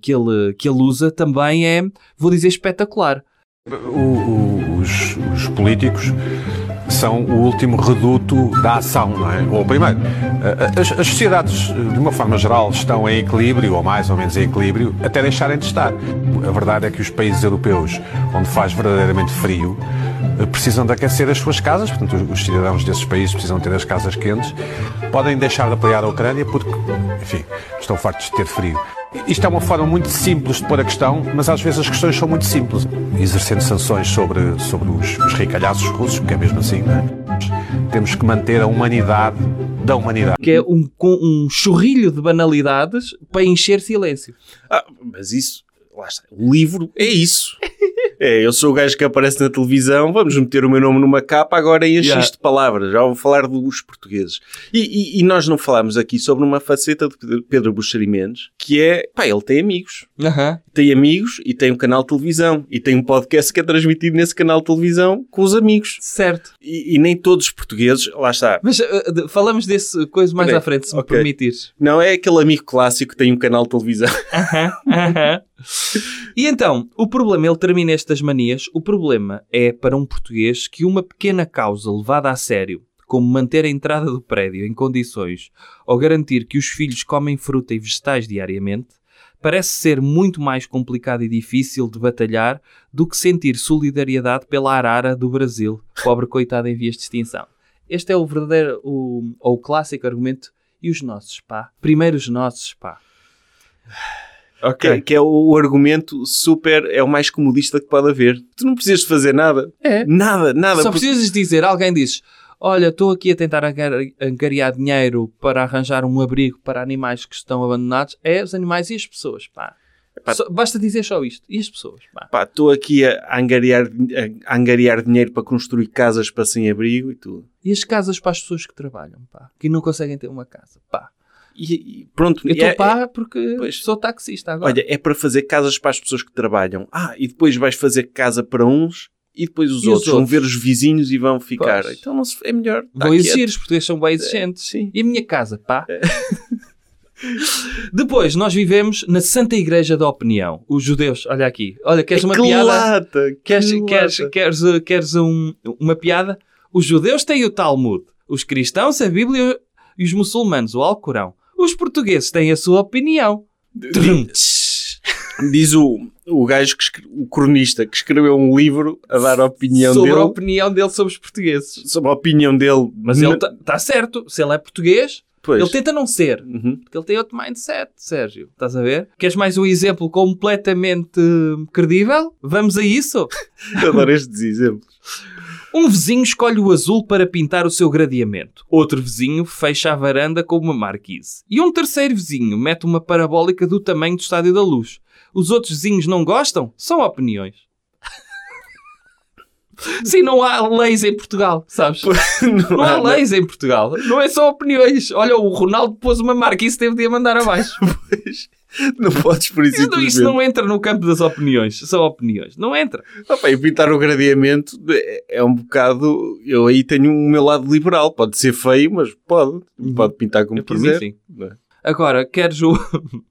que ele, que ele usa também é, vou dizer, espetacular. O- o- os, os políticos são o último reduto da ação, não é? Ou primeiro, as, as sociedades, de uma forma geral, estão em equilíbrio, ou mais ou menos em equilíbrio, até deixarem de estar. A verdade é que os países europeus, onde faz verdadeiramente frio, eh, precisam de aquecer as suas casas, portanto, os cidadãos desses países precisam ter as casas quentes, podem deixar de apoiar a Ucrânia porque, enfim, estão fartos de ter frio. Isto é uma forma muito simples de pôr a questão, mas às vezes as questões são muito simples. Exercendo sanções sobre, sobre os, os ricalhaços russos, porque é mesmo assim, não é? Temos que manter a humanidade da humanidade. Que é um, com um chorrilho de banalidades para encher silêncio. Ah, mas isso, lá está. O livro é isso. É, eu sou o gajo que aparece na televisão, vamos meter o meu nome numa capa, agora enche Yeah. isto de palavras. Já vou falar dos portugueses. E, e- e nós não falámos aqui sobre uma faceta de Pedro- Buxeri Mendes, que é, pá, ele tem amigos. Aham. Tem amigos e tem um canal de televisão. E tem um podcast que é transmitido nesse canal de televisão com os amigos. Certo. E, e nem todos os portugueses, lá está. Mas uh, falamos desse coisa mais Peraí. à frente, se me Ok. permitires. Não é aquele amigo clássico que tem um canal de televisão. E então, o problema, ele termina estas manias, o problema é para um português que uma pequena causa levada a sério, como manter a entrada do prédio em condições ou garantir que os filhos comem fruta e vegetais diariamente, parece ser muito mais complicado e difícil de batalhar do que sentir solidariedade pela arara do Brasil, pobre coitada em vias de extinção. Este é o verdadeiro, o, ou o clássico argumento, e os nossos, pá? Primeiro os nossos, pá. Que, que é o argumento super, é o mais comodista que pode haver. Tu não precisas de fazer nada. É. Nada, nada. Só porque- precisas dizer, alguém diz, olha, estou aqui a tentar angar- angariar dinheiro para arranjar um abrigo para animais que estão abandonados. É os animais e as pessoas, pá. Pá. Só- basta dizer só isto. E as pessoas, estou aqui a a angariar, a angariar dinheiro para construir casas para sem-abrigo e tudo. E as casas para as pessoas que trabalham, pá. Que não conseguem ter uma casa, pá. E, e pronto. Eu estou é- pá porque pois. sou taxista agora. Olha, é para fazer casas para as pessoas que trabalham. Ah, e depois vais fazer casa para uns e depois os, E os outros, vão outros? ver os vizinhos e vão ficar. Pois. Então não se, é melhor. quieto. exigir, os portugueses são bem exigentes. sim. E a minha casa, pá. Depois, nós vivemos na Santa Igreja da Opinião. Os judeus, olha aqui. Olha, queres uma que piada? lata, que Queres, lata. queres, queres, queres um- uma piada? Os judeus têm o Talmud, os cristãos a Bíblia e os muçulmanos o Alcorão. Os portugueses têm a sua opinião. Trum. Diz o, o gajo, que o cronista, que escreveu um livro a dar a opinião sobre dele. a opinião dele sobre os portugueses. Sobre a opinião dele. Mas ele está certo. Se ele é português, Pois. ele tenta não ser. Uhum. Porque ele tem outro mindset, Sérgio. Estás a ver? Queres mais um exemplo completamente credível? Vamos a isso? Adoro estes exemplos. Um vizinho escolhe o azul para pintar o seu gradeamento. Outro vizinho fecha a varanda com uma marquise. E um terceiro vizinho mete uma parabólica do tamanho do Estádio da Luz. Os outros vizinhos não gostam? São opiniões. Sim, não há leis em Portugal, sabes? não, Não há há- leis em Portugal. Não é só opiniões. Olha, o Ronaldo pôs uma marquise e teve de a mandar abaixo. Não podes por isso. Isso não- Isso não entra no campo das opiniões. São opiniões. Não entra. Opa, e pintar o gradeamento é- é um bocado. Eu aí tenho o meu lado liberal. Pode ser feio, mas pode. Pode pintar como Eu, mim, quiser. sim. É? Agora, queres o...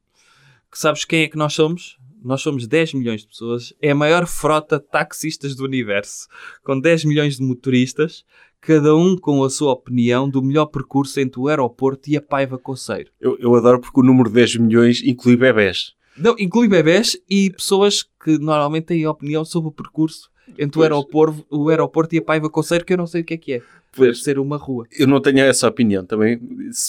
que sabes quem é que nós somos? Nós somos 10 milhões de pessoas. É a maior frota de taxistas do universo. Com 10 milhões de motoristas, cada um com a sua opinião do melhor percurso entre o aeroporto e a Paiva Coceiro. Eu, eu adoro porque o número 10 milhões inclui bebés. Não, inclui bebés e pessoas que normalmente têm opinião sobre o percurso entre o aeroporto, o aeroporto e a Paiva Coceiro, que eu não sei o que é que é. Deve Pois. ser uma rua. Eu não tenho essa opinião também.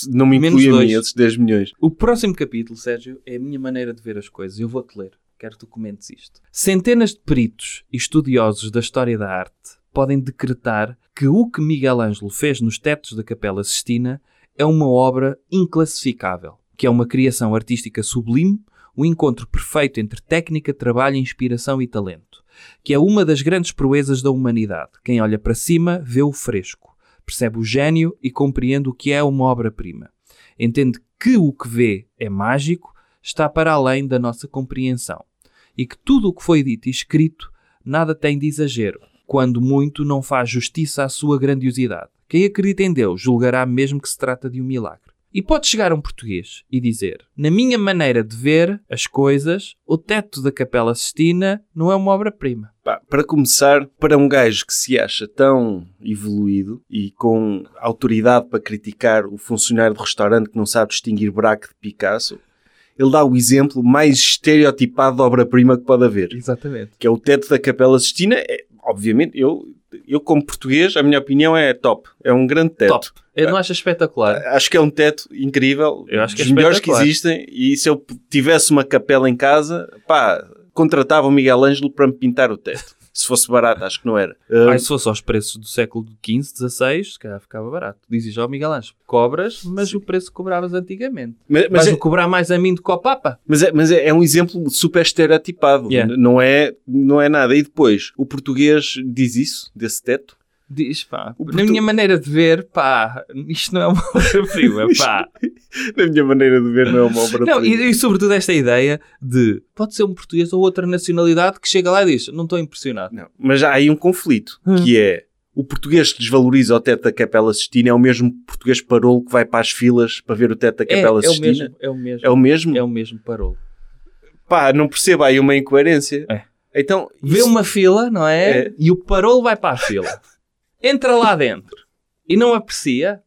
Não me Menos inclui a mim esses 10 milhões. O próximo capítulo, Sérgio, é a minha maneira de ver as coisas. Eu vou-te ler. Quero que tu comentes isto. Centenas de peritos e estudiosos da história da arte podem decretar que o que Miguel Ângelo fez nos tetos da Capela Sistina é uma obra inclassificável, que é uma criação artística sublime, o encontro perfeito entre técnica, trabalho, inspiração e talento, que é uma das grandes proezas da humanidade. Quem olha para cima vê o fresco, percebe o gênio e compreende o que é uma obra-prima entende que o que vê é mágico, está para além da nossa compreensão. E que tudo o que foi dito e escrito nada tem de exagero, quando muito não faz justiça à sua grandiosidade. Quem acredita em Deus julgará mesmo que se trata de um milagre. E pode chegar um português e dizer: Na minha maneira de ver as coisas, o teto da Capela Sistina não é uma obra-prima. Para começar, para um gajo que se acha tão evoluído e com autoridade para criticar o funcionário de restaurante que não sabe distinguir Braque de Picasso, ele dá o exemplo mais estereotipado de obra-prima que pode haver, Exatamente. que é o teto da Capela Sistina. É, obviamente, eu, eu como português, a minha opinião é top. É um grande teto. Top. Eu não acho espetacular. Acho que é um teto incrível, Eu acho que é dos melhores que existem. E se eu tivesse uma capela em casa, pá, contratava o Miguel Ângelo para me pintar o teto. Se fosse barato, acho que não era. Uh, Ai, se fosse aos preços do século XV, XVI, se calhar ficava barato. Dizes ao Miguel Ângelo, cobras, mas o preço que cobravas antigamente. mas, mas, Vais-me é, cobrar mais a mim do que ao Papa? mas, é, mas é- é um exemplo super estereotipado. Yeah. Não, é, não é nada. E depois, o português diz isso, desse teto. Diz, pá, O na portu- minha maneira de ver, pá, isto não é uma obra-prima, pá. Na minha maneira de ver, não é uma obra Não, e, e sobretudo esta ideia de, pode ser um português ou outra nacionalidade que chega lá e diz, não estou impressionado. Não, mas há aí um conflito, Hum. que é o português que desvaloriza o teto da Capela Sistina é o mesmo português parolo que vai para as filas para ver o teto da É, Capela é o Sistina. mesmo, é o mesmo. É o mesmo? É o mesmo parolo. Pá, não percebo aí uma incoerência. É. Então, Vê isso- uma fila, não é? É. E o parolo vai para a fila. Entra lá dentro e não aprecia.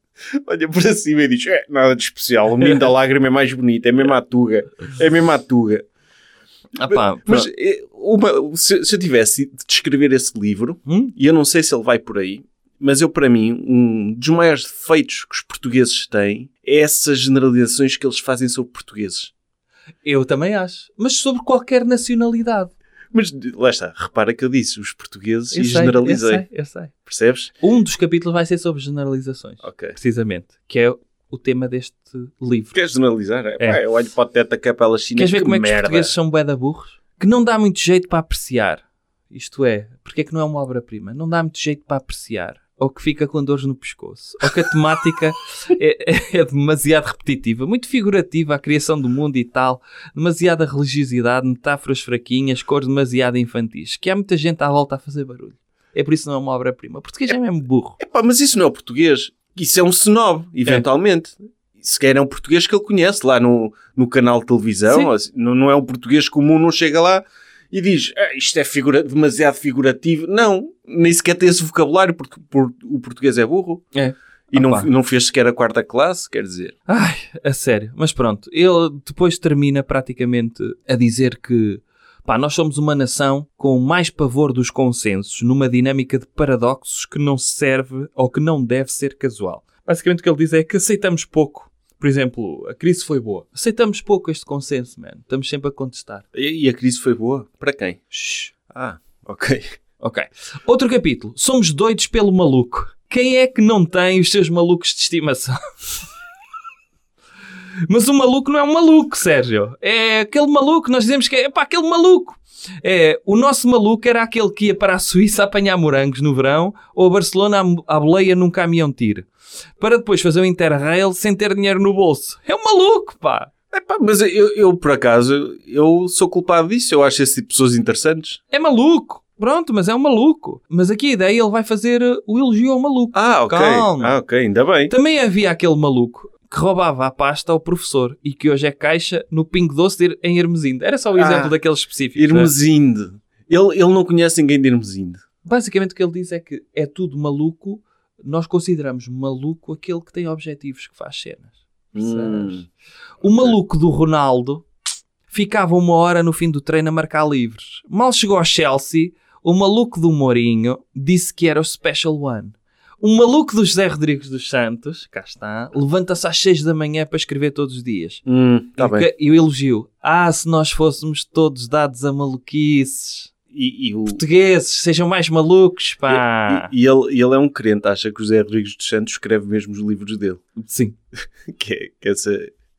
olha para cima e diz: é, nada de especial, o menino da lágrima é mais bonito, é mesmo a tuga, é mesmo a tuga. Ah, pá, Mas eh, uma- se, se eu tivesse de escrever esse livro, Hum? e eu não sei se ele vai por aí, mas eu, para mim, um dos maiores defeitos que os portugueses têm é essas generalizações que eles fazem sobre portugueses. Eu também acho. Mas sobre qualquer nacionalidade. Mas lá está, repara que eu disse os portugueses Eu e sei, generalizei. Eu sei, eu sei. Percebes? Um dos capítulos vai ser sobre generalizações. Ok. Precisamente. Que é o tema deste livro. Queres generalizar? É. É. pá, eu olho para o teto da capela china Queres ver que como é que os merda. portugueses são bué burros? Que não dá muito jeito para apreciar. Isto é, porque é que não é uma obra-prima? Não dá muito jeito para apreciar. Ou que fica com dores no pescoço. Ou que a temática é, é demasiado repetitiva. Muito figurativa, a criação do mundo e tal. Demasiada religiosidade, metáforas fraquinhas, cores demasiado infantis. Que há muita gente à volta a fazer barulho. É por isso que não é uma obra-prima. O português é mesmo burro. Epá, mas isso não é o português. Isso é um snob, eventualmente. Se calhar é um português que ele conhece lá no, no canal de televisão. Assim, Não, não é um português comum, não chega lá e diz "Ah, isto é figura, demasiado figurativo. Não, nem sequer tem esse vocabulário porque por- o português é burro. É. E não, Opa. não fez sequer a quarta classe, quer dizer. Ai, a sério. Mas pronto, ele depois termina praticamente a dizer que pá, nós somos uma nação com mais pavor dos consensos numa dinâmica de paradoxos que não serve ou que não deve ser casual. Basicamente o que ele diz é que aceitamos pouco. Por exemplo, a crise foi boa. Aceitamos pouco este consenso, man. Estamos sempre a contestar. E, e a crise foi boa? Para quem? Shhh. Ah, ok. Ok. Outro capítulo. Somos doidos pelo maluco. Quem é que não tem os seus malucos de estimação? Mas o maluco não é um maluco, Sérgio. É aquele maluco, nós dizemos que é pá, aquele maluco. É, o nosso maluco era aquele que ia para a Suíça apanhar morangos no verão ou a Barcelona à, à boleia num caminhão tiro. Para depois fazer o Interrail sem ter dinheiro no bolso. É um maluco, pá. Epá, mas eu, eu, por acaso, eu sou culpado disso. Eu acho esse tipo de pessoas interessantes. É maluco! Pronto, mas é um maluco. Mas aqui a ideia ele vai fazer o elogio ao maluco. Ah, ok. Calma. Ah, ok, ainda bem. Também havia aquele maluco que roubava a pasta ao professor e que hoje é caixa no Pingo Doce em Hermesinde. Era só o Ah, exemplo daquele específico. não é? Irmesinde. Ele, ele não conhece ninguém de Irmesinde. Basicamente o que ele diz é que é tudo maluco. Nós consideramos maluco aquele que tem objetivos, que faz cenas. Hum. O maluco do Ronaldo ficava uma hora no fim do treino a marcar livres. Mal chegou ao Chelsea, o maluco do Mourinho disse que era o Special One. O maluco do José Rodrigues dos Santos, cá está, levanta-se às 6 da manhã para escrever todos os dias. Hum, tá e, o bem. que- e o elogio. Ah, se nós fôssemos todos dados a maluquices. E, e o, Portugueses, sejam mais malucos, pá. e, e ele, ele é um crente, acha que o José Rodrigues dos Santos escreve mesmo os livros dele. Sim. que é, que essa-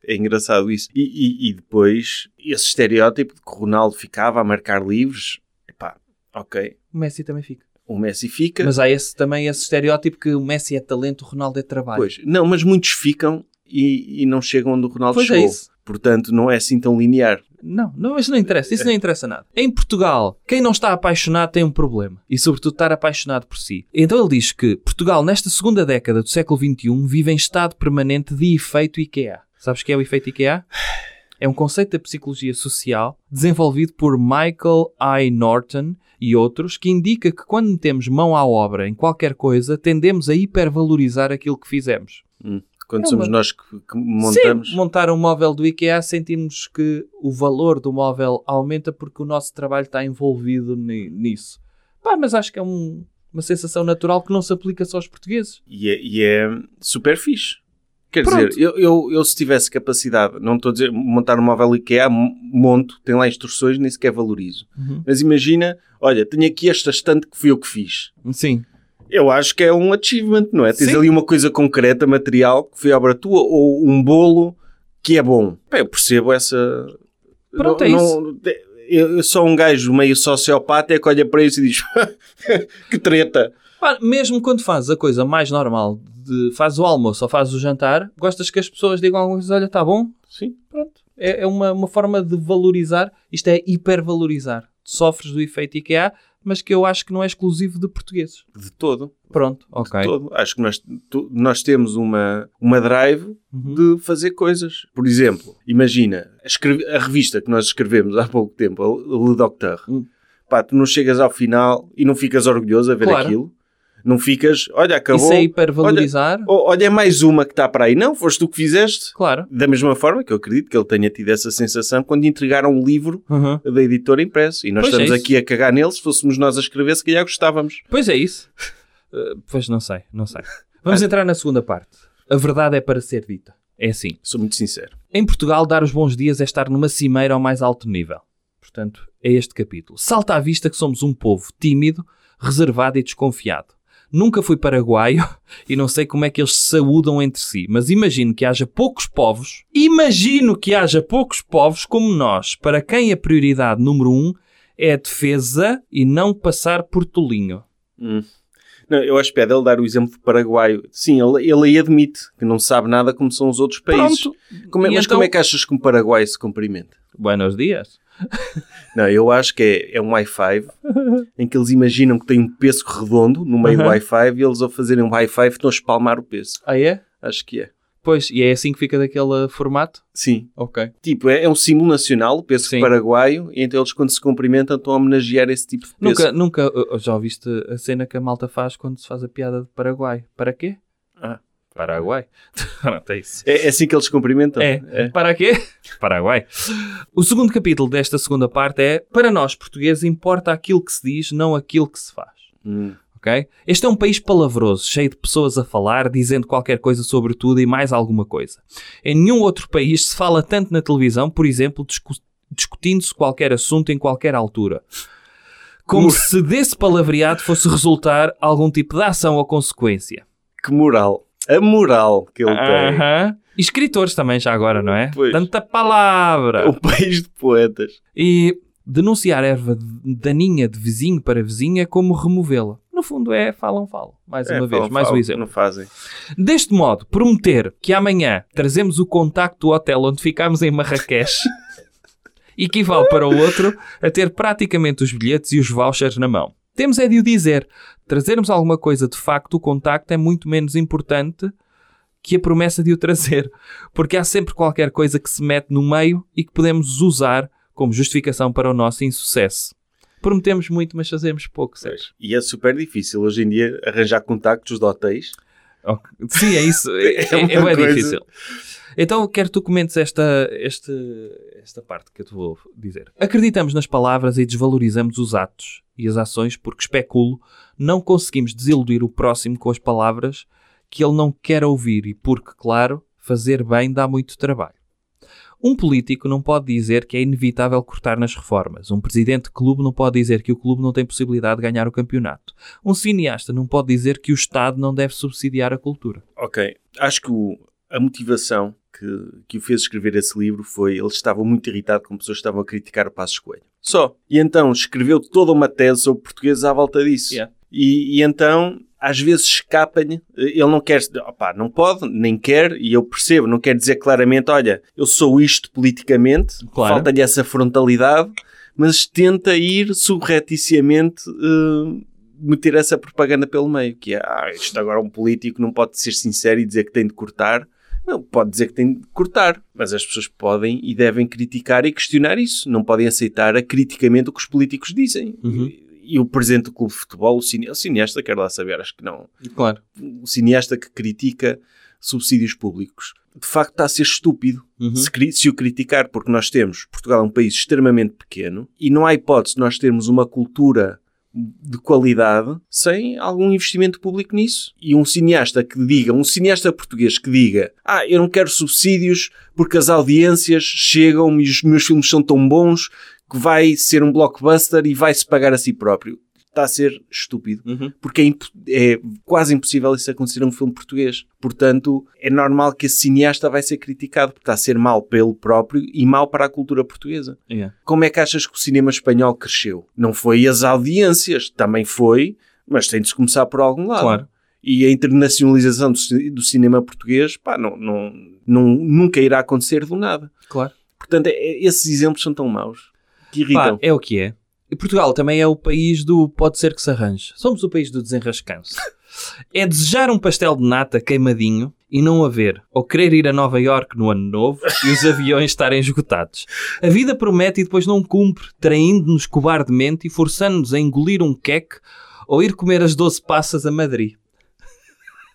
é engraçado isso. E, e- e depois, esse estereótipo de que o Ronaldo ficava a marcar livros, epá, ok, O Messi também fica. O Messi fica, Mas há esse, também esse estereótipo que o Messi é talento, o Ronaldo é trabalho. pois, não, mas muitos ficam e, e não chegam onde o Ronaldo Pois é chegou. isso. Portanto, não é assim tão linear. Não, não, isso não interessa. Isso não interessa nada. Em Portugal, quem não está apaixonado tem um problema. E, sobretudo, estar apaixonado por si. Então ele diz que Portugal, nesta segunda década do século XXI, vive em estado permanente de efeito IKEA. Sabes o que é o efeito IKEA? É um conceito da psicologia social desenvolvido por Michael I. Norton e outros que indica que quando metemos mão à obra em qualquer coisa, tendemos a hipervalorizar aquilo que fizemos. Quando É somos uma- nós que, que montamos. Sim, montar um móvel do IKEA sentimos que o valor do móvel aumenta porque o nosso trabalho está envolvido ni- nisso. Pá, mas acho que é um- uma sensação natural que não se aplica só aos portugueses. E é, e é super fixe. Quer Pronto. dizer, eu, eu, eu se tivesse capacidade, não estou a dizer montar um móvel IKEA, monto, tem lá instruções, nem sequer valorizo. Mas imagina, olha, tenho aqui esta estante que fui eu que fiz. Sim. Eu acho que é um achievement, não é? Tens Sim. ali uma coisa concreta, material, que foi obra tua, ou um bolo que é bom. Pá, eu percebo essa... Pronto, não, é não- eu, eu sou um gajo meio sociopata é que olha para isso e diz que treta. Pá, mesmo quando fazes a coisa mais normal, de fazes o almoço ou fazes o jantar, gostas que as pessoas digam alguma coisa, olha, tá bom, Sim. pronto. É, é uma, uma forma de valorizar, isto é hipervalorizar. Sofres do efeito IKEA, mas que eu acho que não é exclusivo de portugueses. De todo. Pronto, ok. todo. Acho que nós, tu- nós temos uma, uma drive Uhum. de fazer coisas. Por exemplo, imagina escreve- a revista que nós escrevemos há pouco tempo, a Le Docteur. Hum. Pá, tu não chegas ao final e não ficas orgulhoso a ver Claro. aquilo. Não ficas, olha, acabou. Isso é hipervalorizar? Oh, Olha, é mais uma que está para aí. Não, foste tu que fizeste. Claro. Da mesma forma que eu acredito que ele tenha tido essa sensação quando entregaram um livro da editora impresso. E nós Pois é estamos isso. aqui a cagar nele. Se fôssemos nós a escrever, se calhar gostávamos. Pois é isso. Uh, pois não sei, não sei. Vamos entrar na segunda parte. A verdade é para ser dita. É assim. Sou muito sincero. Em Portugal, dar os bons dias é estar numa cimeira ao mais alto nível. Portanto, é este capítulo. Salta à vista que somos um povo tímido, reservado e desconfiado. Nunca fui paraguaio e não sei como é que eles se saúdam entre si, mas imagino que haja poucos povos, imagino que haja poucos povos como nós, para quem a prioridade número um é a defesa e não passar por tolinho. Hum. Não, eu acho piada ele dar o exemplo do Paraguaio. Sim, ele, ele aí admite que não sabe nada como são os outros países. Como é- mas então- como é que achas que um Paraguai se cumprimenta? Buenos dias. Não, eu acho que é, é um Wi-Fi em que eles imaginam que tem um pêssego redondo no meio do Uhum. Wi-Fi e eles ao fazerem um Wi-Fi estão a espalmar o pêssego. Ah, é? Acho que é. Pois, e é assim que fica daquele formato? Sim. Ok. Tipo, é, é um símbolo nacional, o pêssego Sim. paraguaio, e então eles quando se cumprimentam estão a homenagear esse tipo de Nunca, pêssego. nunca uh, já ouviste a cena que a malta faz quando se faz a piada de Paraguai? Para quê? Paraguai. É. É, é assim que eles cumprimentam? É. Para quê? Paraguai. O segundo capítulo desta segunda parte é Para nós, portugueses, importa aquilo que se diz, não aquilo que se faz. Hum. Ok? Este é um país palavroso, cheio de pessoas a falar, dizendo qualquer coisa sobre tudo e mais alguma coisa. Em nenhum outro país se fala tanto na televisão, por exemplo, discu- discutindo-se qualquer assunto em qualquer altura. Como se desse palavreado fosse resultar algum tipo de ação ou consequência. Que moral. A moral que ele tem. Aham. E escritores também, já agora, não é? Pois. Tanta palavra. O país de poetas. E denunciar erva daninha de vizinho para vizinho é como removê-la. No fundo é falam, falam. Mais É, uma falam, vez, mais um exemplo. Não fazem. Deste modo, prometer que amanhã trazemos o contacto do hotel onde ficámos em Marrakech equivale para o outro a ter praticamente os bilhetes e os vouchers na mão. Temos é de o dizer. Trazermos alguma coisa de facto, o contacto é muito menos importante que a promessa de o trazer. Porque há sempre qualquer coisa que se mete no meio e que podemos usar como justificação para o nosso insucesso. Prometemos muito, mas fazemos pouco, Sérgio. E é super difícil hoje em dia arranjar contactos de hotéis. Ok. Sim, é isso. É, É é, é difícil. Então, quero que tu comentes esta, esta, esta parte que eu te vou dizer. Acreditamos nas palavras e desvalorizamos os atos e as ações porque, especulo, não conseguimos desiludir o próximo com as palavras que ele não quer ouvir e porque, claro, fazer bem dá muito trabalho. Um político não pode dizer que é inevitável cortar nas reformas. Um presidente de clube não pode dizer que o clube não tem possibilidade de ganhar o campeonato. Um cineasta não pode dizer que o Estado não deve subsidiar a cultura. Ok. Acho que o- a motivação que, que o fez escrever esse livro foi ele estava muito irritado com pessoas que estavam a criticar o Passos Coelho. Só. E então escreveu toda uma tese sobre portugueses à volta disso. Yeah. E, e então, às vezes escapa-lhe, ele não quer, opá, não pode, nem quer, e eu percebo, não quer dizer claramente, olha, eu sou isto politicamente, Claro. falta-lhe essa frontalidade, mas tenta ir subreticiamente eh, meter essa propaganda pelo meio, que é, ah, isto agora um político não pode ser sincero e dizer que tem de cortar. Não, pode dizer que tem de cortar, mas as pessoas podem e devem criticar e questionar isso. Não podem aceitar acriticamente o que os políticos dizem. Uhum. E, e o presidente do clube de futebol, o, cine, o cineasta, quero lá saber, acho que não. Claro. O cineasta que critica subsídios públicos, de facto está a ser estúpido Uhum. se, se o criticar, porque nós temos, Portugal é um país extremamente pequeno e não há hipótese de nós termos uma cultura de qualidade sem algum investimento público nisso. E um cineasta que diga, um cineasta português que diga, ah, eu não quero subsídios porque as audiências chegam e os meus filmes são tão bons que vai ser um blockbuster e vai-se pagar a si próprio. Está a ser estúpido Uhum. porque é, é quase impossível isso acontecer a um filme português. Portanto, é normal que esse cineasta vai ser criticado, porque está a ser mal ele próprio e mal para a cultura portuguesa. Yeah. Como é que achas que o cinema espanhol cresceu? Não foi as audiências, também foi, mas tem de se começar por algum lado. Claro. E a internacionalização do, ci- do cinema português, pá, não, não, não- nunca irá acontecer do nada. Claro. Portanto, é- esses exemplos são tão maus que irritam. Pá, é o que é. E Portugal também é o país do pode ser que se arranje. Somos o país do desenrascanço. É desejar um pastel de nata queimadinho e não haver, ou querer ir a Nova York no ano novo e os aviões estarem esgotados. A vida promete e depois não cumpre, traindo-nos cobardemente e forçando-nos a engolir um queque ou ir comer as 12 passas a Madrid.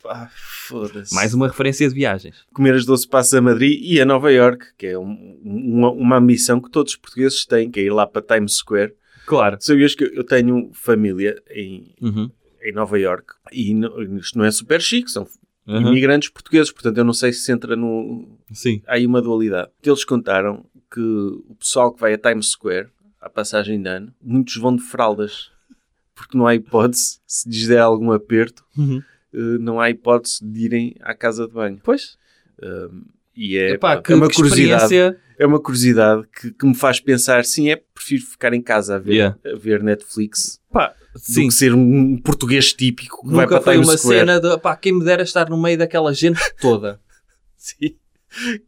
Pá, foda-se. Mais uma referência de viagens. comer as 12 passos a Madrid e a Nova York, que é um- uma, uma ambição que todos os portugueses têm, que é ir lá para Times Square. Claro. Sabias que eu tenho família em, Uhum. em Nova York e isto não é super chique, são Uhum. imigrantes portugueses, portanto eu não sei se entra no... Sim. Há aí uma dualidade. Eles contaram que o pessoal que vai a Times Square, à passagem de ano, muitos vão de fraldas, porque não há hipótese, se lhes der algum aperto, Uhum. eh, não há hipótese de irem à casa de banho. Pois. E é, Epá, pá, que, é uma curiosidade. É uma curiosidade que, que me faz pensar, sim, é prefiro ficar em casa a ver, Yeah. a ver Netflix Pá, do sim. que ser um português típico que vai Nunca para foi Times uma Square. cena de pá, quem me dera estar no meio daquela gente toda. Sim.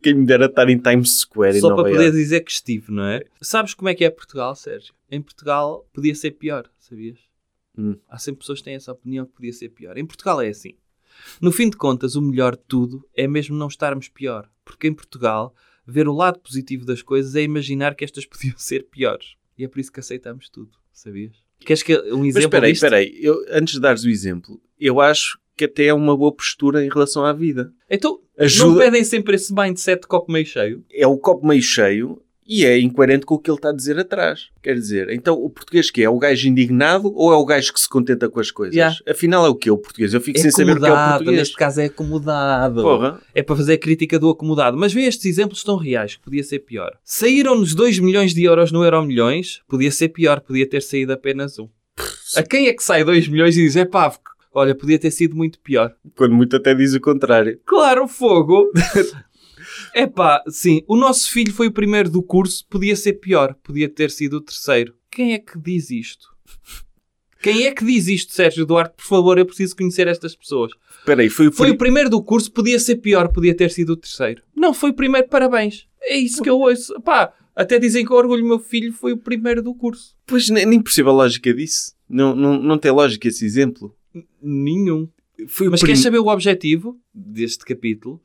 Quem me dera estar em Times Square Só para poder dizer que estive, não é? Sabes como é que é Portugal, Sérgio? Em Portugal podia ser pior, sabias? Hum. Há sempre pessoas que têm essa opinião que podia ser pior. Em Portugal é assim. No fim de contas, o melhor de tudo é mesmo não estarmos pior. Porque em Portugal, ver o lado positivo das coisas é imaginar que estas podiam ser piores. E é por isso que aceitamos tudo, sabias? Queres que um Mas exemplo espera aí, espera aí. Eu, antes de dares o exemplo, eu acho que até é uma boa postura em relação à vida. Então, não Ajuda, pedem sempre esse mindset de copo meio cheio? é o copo meio cheio e é incoerente com o que ele está a dizer atrás. Quer dizer, então o português que é? É o gajo indignado ou é o gajo que se contenta com as coisas? Yeah. Afinal é o que o português? Eu fico É sem saber o que é o acomodado, português. neste caso é acomodado. Porra. É para fazer a crítica do acomodado. Mas vê, estes exemplos tão reais que podia ser pior. Saíram-nos 2 milhões de euros no Euro Milhões, podia ser pior, podia ter saído apenas um. A quem é que sai 2 milhões e diz, é pá, olha, podia ter sido muito pior? Quando muito até diz o contrário. Claro, fogo! É pá, sim, o nosso filho foi o primeiro do curso, podia ser pior, podia ter sido o terceiro. Quem é que diz isto? Quem é que diz isto, Sérgio Duarte? Por favor, eu preciso conhecer estas pessoas. Espera aí, foi o Foi pri- o primeiro do curso, podia ser pior, podia ter sido o terceiro. Não, foi o primeiro, parabéns. É isso que eu ouço. Pá, até dizem que o orgulho meu filho foi o primeiro do curso. Pois nem, nem percebo a lógica disso. Não, não, não tem lógica esse exemplo. Nenhum. Foi o Mas prim- queres saber o objetivo deste capítulo?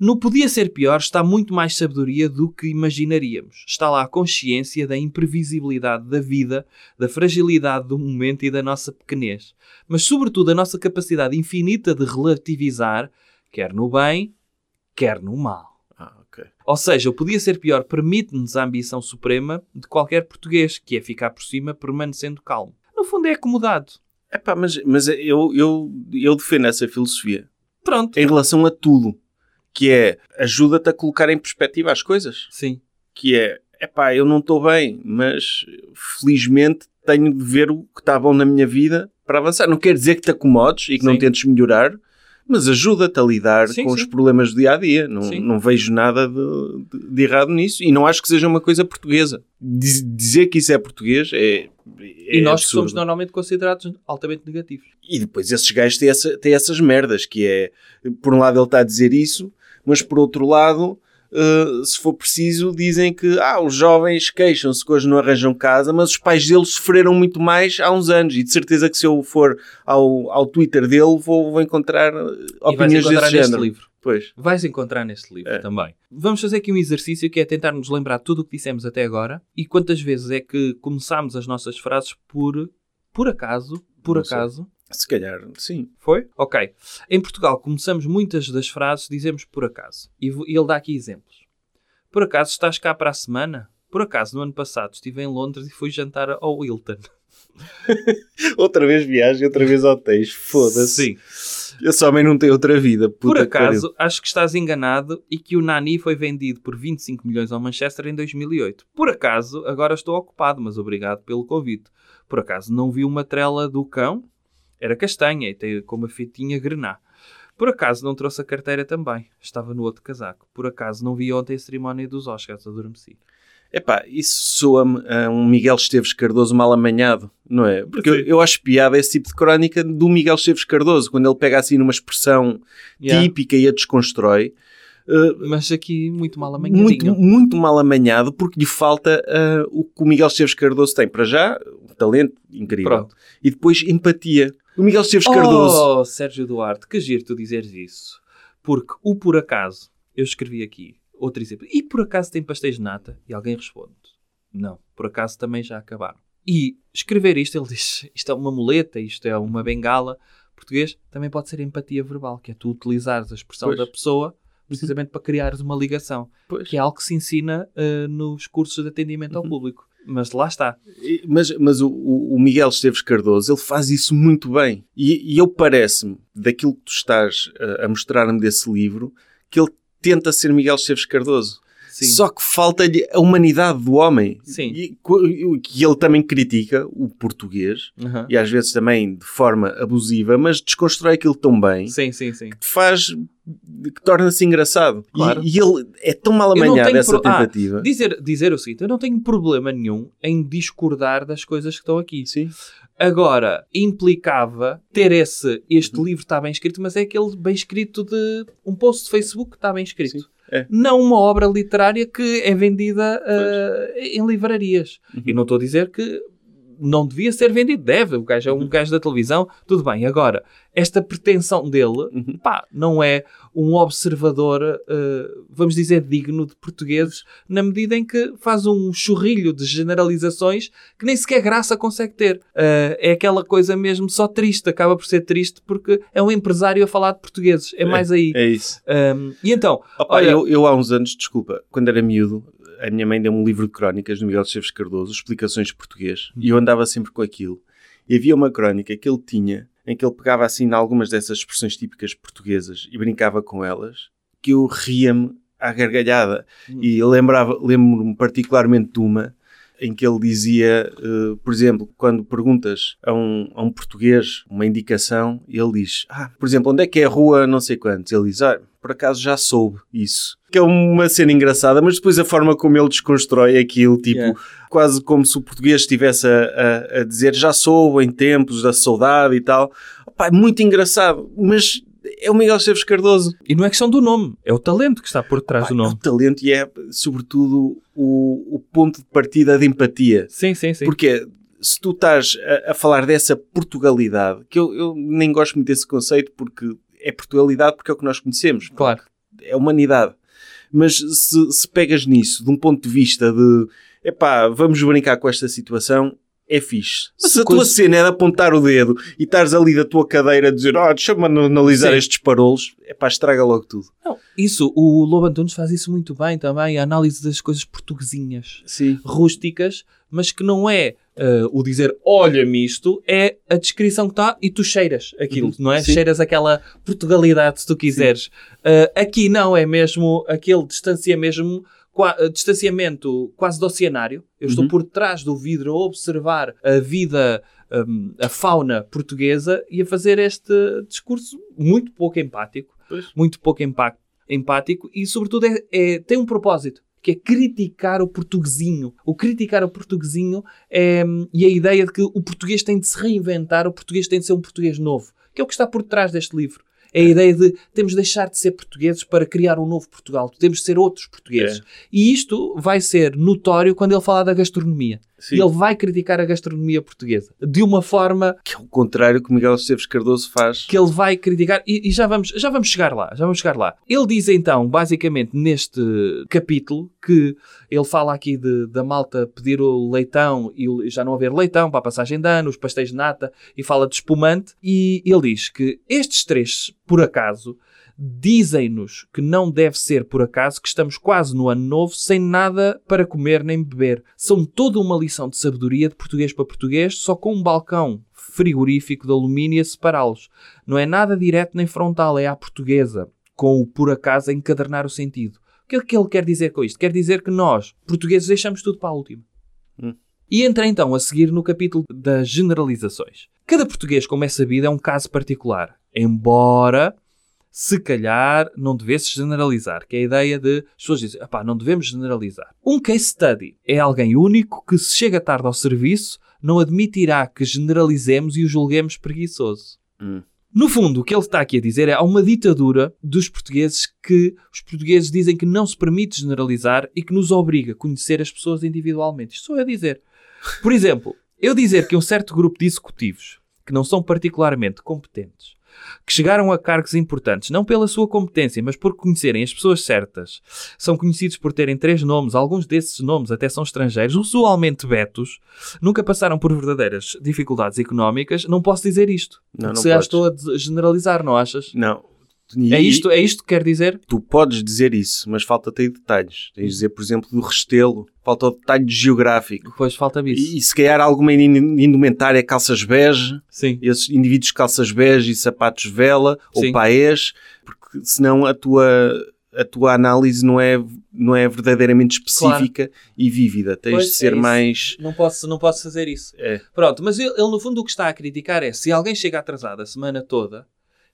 No Podia Ser Pior está muito mais sabedoria do que imaginaríamos. Está lá a consciência da imprevisibilidade da vida, da fragilidade do momento e da nossa pequenez. Mas, sobretudo, a nossa capacidade infinita de relativizar, quer no bem, quer no mal. Ah, ok. Ou seja, o Podia Ser Pior permite-nos a ambição suprema de qualquer português, que é ficar por cima permanecendo calmo. No fundo é acomodado. Epá, mas, mas eu, eu, eu defendo essa filosofia Pronto. em relação a tudo. Que é, ajuda-te a colocar em perspectiva as coisas. Sim. Que é, epá, eu não estou bem, mas felizmente tenho de ver o que está bom na minha vida para avançar. Não quer dizer que te acomodes e que não Sim. tentes melhorar, mas ajuda-te a lidar Sim, com sim. os problemas do dia a dia. Não, Sim. não vejo nada de, de- errado nisso e não acho que seja uma coisa portuguesa. Diz- dizer que isso é português é. E é nós que absurdo. somos normalmente considerados altamente negativos. E depois esses gajos têm, essa- têm essas merdas, que é, por um lado ele está a dizer isso, mas por outro lado, eh, se for preciso, dizem que ah, os jovens queixam-se que hoje não arranjam casa, mas os pais deles sofreram muito mais há uns anos. E de certeza que se eu for ao, ao Twitter dele, vou, vou encontrar eh, opiniões encontrar desse género. livro. Pois. Vais encontrar neste livro É. também. Vamos fazer aqui um exercício que é tentar nos lembrar tudo o que dissemos até agora e quantas vezes é que começámos as nossas frases por por acaso, por Não sei. Se calhar, sim. Foi? Ok. Em Portugal começamos muitas das frases dizemos por acaso. E ele dá aqui exemplos. Por acaso estás cá para a semana? Por acaso no ano passado estive em Londres e fui jantar ao Hilton. Outra vez viagem, outra vez hotéis. Foda-se. Sim. Esse homem não tem outra vida. Por acaso, acho que estás enganado e que o Nani foi vendido por 25 milhões ao Manchester em 2008. Por acaso, agora estou ocupado, mas obrigado pelo convite. Por acaso, não vi uma trela do cão? Era castanha e tem com uma fitinha grená. Por acaso, não trouxe a carteira também. Estava no outro casaco. Por acaso, não vi ontem a cerimónia dos Oscars. Adormeci. Epá, isso soa-me a um Miguel Esteves Cardoso mal amanhado, não é? Porque eu, eu acho piada esse tipo de crónica do Miguel Esteves Cardoso, quando ele pega assim numa expressão Yeah. típica e a desconstrói. uh, Mas aqui, muito mal muito, amanhadinho. muito mal amanhado, porque lhe falta uh, o que o Miguel Esteves Cardoso tem. Para já, um talento incrível. Pronto. E depois empatia. O Miguel Esteves Cardoso. Oh, Sérgio Duarte, que giro tu dizeres isso. Porque o por acaso, eu escrevi aqui outro exemplo. E por acaso tem pastéis de nata? E alguém responde: Não, por acaso também já acabaram. E escrever isto, ele diz: Isto é uma muleta, isto é uma bengala. Português também pode ser empatia verbal, que é tu utilizares a expressão Pois. da pessoa precisamente para criares uma ligação, Pois. que é algo que se ensina eh, nos cursos de atendimento ao Uhum. público. Mas lá está. Mas, mas o, o- Miguel Esteves Cardoso, ele faz isso muito bem. E, e eu parece-me, daquilo que tu estás uh, a mostrar-me desse livro, que ele tenta ser Miguel Esteves Cardoso. Sim. Só que falta-lhe a humanidade do homem. Sim. E, e que ele também critica o português, Uhum. e às vezes também de forma abusiva, mas desconstrói aquilo tão bem, Sim, sim, sim. que faz... que torna-se engraçado. E- Claro. E, ele é tão mal amanhado essa pro- Ah, tentativa. Dizer, dizer o seguinte, eu não tenho problema nenhum em discordar das coisas que estão aqui. Sim. Agora, implicava ter esse, este livro está bem escrito, mas é aquele bem escrito de um post de Facebook que está bem escrito. Sim, é. Não uma obra literária que é vendida ah, em livrarias. Uhum. E não estou a dizer que não devia ser vendido, deve. O gajo é Uhum. um gajo da televisão, tudo bem. Agora, esta pretensão dele, Uhum. pá, não é um observador, eh, vamos dizer, digno de portugueses, na medida em que faz um churrilho de generalizações que nem sequer graça consegue ter. Eh, é aquela coisa mesmo só triste, acaba por ser triste porque é um empresário a falar de portugueses. É mais aí. É isso. Um, e então, Opa, Olha- eu, eu há uns anos, desculpa, quando era miúdo, a minha mãe deu-me um livro de crónicas do Miguel Esteves Cardoso, Explicações de Português, e eu andava sempre com aquilo. E havia uma crónica que ele tinha, em que ele pegava assim em algumas dessas expressões típicas portuguesas e brincava com elas, que eu ria-me à gargalhada. E eu lembrava, lembro-me particularmente de uma, em que ele dizia, uh, por exemplo, quando perguntas a um, a um português uma indicação, ele diz, ah, por exemplo, onde é que é a rua não sei quantos? Ele diz, ah, por acaso já soube isso. Que é uma cena engraçada, mas depois a forma como ele desconstrói aquilo, tipo, yeah. quase como se o português estivesse a, a, a, dizer já soube em tempos da saudade e tal. Opa, é muito engraçado, mas é o Miguel Esteves Cardoso. E não é questão do nome, é o talento que está por trás Pá, do nome. É o talento e é, sobretudo, o, o ponto de partida de empatia. Sim, sim, sim. Porque se tu estás a, a falar dessa Portugalidade, que eu, eu, nem gosto muito desse conceito porque é Portugalidade porque é o que nós conhecemos. Claro. É humanidade. Mas se, se pegas nisso de um ponto de vista de epá, vamos brincar com esta situação, é fixe. Mas Se a coisa... tua cena é de apontar o dedo e estares ali da tua cadeira a dizer, oh, deixa-me analisar Sim. estes parolos, é pá, estraga logo tudo. Não, isso, o Lobo Antunes faz isso muito bem também, a análise das coisas portuguesinhas, Sim. rústicas, mas que não é uh, o dizer olha-me isto, é a descrição que está e tu cheiras aquilo, uhum. não é? Sim. Cheiras aquela Portugalidade, se tu quiseres. Uh, aqui não, é mesmo aquele distancia mesmo eh, distanciamento quase do oceanário. Eu estou uhum. por trás do vidro a observar a vida, um, a fauna portuguesa e a fazer este discurso muito pouco empático, pois. muito pouco empático e, sobretudo, é, é, tem um propósito. Que é criticar o portuguesinho. O criticar o portuguesinho é, e a ideia de que o português tem de se reinventar, o português tem de ser um português novo, que é o que está por trás deste livro. É a ideia de temos de deixar de ser portugueses para criar um novo Portugal. Temos de ser outros portugueses. É. E isto vai ser notório quando ele falar da gastronomia. Sim. Ele vai criticar a gastronomia portuguesa de uma forma que é o contrário que Miguel Esteves Cardoso faz. Que ele vai criticar e, e, já vamos já vamos chegar lá, já vamos chegar lá. Ele diz então, basicamente neste capítulo que ele fala aqui de, da Malta pedir o leitão e já não haver leitão para a passagem de ano, os pastéis de nata e fala de espumante e ele diz que estes três por acaso dizem-nos que não deve ser por acaso que estamos quase no ano novo sem nada para comer nem beber. São toda uma lição de sabedoria de português para português, só com um balcão frigorífico de alumínio a separá-los. Não é nada direto nem frontal, é à portuguesa, com o por acaso a encadernar o sentido. O que é que ele quer dizer com isto? Quer dizer que nós, portugueses, deixamos tudo para a última. Hum. E entra então a seguir no capítulo das generalizações. Cada português, como é sabido, é um caso particular. Embora se calhar não devesse generalizar, que é a ideia de as pessoas dizem, não devemos generalizar. Um case study é alguém único que se chega tarde ao serviço não admitirá que generalizemos e o julguemos preguiçoso. Hum. No fundo, o que ele está aqui a dizer é há uma ditadura dos portugueses que os portugueses dizem que não se permite generalizar e que nos obriga a conhecer as pessoas individualmente. Isto sou eu a dizer. Por exemplo, eu dizer que um certo grupo de executivos que não são particularmente competentes que chegaram a cargos importantes, não pela sua competência, mas por conhecerem as pessoas certas. São conhecidos por terem três nomes, alguns desses nomes até são estrangeiros, usualmente betos, nunca passaram por verdadeiras dificuldades económicas. Não posso dizer isto. Não, não se já estou a generalizar, não achas? Não. E é isto, é isto que quer dizer? Tu podes dizer isso, mas falta-te aí detalhes. Tens de dizer, por exemplo, do restelo. Falta o detalhe geográfico. Pois, falta isso. E, e se calhar alguma indumentária calças bege. Sim. Esses indivíduos calças bege e sapatos vela Sim. ou paés. Porque senão a tua, a tua análise não é, não é verdadeiramente específica claro. e vívida. Tens pois, de ser é mais... Não posso, não posso fazer isso. É. Pronto, mas ele, ele no fundo o que está a criticar é se alguém chega atrasado a semana toda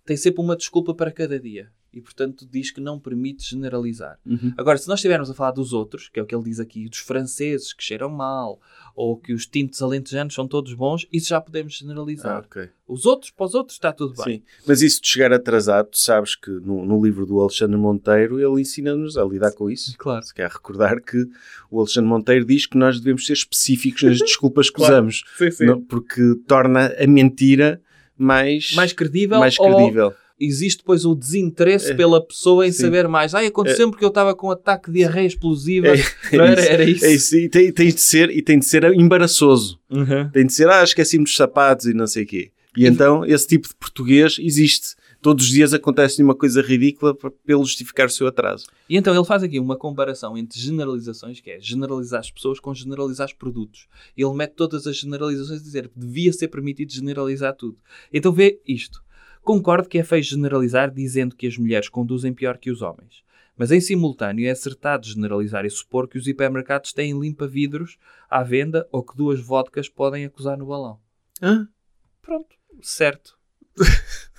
tem sempre uma desculpa para cada dia. E, portanto, diz que não permite generalizar. Uhum. Agora, se nós estivermos a falar dos outros, que é o que ele diz aqui, dos franceses que cheiram mal, ou que os tintos alentejanos são todos bons, isso já podemos generalizar. Ah, okay. Os outros, para os outros, está tudo bem. Sim, mas isso de chegar atrasado, tu sabes que no, no livro do Alexandre Monteiro ele ensina-nos a lidar com isso. Claro. Se quer recordar que o Alexandre Monteiro diz que nós devemos ser específicos nas desculpas que claro. usamos. Sim, sim. Não, porque torna a mentira mais, mais credível. Mais credível. Existe depois o desinteresse é. pela pessoa em Sim. saber mais. Ai, aconteceu é. porque eu estava com um ataque de diarreia explosiva. É, era, isso. era isso. É isso. E tem, tem, de ser, e tem de ser embaraçoso. Uhum. Tem de ser, ah, esqueci-me dos sapatos e não sei o quê. E, e então esse tipo de português existe. Todos os dias acontece uma coisa ridícula para justificar o seu atraso. E então ele faz aqui uma comparação entre generalizações, que é generalizar as pessoas com generalizar os produtos. Ele mete todas as generalizações a dizer que devia ser permitido generalizar tudo. Então vê isto. Concordo que é feio generalizar dizendo que as mulheres conduzem pior que os homens. Mas em simultâneo é acertado generalizar e supor que os hipermercados têm limpa-vidros à venda ou que duas vodkas podem acusar no balão. Hã? Pronto, certo.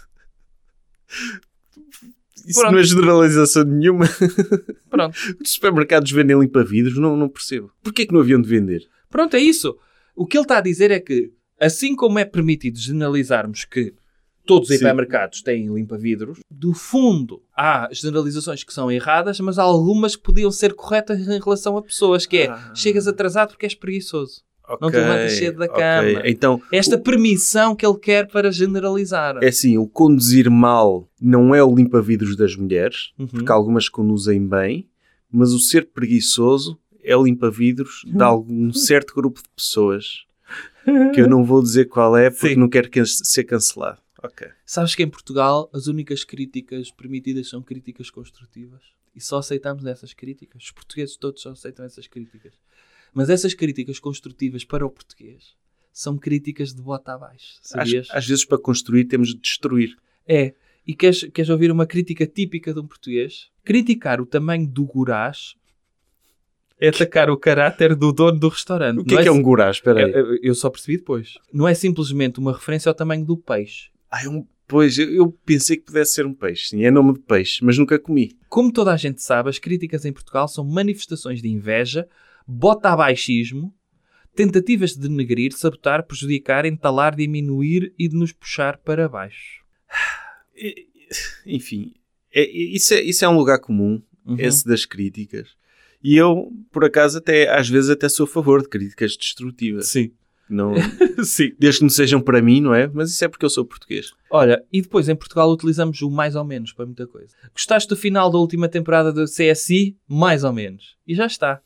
Isso Pronto. não é generalização nenhuma. Pronto. Os supermercados vendem limpa-vidros, não, não percebo. Porquê que não haviam de vender? Pronto, é isso. O que ele está a dizer é que, assim como é permitido generalizarmos que todos os hipermercados têm limpa-vidros, do fundo há generalizações que são erradas, mas há algumas que podiam ser corretas em relação a pessoas, que é, Ah. chegas atrasado porque és preguiçoso. Não te levantas cedo da cama. Então, Esta permissão que ele quer para generalizar. é assim, o conduzir mal não é o limpa-vidros das mulheres, Uhum. porque algumas conduzem bem, mas o ser preguiçoso é o limpa-vidros de algum certo grupo de pessoas, que eu não vou dizer qual é, porque Sim. não quero can- ser cancelado. Ok. Sabes que em Portugal as únicas críticas permitidas são críticas construtivas. E só aceitamos essas críticas. Os portugueses todos só aceitam essas críticas. Mas essas críticas construtivas para o português são críticas de bota abaixo. Às, Sabias? às vezes, para construir, temos de destruir. É. E queres, queres ouvir uma crítica típica de um português? Criticar o tamanho do gurás é atacar o caráter do dono do restaurante. O que Não é que é um gurás? Espera aí. Eu, eu só percebi depois. Não é simplesmente uma referência ao tamanho do peixe. Ah, é um... Pois, eu, eu pensei que pudesse ser um peixe. Sim, é nome de peixe, mas nunca comi. Como toda a gente sabe, as críticas em Portugal são manifestações de inveja, bota-abaixismo, tentativas de denegrir, sabotar, prejudicar, entalar, diminuir e de nos puxar para baixo. Enfim, é- isso, é, isso é um lugar comum, Uhum. esse das críticas. E eu, por acaso, até às vezes até sou a favor de críticas destrutivas. Sim. Não, Sim. desde que não sejam para mim, não é? Mas isso é porque eu sou português. Olha, e depois em Portugal utilizamos o mais ou menos para muita coisa. Gostaste do final da última temporada do CSI? Mais ou menos. E já está.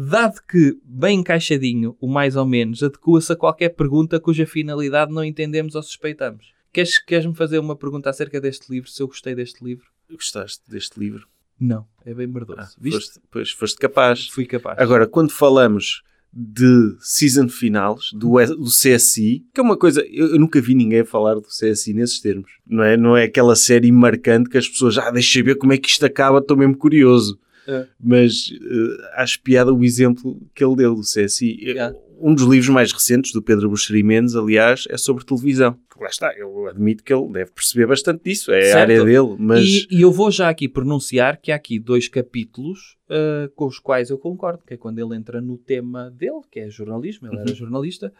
Dado que, bem encaixadinho, o mais ou menos adequa-se a qualquer pergunta cuja finalidade não entendemos ou suspeitamos. Queres- Queres-me fazer uma pergunta acerca deste livro, se eu gostei deste livro? Gostaste deste livro? Não, é bem merdoso. Ah, Viste? foste, pois, foste capaz. Fui capaz. Agora, quando falamos de season finales, do, do CSI, que é uma coisa, eu, eu nunca vi ninguém falar do CSI nesses termos. Não é, não é aquela série marcante que as pessoas, ah, deixa eu ver como é que isto acaba, estou mesmo curioso. É. Mas eh, acho piada o exemplo que ele deu do CSI. Yeah. Um dos livros mais recentes, do Pedro Buxeri Mendes, aliás, é sobre televisão. Lá está, eu admito que ele deve perceber bastante disso, é Certo. a área dele, mas... E, e eu vou já aqui pronunciar que há aqui dois capítulos ah, com os quais eu concordo, que é quando ele entra no tema dele, que é jornalismo, ele era Uhum. jornalista,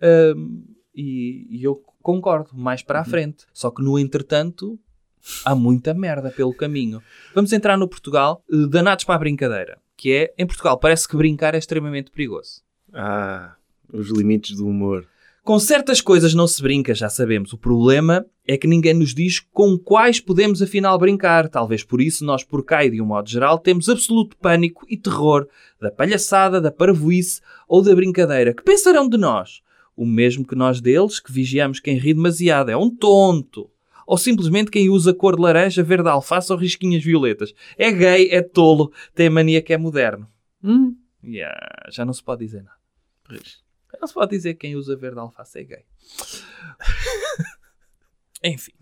ahm, e, e eu concordo mais para a Uhum. frente. Só que no entretanto há muita merda pelo caminho. Vamos entrar no Portugal, eh, danados para a brincadeira, que é, em Portugal parece que brincar é extremamente perigoso. Ah, os limites do humor. Com certas coisas não se brinca, já sabemos. O problema é que ninguém nos diz com quais podemos afinal brincar. Talvez por isso nós, por cá e de um modo geral, temos absoluto pânico e terror da palhaçada, da parvoíce ou da brincadeira. Que pensarão de nós? O mesmo que nós deles, que vigiamos quem ri demasiado. É um tonto. Ou simplesmente quem usa cor de laranja, verde alface ou risquinhas violetas. É gay, é tolo, tem a mania que é moderno. Hum, Yeah, já não se pode dizer nada. Não se pode dizer que quem usa verde alface é gay. Enfim.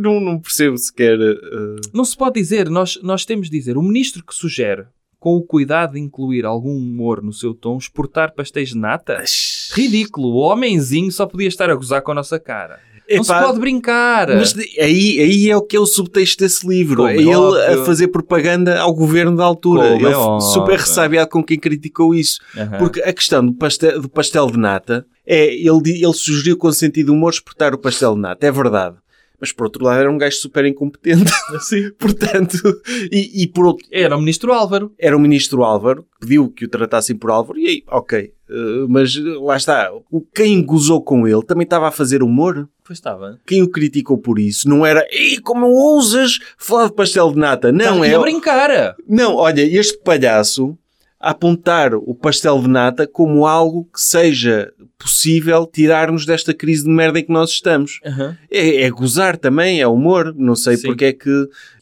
Não, não percebo sequer. eh, Não se pode dizer, nós, nós temos de dizer, o ministro que sugere, com o cuidado de incluir algum humor no seu tom, exportar pastéis de nata? Ridículo, o homenzinho só podia estar a gozar com a nossa cara. Não se pode brincar. Mas aí, aí é o que é o subtexto desse livro. É ele óbvio. a fazer propaganda ao governo da altura. Como ele é super ressabiado com quem criticou isso. Aham. Porque a questão do pastel, do pastel de nata é ele, ele sugeriu com sentido de humor exportar o pastel de nata. É verdade. Mas por outro lado era um gajo super incompetente. Portanto, e, e por outro, Era o ministro Álvaro. era o ministro Álvaro, pediu que o tratassem por Álvaro, e aí, ok. Eh, mas eh, lá está, o, quem gozou com ele também estava a fazer humor. Pois estava. Quem o criticou por isso não era, ei, como ousas falar de pastel de nata? Não, Ia é. brincar. Não, olha, este palhaço a apontar o pastel de nata como algo que seja possível tirar-nos desta crise de merda em que nós estamos. Aham. É, é gozar também, é humor. Não sei Sim. porque é que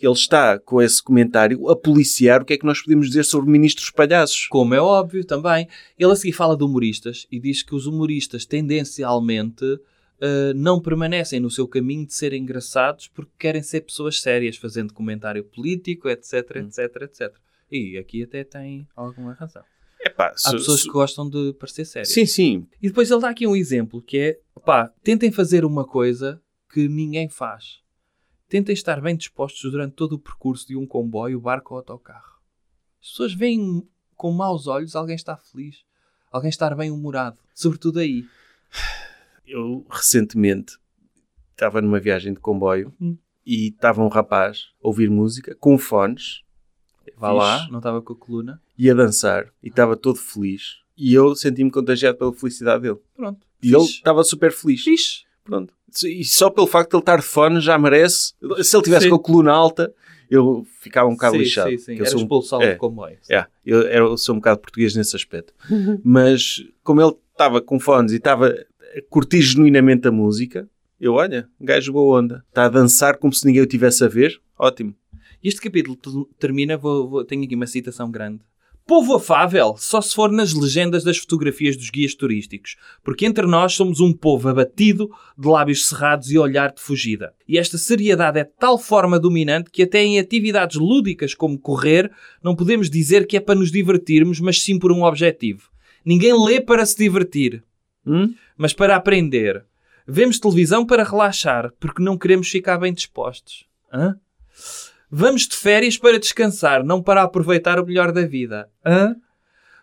ele está com esse comentário a policiar o que é que nós podemos dizer sobre ministros palhaços. Como é óbvio também. Ele a seguir fala de humoristas e diz que os humoristas tendencialmente uh, não permanecem no seu caminho de serem engraçados porque querem ser pessoas sérias, fazendo comentário político, etc, etc, etc. E aqui até tem alguma razão. Epá, Há pessoas que gostam de parecer sérias. Sim, sim. E depois ele dá aqui um exemplo que é, pá, tentem fazer uma coisa que ninguém faz. Tentem estar bem dispostos durante todo o percurso de um comboio, barco ou autocarro. As pessoas veem com maus olhos alguém estar feliz, alguém estar bem humorado, sobretudo aí. Eu recentemente estava numa viagem de comboio Hum. e estava um rapaz a ouvir música com fones Vá Fixe. lá, não estava com a coluna. e a dançar e estava todo feliz. E eu senti-me contagiado pela felicidade dele. Pronto. E ele Fixe. estava super feliz. Fixe. Pronto. E só pelo facto de ele estar de fone já merece. Se ele tivesse Sim. com a coluna alta, eu ficava um bocado sim, lixado. sim, sim. eu Era sou um- é. do comboio. É, eu, eu sou um bocado português nesse aspecto. Mas como ele estava com fones e estava a curtir genuinamente a música, eu, olha, gajo boa onda. Está a dançar como se ninguém o tivesse a ver. Ótimo. Este capítulo te- termina, vou, vou- tenho aqui uma citação grande. Povo afável, só se for nas legendas das fotografias dos guias turísticos, porque entre nós somos um povo abatido, de lábios cerrados e olhar de fugida. E esta seriedade é de tal forma dominante que até em atividades lúdicas como correr, não podemos dizer que é para nos divertirmos, mas sim por um objetivo. Ninguém lê para se divertir, Hum? mas para aprender. Vemos televisão para relaxar, porque não queremos ficar bem dispostos. Hã? Vamos de férias para descansar, não para aproveitar o melhor da vida. Hã?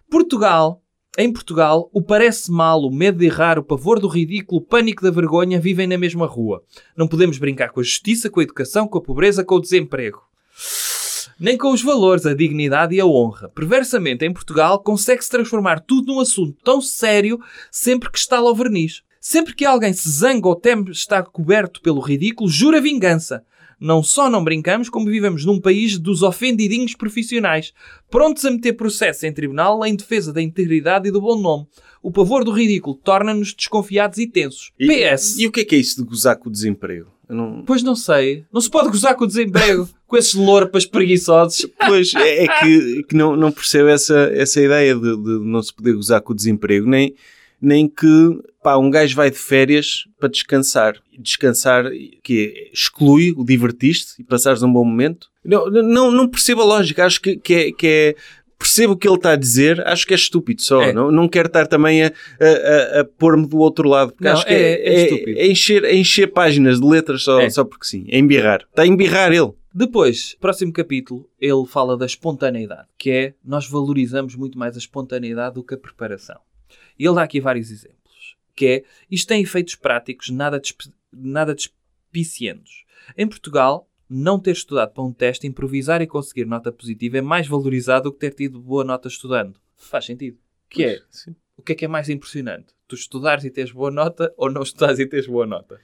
Portugal. Em Portugal, o parece mal, o medo de errar, o pavor do ridículo, o pânico da vergonha vivem na mesma rua. Não podemos brincar com a justiça, com a educação, com a pobreza, com o desemprego. Nem com os valores, a dignidade e a honra. Perversamente, em Portugal, consegue-se transformar tudo num assunto tão sério sempre que está ao verniz. Sempre que alguém se zanga ou teme estar coberto pelo ridículo, jura vingança. Não só não brincamos, como vivemos num país dos ofendidinhos profissionais, prontos a meter processo em tribunal em defesa da integridade e do bom nome. O pavor do ridículo torna-nos desconfiados e tensos. E, PS. E o que é que é isso de gozar com o desemprego? Não... Pois não sei. Não se pode gozar com o desemprego, com esses lorpas preguiçosos. Pois, é, é que, que não, não percebo essa, essa ideia de, de não se poder gozar com o desemprego, nem, nem que pá, um gajo vai de férias para descansar. Descansar que exclui o divertiste e passares um bom momento. Não, não, não percebo a lógica, acho que, que, é, que é- Percebo o que ele está a dizer, acho que é estúpido só. É. Não, não quero estar também a, a, a- a pôr-me do outro lado, porque Não, acho que é- é, é estúpido. é encher, é encher páginas de letras só, É. só porque sim. É embirrar. Está a embirrar ele. Depois, próximo capítulo, ele fala da espontaneidade, que é nós valorizamos muito mais a espontaneidade do que a preparação. E ele dá aqui vários exemplos, que é isto tem efeitos práticos nada, despe- nada despicientos. Em Portugal, não ter estudado para um teste, improvisar e conseguir nota positiva é mais valorizado do que ter tido boa nota estudando. Faz sentido. Que é, Sim. o que é que é mais impressionante? Tu estudares e teres boa nota ou não estudares e teres boa nota?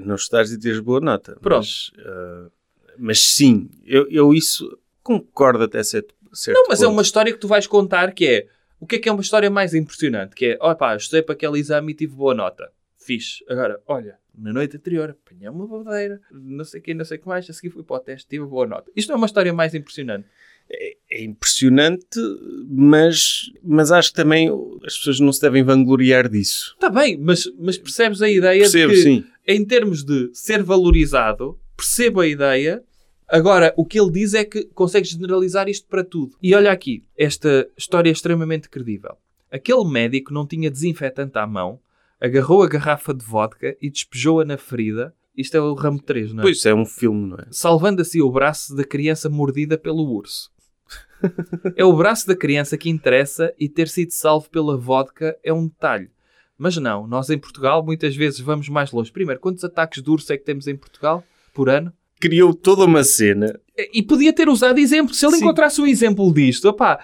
não estudares e teres boa nota. Pronto. Mas, ah, mas sim, eu, eu isso concordo até certo, certo Não, mas é ponto. uma história que tu vais contar que é o que é que é uma história mais impressionante? Que é, ó pá, estudei para aquele exame e tive boa nota. Fixe. Agora, olha, na noite anterior apanhei uma badeira, não sei o que, não sei o que mais, a seguir fui para o teste, tive boa nota. Isto não é uma história mais impressionante. É impressionante, mas, mas acho que também as pessoas não se devem vangloriar disso. Está bem, mas, mas percebes a ideia Percebo, de que, sim. em termos de ser valorizado, percebo a ideia. Agora, o que ele diz é que consegue generalizar isto para tudo. E olha aqui, esta história é extremamente credível. Aquele médico não tinha desinfetante à mão, agarrou a garrafa de vodka e despejou-a na ferida. Isto é o ramo 3, não é? Pois, é um filme, não é? Salvando assim o braço da criança mordida pelo urso. é o braço da criança que interessa e ter sido salvo pela vodka é um detalhe. Mas não, nós em Portugal muitas vezes vamos mais longe. Primeiro, quantos ataques de urso é que temos em Portugal por ano? Criou toda uma cena. E podia ter usado exemplos. Se ele Sim. encontrasse um exemplo disto, opá,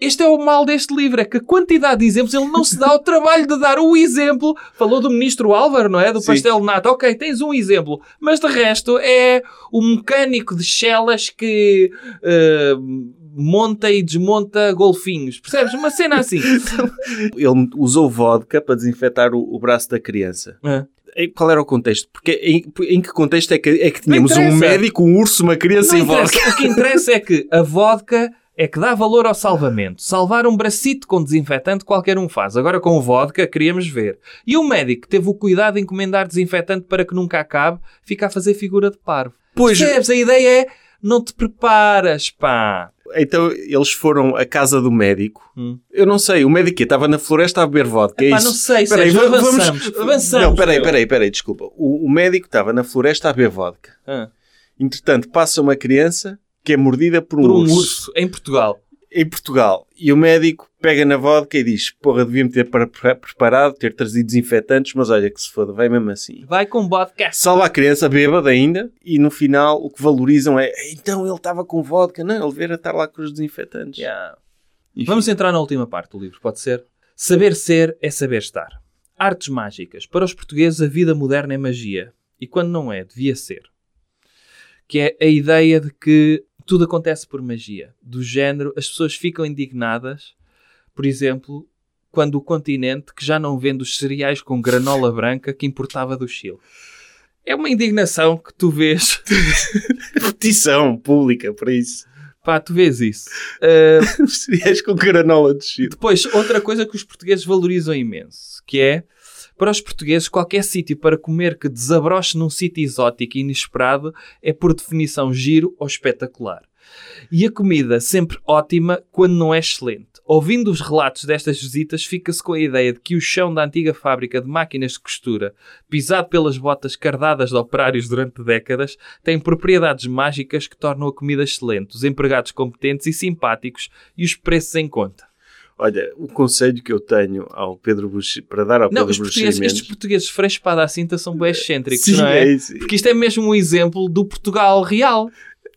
este é o mal deste livro, é que a quantidade de exemplos, ele não se dá o trabalho de dar o exemplo. Falou do ministro Álvaro, não é? Do Sim. pastel de nata. Ok, tens um exemplo. Mas de resto é o mecânico de chelas que eh, monta e desmonta golfinhos. Percebes? Uma cena assim. Ele usou vodka para desinfetar o, o braço da criança. Ah. Qual era o contexto? Porque em, em que contexto é que, é que tínhamos um médico, um urso, uma criança Não em vodka? O que interessa é que a vodka é que dá valor ao salvamento. Salvar um bracito com desinfetante qualquer um faz. Agora com o vodka queríamos ver. E o médico que teve o cuidado de encomendar desinfetante para que nunca acabe, fica a fazer figura de parvo. Pois, Percebes? A ideia é não te preparas, pá. Então eles foram à casa do médico. Hum. Eu não sei, o médico estava na floresta a beber vodka. é Epá, isso? não sei, Peraí, Sérgio, va- avançamos, avançamos, Não, peraí, peraí, peraí, desculpa. O, o médico estava na floresta a beber vodka. Ah, Entretanto, passa uma criança que é mordida por um, por um urso. urso em Portugal. Em Portugal. E o médico pega na vodka e diz: Porra, devia-me ter pre- pre- preparado, ter trazido desinfetantes, mas olha que se foda, vai mesmo assim. Vai com vodka. Salva a criança bêbada ainda e no final o que valorizam é então ele estava com vodka. Não, ele devia estar lá com os desinfetantes. Yeah. Vamos entrar na última parte do livro, pode ser? Saber ser é saber estar. Artes mágicas. Para os portugueses, a vida moderna é magia. E quando não é, devia ser. Que é a ideia de que tudo acontece por magia. Do género, as pessoas ficam indignadas, por exemplo, quando o continente que já não vende os cereais com granola branca que importava do Chile. É uma indignação que tu vês. Petição pública para isso. Pá, tu vês isso. Os cereais com granola de Chile. Depois, outra coisa que os portugueses valorizam imenso, que é, para os portugueses, qualquer sítio para comer que desabroche num sítio exótico e inesperado é, por definição, giro ou espetacular. E a comida sempre ótima quando não é excelente. Ouvindo os relatos destas visitas, fica-se com a ideia de que o chão da antiga fábrica de máquinas de costura, pisado pelas botas cardadas de operários durante décadas, tem propriedades mágicas que tornam a comida excelente, os empregados competentes e simpáticos e os preços em conta. Olha, o conselho que eu tenho ao Pedro Buxi, para dar ao Não, Pedro Buxerimentos- estes portugueses frescos para a cinta são bem excêntricos, Sim, não é? é. Porque isto é mesmo um exemplo do Portugal real.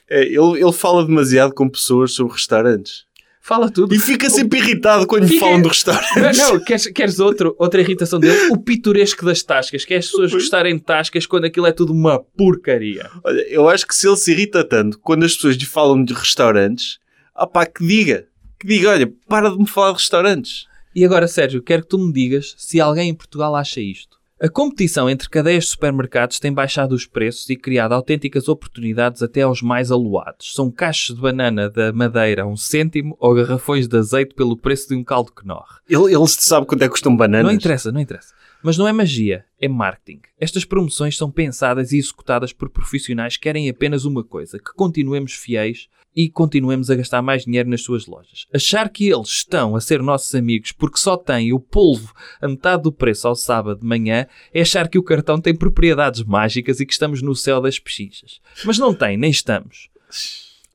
É, ele, ele fala demasiado com pessoas sobre restaurantes. Fala tudo. E fica sempre irritado quando lhe Fica- falam de restaurantes. Não, não, queres, queres outro, outra irritação dele? O pitoresco das tascas, que é as pessoas gostarem de tascas quando aquilo é tudo uma porcaria. Olha, eu acho que se ele se irrita tanto quando as pessoas lhe falam de restaurantes, ah pá, que diga. Que diga, olha, para de me falar de restaurantes. E agora, Sérgio, quero que tu me digas se alguém em Portugal acha isto. A competição entre cadeias de supermercados tem baixado os preços e criado autênticas oportunidades até aos mais aluados. São caixas de banana da Madeira a um cêntimo ou garrafões de azeite pelo preço de um caldo que norre. Ele, ele sabe quanto é que custam bananas. Não interessa, não interessa. Mas não é magia, é marketing. Estas promoções são pensadas e executadas por profissionais que querem apenas uma coisa: que continuemos fiéis e continuemos a gastar mais dinheiro nas suas lojas. Achar que eles estão a ser nossos amigos porque só têm o polvo a metade do preço ao sábado de manhã é achar que o cartão tem propriedades mágicas e que estamos no céu das pechinchas. Mas não tem, nem estamos.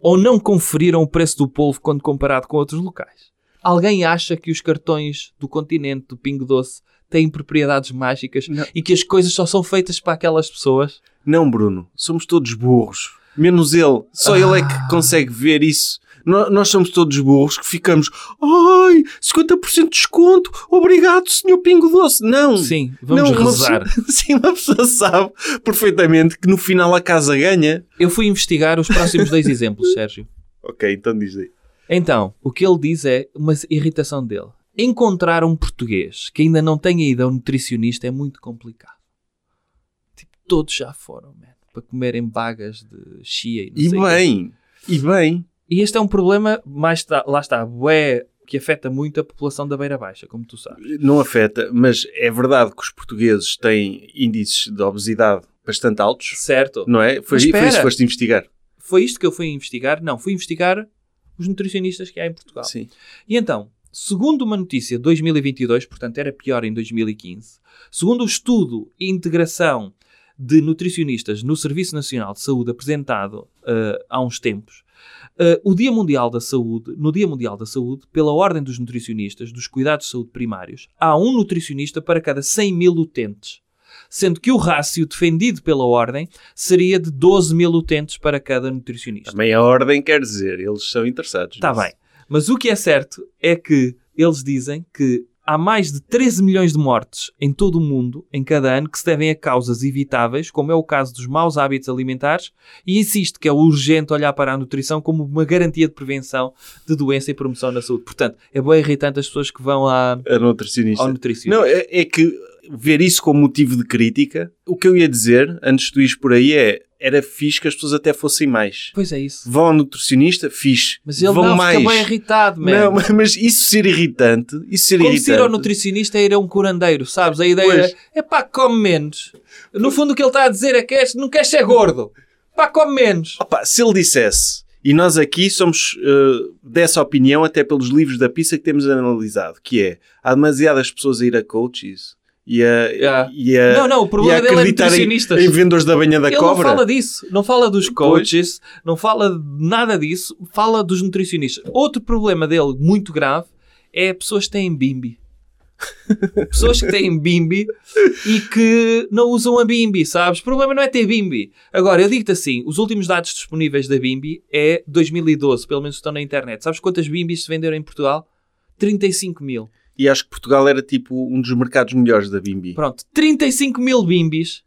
Ou não conferiram o preço do polvo quando comparado com outros locais. Alguém acha que os cartões do continente, do Pingo Doce, têm propriedades mágicas Não. e que as coisas só são feitas para aquelas pessoas? Não, Bruno. Somos todos burros. Menos ele. Só ele é Ah. que consegue ver isso. No- Nós somos todos burros que ficamos. Ai, 50% de desconto. Obrigado, senhor Pingo Doce. Não. Sim, vamos Não, rezar. pessoa- sim, uma pessoa sabe perfeitamente que no final a casa ganha. Eu fui investigar os próximos dois exemplos, Sérgio. Ok, então diz aí. Então, o que ele diz é uma irritação dele. Encontrar um português que ainda não tenha ido ao nutricionista é muito complicado. Tipo, todos já foram, man, para comerem bagas de chia e não E sei o quê. bem, e bem. E este é um problema, mais lá está, bué, que afeta muito a população da Beira Baixa, como tu sabes. Não afeta, mas é verdade que os portugueses têm índices de obesidade bastante altos, Certo. não é? Foi, Mas foi espera. isso que foste investigar. Foi isto que eu fui investigar? Não, fui investigar os nutricionistas que há em Portugal. Sim. E então, segundo uma notícia de 2022, portanto era pior em 2015, segundo o estudo e integração de nutricionistas no Serviço Nacional de Saúde apresentado eh, há uns tempos, eh, o Dia Mundial da Saúde, no Dia Mundial da Saúde, pela ordem dos nutricionistas, dos cuidados de saúde primários, há um nutricionista para cada 100 mil utentes. Sendo que o rácio defendido pela ordem seria de 12 mil utentes para cada nutricionista. Também a ordem quer dizer, eles são interessados. Está bem. Mas o que é certo é que eles dizem que há mais de 13 milhões de mortes em todo o mundo em cada ano que se devem a causas evitáveis, como é o caso dos maus hábitos alimentares, e insiste que é urgente olhar para a nutrição como uma garantia de prevenção de doença e promoção na saúde. Portanto, é bem irritante as pessoas que vão à, A nutricionista. ao nutricionista. Não, é, é que ver isso como motivo de crítica, o que eu ia dizer, antes de ires por aí, é era fixe que as pessoas até fossem mais. Pois é isso. Vão ao nutricionista, fixe. Mas ele Vão não mais. fica bem irritado, man. Não, mas- isso ser irritante, isso ser Como irritante. se ir ao nutricionista é ir a um curandeiro, sabes? A ideia é, é pá, come menos. No fundo o que ele está a dizer é que és- não queres ser gordo. Pá, come menos. Opa, se ele dissesse, e nós aqui somos eh, dessa opinião até pelos livros da pizza que temos analisado, que é, há demasiadas pessoas a ir a coaches e a, Yeah. e a, Não, não, o problema dele é acreditar em, nutricionistas. em vendedores da banha da Ele cobra. não fala disso, não fala dos coaches, não fala de nada disso, fala dos nutricionistas. Outro problema dele, muito grave, é pessoas que têm bimbi. pessoas que têm bimbi e que não usam a bimbi, sabes? O problema não é ter bimbi. Agora, eu digo-te assim, os últimos dados disponíveis da bimbi é 2012, pelo menos estão na internet. Sabes quantas bimbis se venderam em Portugal? 35 mil. E acho que Portugal era tipo um dos mercados melhores da Bimbi. Pronto, 35 mil bimbis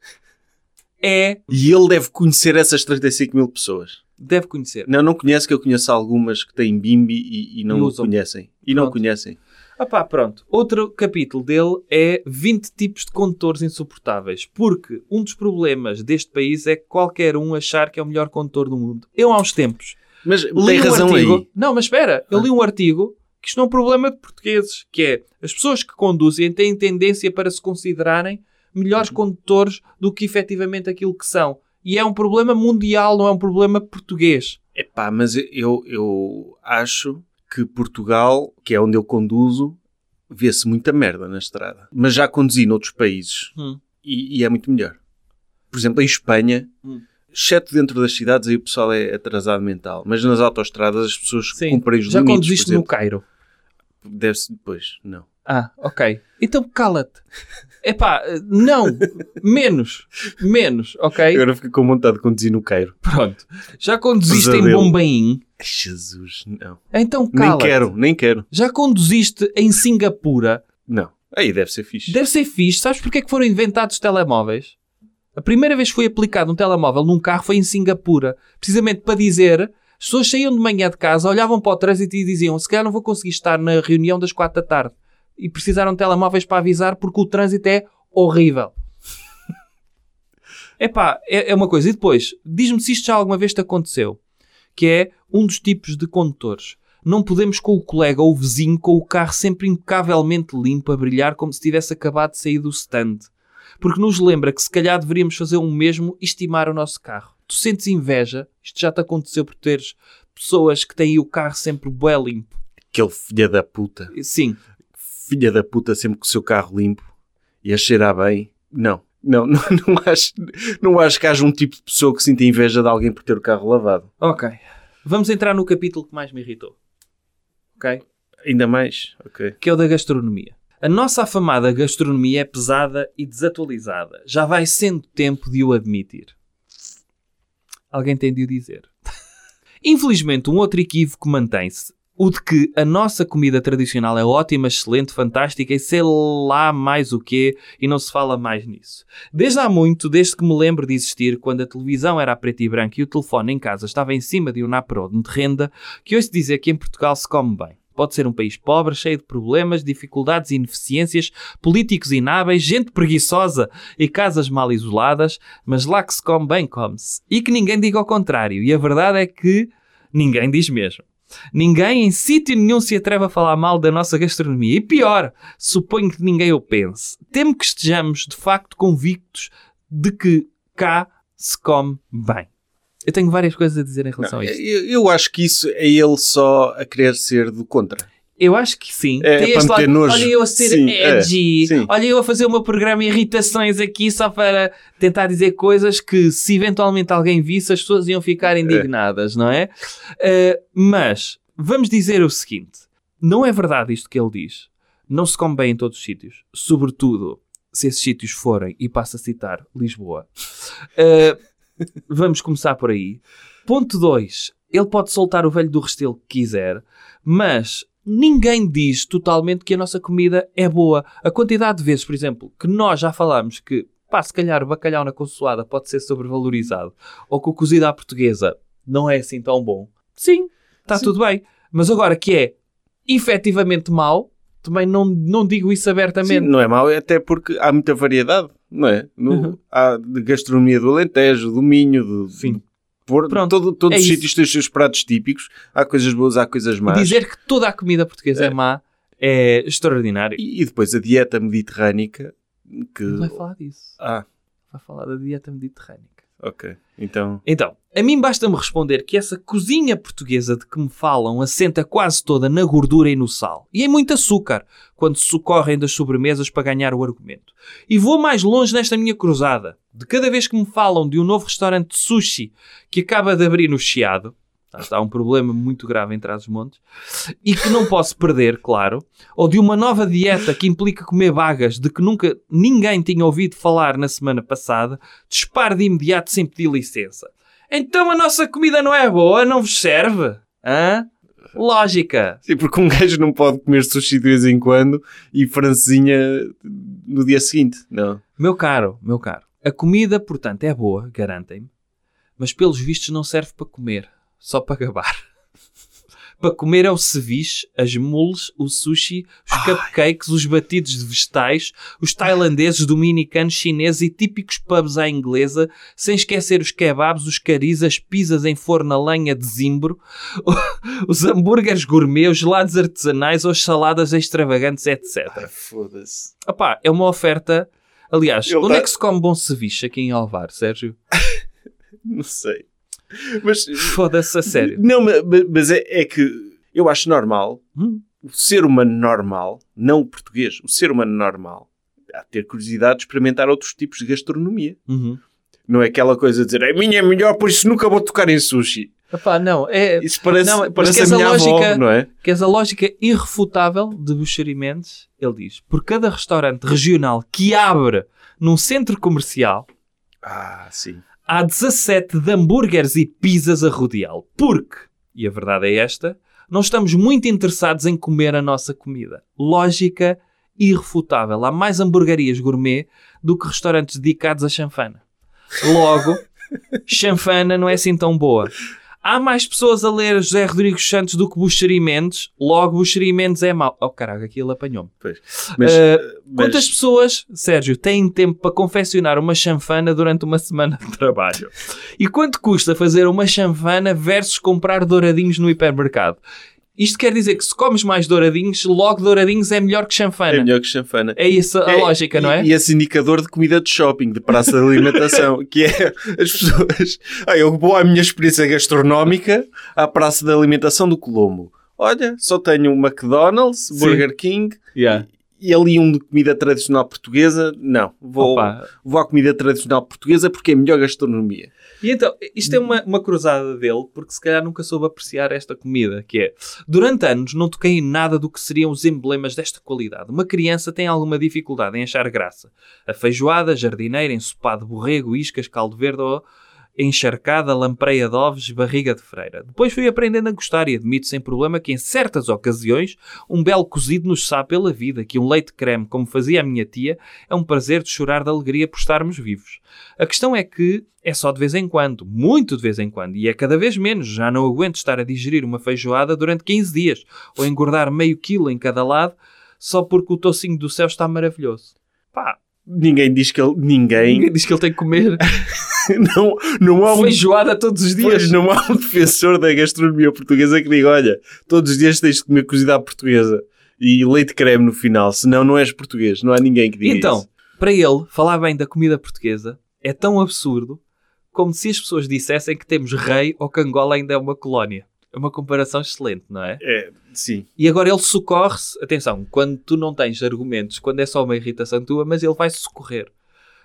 é... E ele deve conhecer essas 35 mil pessoas. Deve conhecer. Não, não conhece que eu conheço algumas que têm Bimbi e, e não E conhecem. E não Pronto. conhecem. Ah pá, pronto. Outro capítulo dele é 20 tipos de condutores insuportáveis. Porque um dos problemas deste país é qualquer um achar que é o melhor condutor do mundo. Eu há uns tempos Mas li tem um razão artigo... aí. Não, mas espera. Eu Ah. li um artigo que isto não é um problema de portugueses. Que é, as pessoas que conduzem têm tendência para se considerarem melhores Uhum. condutores do que efetivamente aquilo que são. E é um problema mundial, não é um problema português. Epá, mas eu, eu acho que Portugal, que é onde eu conduzo, vê-se muita merda na estrada. Mas já conduzi noutros países Hum. e, e é muito melhor. Por exemplo, em Espanha, Hum. Exceto dentro das cidades, aí o pessoal é atrasado mental. Mas nas autoestradas as pessoas Sim. cumprem os Já limites. conduziste por no. Cairo? Deve-se depois, não. Ah, ok. Então cala-te. Epá, não. Menos. Menos, ok? Agora fico com vontade de conduzir no Cairo. Pronto. Já conduziste em Pesadelo. Bombaim? Ai, Jesus, não. Então Nem cala-te. quero, nem quero. Já conduziste em Singapura? Não. Aí deve ser fixe. Deve ser fixe. Sabes porque é que foram inventados telemóveis? A primeira vez que foi aplicado um telemóvel num carro foi em Singapura. Precisamente para dizer... As pessoas saíam de manhã de casa, olhavam para o trânsito e diziam se calhar não vou conseguir estar na reunião das quatro da tarde. E precisaram de telemóveis para avisar porque o trânsito é horrível. Epá, é, é uma coisa. E depois, diz-me se isto já alguma vez te aconteceu. Que é um dos tipos de condutores. Não podemos com o colega ou o vizinho com o carro sempre impecavelmente limpo a brilhar como se tivesse acabado de sair do stand. Porque nos lembra que se calhar deveríamos fazer o mesmo e estimar o nosso carro. Tu sentes inveja? Isto já te aconteceu por teres pessoas que têm o carro sempre bué limpo. Aquele filha da puta. Sim. Filha da puta sempre com o seu carro limpo e a cheirar bem. Não. Não, não, não, acho, não acho que haja um tipo de pessoa que sinta inveja de alguém por ter o carro lavado. Ok. Vamos entrar no capítulo que mais me irritou. Ok? Ainda mais? Ok. que é o da gastronomia. A nossa afamada gastronomia é pesada e desatualizada. Já vai sendo tempo de o admitir. Alguém tem de o dizer. Infelizmente, um outro equívoco mantém-se. O de que a nossa comida tradicional é ótima, excelente, fantástica e sei lá mais o quê e não se fala mais nisso. Desde há muito, desde que me lembro de existir, quando a televisão era a preto e branco e o telefone em casa estava em cima de um naprode de renda, que ouço dizer que em Portugal se come bem. Pode ser um país pobre, cheio de problemas, dificuldades e ineficiências, políticos inábeis, gente preguiçosa e casas mal isoladas, mas lá que se come bem, come-se. E que ninguém diga o contrário. E a verdade é que ninguém diz mesmo. Ninguém em sítio nenhum se atreve a falar mal da nossa gastronomia. E pior, suponho que ninguém o pense. Temo que estejamos, de facto, convictos de que cá se come bem. Eu tenho várias coisas a dizer em relação Não, a isto. eu, eu acho que isso é ele só a querer ser do contra. Eu acho que sim. É, Tem para este lado, nojo. Olha eu a ser Sim, é, edgy. sim. Olha eu a fazer o meu programa Irritações aqui só para tentar dizer coisas que se eventualmente alguém visse as pessoas iam ficar indignadas, não é? Uh, mas vamos dizer o seguinte. Não é verdade isto que ele diz. Não se come bem em todos os sítios. Sobretudo se esses sítios forem, e passo a citar, Lisboa. Uh, vamos começar por aí. Ponto 2. Ele pode soltar o velho do restelo que quiser, mas ninguém diz totalmente que a nossa comida é boa. A quantidade de vezes, por exemplo, que nós já falámos que, pá, se calhar o bacalhau na consoada pode ser sobrevalorizado, ou que o cozido à portuguesa não é assim tão bom. Sim, está tudo bem. Mas agora que é efetivamente mau, também não, não digo isso Sim, abertamente. não é mau, até porque há muita variedade. Não é? No, Uhum. Há de gastronomia do Alentejo, do Minho, do, Sim. do Porto. Pronto, Todo- todos é os sítios têm os seus pratos típicos. Há coisas boas, há coisas más. Dizer que toda a comida portuguesa é, má é extraordinário. E, e depois a dieta mediterrânica que... Não vai falar disso. Ah, Vai falar da dieta mediterrânica. Ok. Então... Então, a mim basta-me responder que essa cozinha portuguesa de que me falam assenta quase toda na gordura e no sal. E em muito açúcar, quando se socorrem das sobremesas para ganhar o argumento. E vou mais longe nesta minha cruzada. De cada vez que me falam de um novo restaurante de sushi que acaba de abrir no Chiado, Há um problema muito grave em Trás-os-Montes e que não posso perder, claro, ou de uma nova dieta que implica comer vagas de que nunca ninguém tinha ouvido falar na semana passada, disparo de imediato sem pedir licença. Então a nossa comida não é boa, não vos serve? Hã? Lógica. Sim, porque um gajo não pode comer sushi de vez em quando e francesinha no dia seguinte. Não. Meu caro, meu caro, a comida, portanto, é boa, garantem-me, mas pelos vistos não serve para comer, só para gabar. para comer é o ceviche, as mules, o sushi, os cupcakes, os batidos de vegetais, os tailandeses, dominicanos, chineses e típicos pubs à inglesa, sem esquecer os kebabs, os caris, as pizzas em forno a lenha de zimbro, os hambúrgueres gourmet, os gelados artesanais ou as saladas extravagantes, etc. Foda-se. É uma oferta. Aliás, Ele onde tá- é que se come bom ceviche aqui em Alvar, Sérgio? Não sei. Mas... Foda-se a sério. Não, ma- ma- mas é, é que eu acho normal, Hum. o ser humano normal, não o português, o ser humano normal, de ter curiosidade de experimentar outros tipos de gastronomia. Uhum. Não é aquela coisa de dizer a minha é melhor, por isso nunca vou tocar em sushi. Epá, não, é. Isso parece, Não, mas parece a a minha avó, lógica- não é? Queres a lógica irrefutável de Buxeri Mendes? Ele diz: por cada restaurante regional que abre num centro comercial, Ah, sim. Há 17 de hambúrgueres e pizzas a rodeá-lo. Porque, e a verdade é esta, não estamos muito interessados em comer a nossa comida. Lógica irrefutável. Há mais hamburguerias gourmet do que restaurantes dedicados a chanfana. Logo, chanfana não é assim tão boa. Há mais pessoas a ler José Rodrigues Santos do que Buxeri Mendes. Logo, Buxeri Mendes é mau. Oh, caralho, aquilo apanhou-me. Pois. Mas, Eh, mas- Quantas pessoas, Sérgio, têm tempo para confeccionar uma chanfana durante uma semana de trabalho? E quanto custa fazer uma chanfana versus comprar douradinhos no hipermercado? Isto quer dizer que se comes mais douradinhos, logo douradinhos é melhor que chanfana. é melhor que chanfana. É isso a É, lógica, não é? E, e esse indicador de comida de shopping, de praça de alimentação, que é as pessoas. Ah, eu vou à minha experiência gastronómica à praça de alimentação do Colombo. Olha, só tenho um McDonald's, Sim. Burger King Yeah. e ali um de comida tradicional portuguesa. Não, vou, Opa. vou à comida tradicional portuguesa porque é melhor gastronomia. E então, isto é uma, uma cruzada dele, porque se calhar nunca soube apreciar esta comida, que é, durante anos não toquei em nada do que seriam os emblemas desta qualidade. Uma criança tem alguma dificuldade em achar graça. A feijoada, jardineira, ensopado borrego, iscas, caldo verde ou encharcada, lampreia de ovos, barriga de freira. Depois fui aprendendo a gostar e admito sem problema que em certas ocasiões um belo cozido nos sabe pela vida, que um leite creme, como fazia a minha tia, é um prazer de chorar de alegria por estarmos vivos. A questão é que é só de vez em quando, muito de vez em quando, e é cada vez menos. Já não aguento estar a digerir uma feijoada durante 15 dias, ou engordar meio quilo em cada lado, só porque o tocinho do céu está maravilhoso. Pá, Ninguém diz que ele. Ninguém. ninguém diz que ele tem que comer Não, não há um. feijoada todos os dias. Pois não há um defensor da gastronomia portuguesa que diga: olha, todos os dias tens de comer cozida portuguesa e leite creme no final, senão não és português. Não há ninguém que diga Então, isso. para ele, falar bem da comida portuguesa é tão absurdo como se as pessoas dissessem que temos rei ou que Angola ainda é uma colónia. É uma comparação excelente, não é? É, sim. E agora ele socorre-se, atenção, quando tu não tens argumentos, quando é só uma irritação tua, mas ele vai socorrer.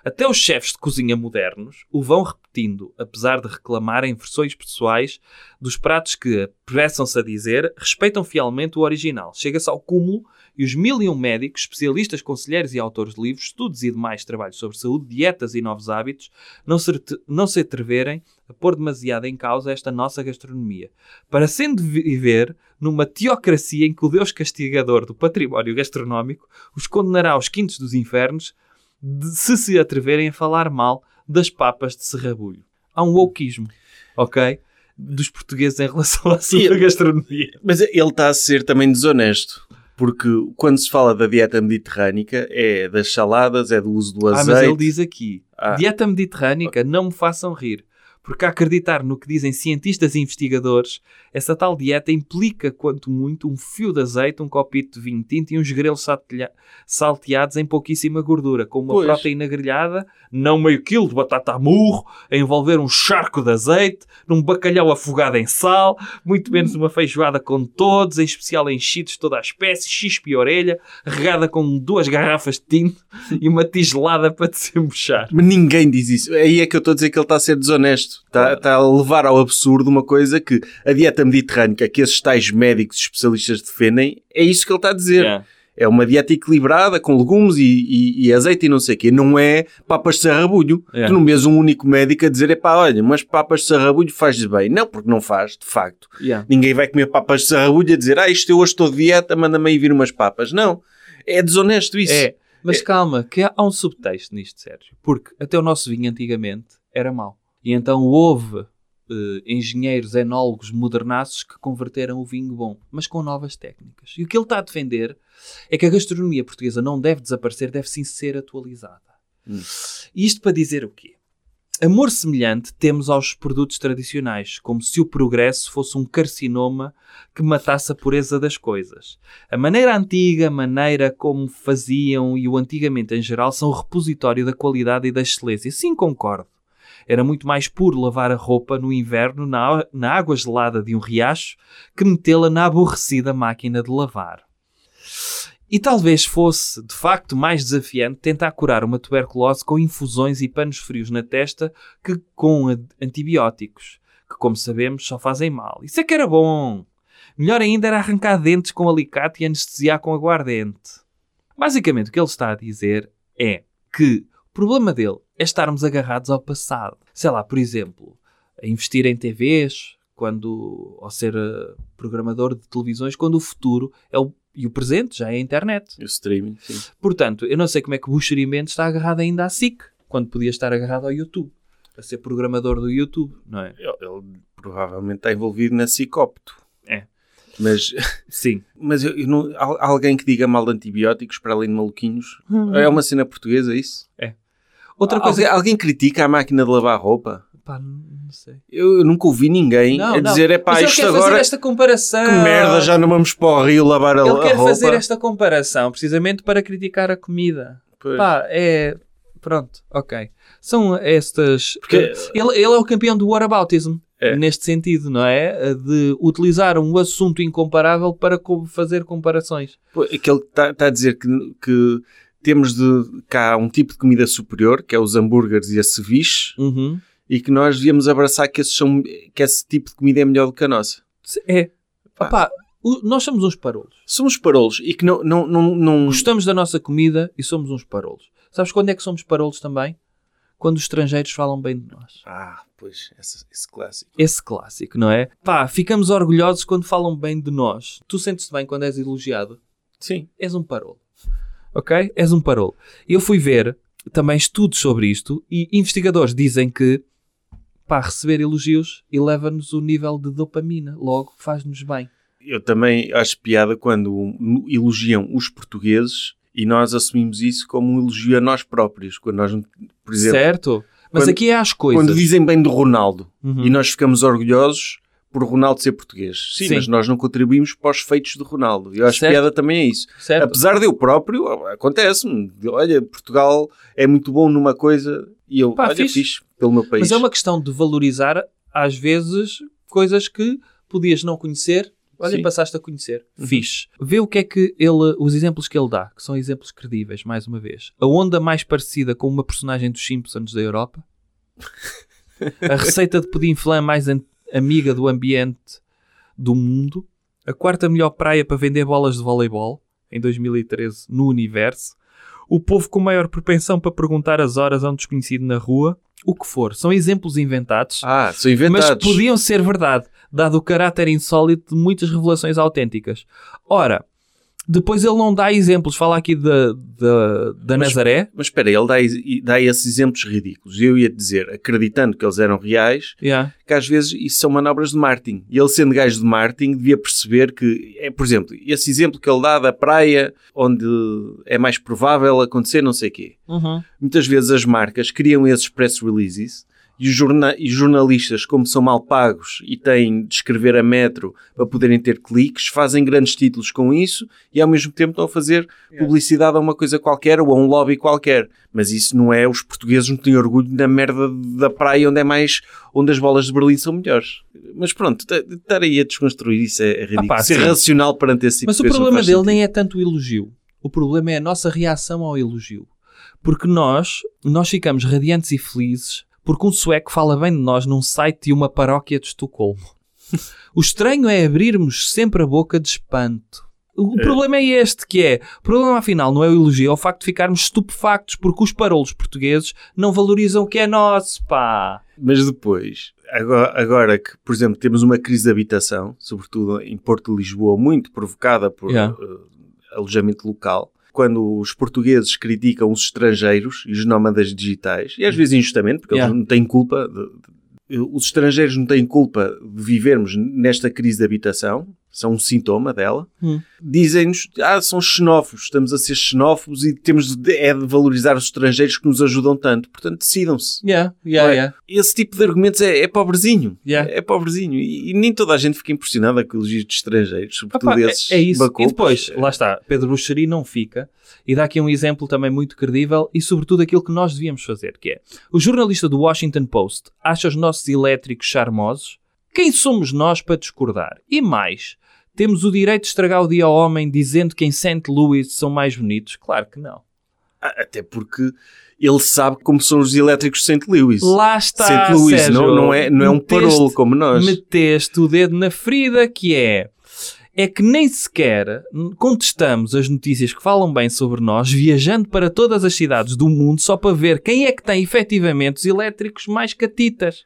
Até os chefes de cozinha modernos o vão repetindo, apesar de reclamarem versões pessoais dos pratos que, apressam-se a dizer, respeitam fielmente o original. Chega-se ao cúmulo e os mil e um médicos, especialistas, conselheiros e autores de livros, estudos e demais trabalhos sobre saúde, dietas e novos hábitos, não se, não se atreverem a pôr demasiado em causa esta nossa gastronomia, para sendo viver numa teocracia em que o Deus castigador do património gastronómico os condenará aos quintos dos infernos de- se se atreverem a falar mal das papas de serrabulho. Há um wokeismo, ok? Dos portugueses em relação à sua gastronomia. Mas ele está a ser também desonesto. Porque quando se fala da dieta mediterrânica, é das saladas, é do uso do Ah, azeite. mas ele diz aqui: Ah. dieta mediterrânica, não me façam rir. Porque a acreditar no que dizem cientistas e investigadores, essa tal dieta implica, quanto muito, um fio de azeite, um copito de vinho tinto e uns grelos salteados em pouquíssima gordura, com uma Pois. proteína grelhada, não meio quilo de batata a murro, a envolver um charco de azeite, num bacalhau afogado em sal, muito menos uma feijoada com todos, em especial enchidos de toda a espécie, chispe e orelha, regada com duas garrafas de tinto e uma tigelada para desembuchar. Mas ninguém diz isso. Aí é que eu estou a dizer que ele está a ser desonesto. Está, está a levar ao absurdo uma coisa que a dieta mediterrânica, que esses tais médicos especialistas defendem, é isso que ele está a dizer. Yeah. É uma dieta equilibrada, com legumes e, e- e azeite e não sei o quê. Não é papas de sarrabulho. É. Tu não vês um único médico a dizer, epá, olha, mas papas de sarrabulho faz bem. Não, porque não faz, de facto. Yeah. Ninguém vai comer papas de sarrabulho a dizer, ah, isto eu hoje estou de dieta, manda-me aí vir umas papas. Não. É desonesto isso. É, mas calma, que há um subtexto nisto, Sérgio. Porque até o nosso vinho antigamente era mau. E então houve eh, engenheiros, enólogos modernaços que converteram o vinho bom, mas com novas técnicas. E o que ele está a defender é que a gastronomia portuguesa não deve desaparecer, deve sim ser atualizada. Hum. E isto para dizer o quê? Amor semelhante temos aos produtos tradicionais, como se o progresso fosse um carcinoma que matasse a pureza das coisas. A maneira antiga, a maneira como faziam e o antigamente em geral são o repositório da qualidade e da excelência. Sim, concordo. Era muito mais puro lavar a roupa no inverno na, na água gelada de um riacho que metê-la na aborrecida máquina de lavar. E talvez fosse, de facto, mais desafiante tentar curar uma tuberculose com infusões e panos frios na testa que com antibióticos, que, como sabemos, só fazem mal. Isso é que era bom! Melhor ainda era arrancar dentes com alicate e anestesiar com aguardente. Basicamente, o que ele está a dizer é que problema dele é estarmos agarrados ao passado. Sei lá, por exemplo, a investir em TVs, quando, ou ser eh, programador de televisões, quando o futuro é o, e o presente já é a internet. O streaming, sim. Portanto, eu não sei como é que o Buxeri Mendes está agarrado ainda à SIC, quando podia estar agarrado ao YouTube, a ser programador do YouTube, não é? Ele, ele provavelmente está envolvido na Cicopto. É. Mas, Sim. mas eu, eu não, al- alguém que diga mal de antibióticos para além de maluquinhos é uma cena portuguesa isso? Outra coisa. Alguém, alguém critica a máquina de lavar roupa? Pá, não sei. Eu, nunca ouvi ninguém a dizer é pá, ele isto quer agora fazer esta comparação. que merda, já não vamos para o rio lavar a, Ele a quer roupa. fazer esta comparação precisamente para criticar a comida. Pois. Pá, é. Pronto, ok. São estas. Porque- Ele, ele é o campeão do whataboutism. É. Neste sentido, não é? De utilizar um assunto incomparável para fazer comparações. Pô, Aquele que está a dizer que, que temos de cá um tipo de comida superior, que é os hambúrgueres e a ceviche, Uhum. e que nós devíamos abraçar que, são, que esse tipo de comida é melhor do que a nossa. É. Pá. Nós somos uns parolos. Somos parolos e que não, não, não, não, Gostamos da nossa comida e somos uns parolos. Sabes quando é que somos parolos também? Quando os estrangeiros falam bem de nós. Ah, pois, esse, esse clássico. Esse clássico, não é? Pá, ficamos orgulhosos quando falam bem de nós. Tu sentes-te bem quando és elogiado? Sim. És um parolo. Ok? És um parolo. Eu fui ver também estudos sobre isto e investigadores dizem que pá, receber elogios eleva-nos o nível de dopamina. Logo, faz-nos bem. Eu também acho piada quando elogiam os portugueses e nós assumimos isso como um elogio a nós próprios. Quando nós, por exemplo, certo? Mas quando- aqui é às coisas. quando dizem bem do Ronaldo Uhum. e nós ficamos orgulhosos por Ronaldo ser português. Sim, Sim. mas nós não contribuímos para os feitos de Ronaldo. Eu acho Certo. piada também é isso. Certo? Apesar de eu próprio, acontece-me. Olha, Portugal é muito bom numa coisa e eu, Pá, olha, fixe. fixe pelo meu país. Mas é uma questão de valorizar, às vezes, coisas que podias não conhecer. Olha, Sim. passaste a conhecer. Uhum. Fixe. Vê o que é que ele, os exemplos que ele dá, que são exemplos credíveis, mais uma vez. A onda mais parecida com uma personagem dos Simpsons da Europa. A receita de pudim flan mais an- amiga do ambiente do mundo. A quarta melhor praia para vender bolas de voleibol, em 2013, no universo. O povo com maior propensão para perguntar as horas a um desconhecido na rua. O que for. São exemplos inventados, Ah, são mas inventados. que podiam ser verdade, dado o caráter insólito de muitas revelações autênticas. Ora, Depois ele não dá exemplos. Fala aqui da, da, da Mas- Nazaré. Mas espera, ele dá, dá esses exemplos ridículos. Eu ia dizer, acreditando que eles eram reais, Yeah. que às vezes isso são manobras de marketing. E ele sendo gajo de marketing devia perceber que, é, por exemplo, esse exemplo que ele dá da praia onde é mais provável acontecer não sei o quê. Uhum. Muitas vezes as marcas criam esses press releases e os jorna- e jornalistas, como são mal pagos e têm de escrever a metro para poderem ter cliques, fazem grandes títulos com isso e ao mesmo tempo estão a fazer publicidade a uma coisa qualquer ou a um lobby qualquer. Mas isso não é, os portugueses não têm orgulho na merda da praia onde é mais, onde as bolas de Berlim são melhores. Mas pronto, estar aí a desconstruir isso é, é ridículo. pá, Ser racional perante esse tipo Mas de o problema dele sentido. nem é tanto o elogio. O problema é a nossa reação ao elogio. Porque nós, nós ficamos radiantes e felizes porque um sueco fala bem de nós num site de uma paróquia de Estocolmo. O estranho é abrirmos sempre a boca de espanto. O problema é este, que é, o problema afinal não é o elogio, é o facto de ficarmos estupefactos porque os parolos portugueses não valorizam o que é nosso, pá. Mas depois, agora, agora que, por exemplo, temos uma crise de habitação, sobretudo em Porto de Lisboa, muito provocada por Yeah. eh, alojamento local, quando os portugueses criticam os estrangeiros e os nómadas digitais, e às vezes injustamente, porque Yeah. eles não têm culpa, de- de- os estrangeiros não têm culpa de vivermos nesta crise de habitação, são um sintoma dela. Hum. Dizem-nos, ah, são xenófobos, estamos a ser xenófobos e temos de, é de valorizar os estrangeiros que nos ajudam tanto. Portanto, decidam-se. Yeah, yeah, é? yeah. Esse tipo de argumentos é, é pobrezinho. Yeah. É pobrezinho. E, e nem toda a gente fica impressionada com elogios de estrangeiros, sobretudo Opa, é, esses é isso. E bacopos. depois, lá está, Pedro Buxeri não fica. E dá aqui um exemplo também muito credível e, sobretudo, aquilo que nós devíamos fazer, que é o jornalista do Washington Post acha os nossos elétricos charmosos. Quem somos nós para discordar? E mais, temos o direito de estragar o dia ao homem dizendo que em St. Louis são mais bonitos? Claro que não. Ah, Até porque ele sabe como são os elétricos de St. Louis. Lá está, St. Louis Sérgio. não, não é, não é um Meteste- parolo como nós. meteste o dedo na ferida que é é que nem sequer contestamos as notícias que falam bem sobre nós viajando para todas as cidades do mundo só para ver quem é que tem efetivamente os elétricos mais catitas.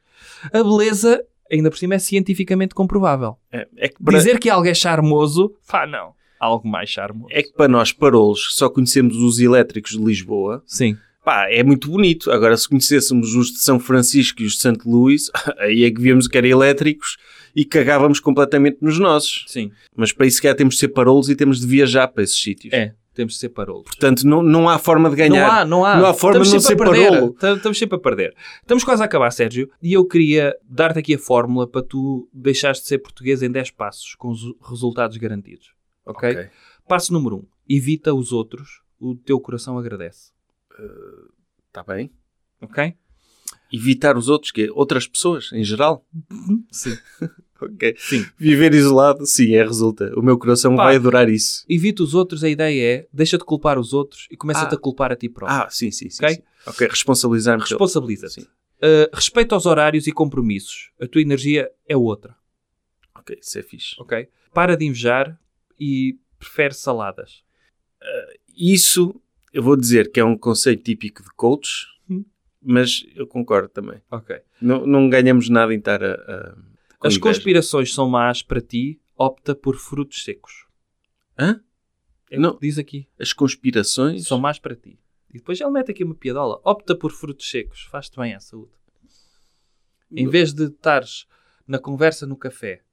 A beleza, ainda por cima, é cientificamente comprovável. É, é que para, Dizer que algo é charmoso, pá, não. Algo mais charmoso. é que para nós, parolos, que só conhecemos os elétricos de Lisboa, Sim. pá, é muito bonito. Agora, se conhecêssemos os de São Francisco e os de St. Louis, aí é que víamos que eram elétricos e cagávamos completamente nos nossos. Sim. Mas para isso, se calhar, temos de ser parolos e temos de viajar para esses sítios. É, temos de ser parolos. Portanto, não, não há forma de ganhar. Não há, não há. Não há forma de não. Tam- Estamos sempre a perder. Estamos quase a acabar, Sérgio, e eu queria dar-te aqui a fórmula para tu deixares de ser português em 10 passos, com os resultados garantidos. Ok? Passo número 1. Um, evita os outros, o teu coração agradece. Está Tá bem. Ok? Evitar os outros, que outras pessoas, em geral. Sim. Ok. Sim. Viver isolado, sim, é resulta. O meu coração Pá. vai adorar isso. Evita os outros, a ideia é deixa de culpar os outros e começa-te Ah. a culpar a ti próprio. Ah, sim, sim, sim. Ok? sim. Responsabilizar-me. Responsabiliza-te. Uh, respeita aos horários e compromissos. A tua energia é outra. Ok, isso é fixe. Ok? Para de invejar e prefere saladas. Isso, eu vou dizer que é um conceito típico de coach, Hum. mas eu concordo também. Ok. Não, não ganhamos nada em estar a... a com As inveja. conspirações são más para ti, opta por frutos secos. Hã? É Não. diz aqui. As conspirações... São más para ti. E depois ele mete aqui uma piadola. Opta por frutos secos. Faz-te bem à saúde. Em vez de estares na conversa no café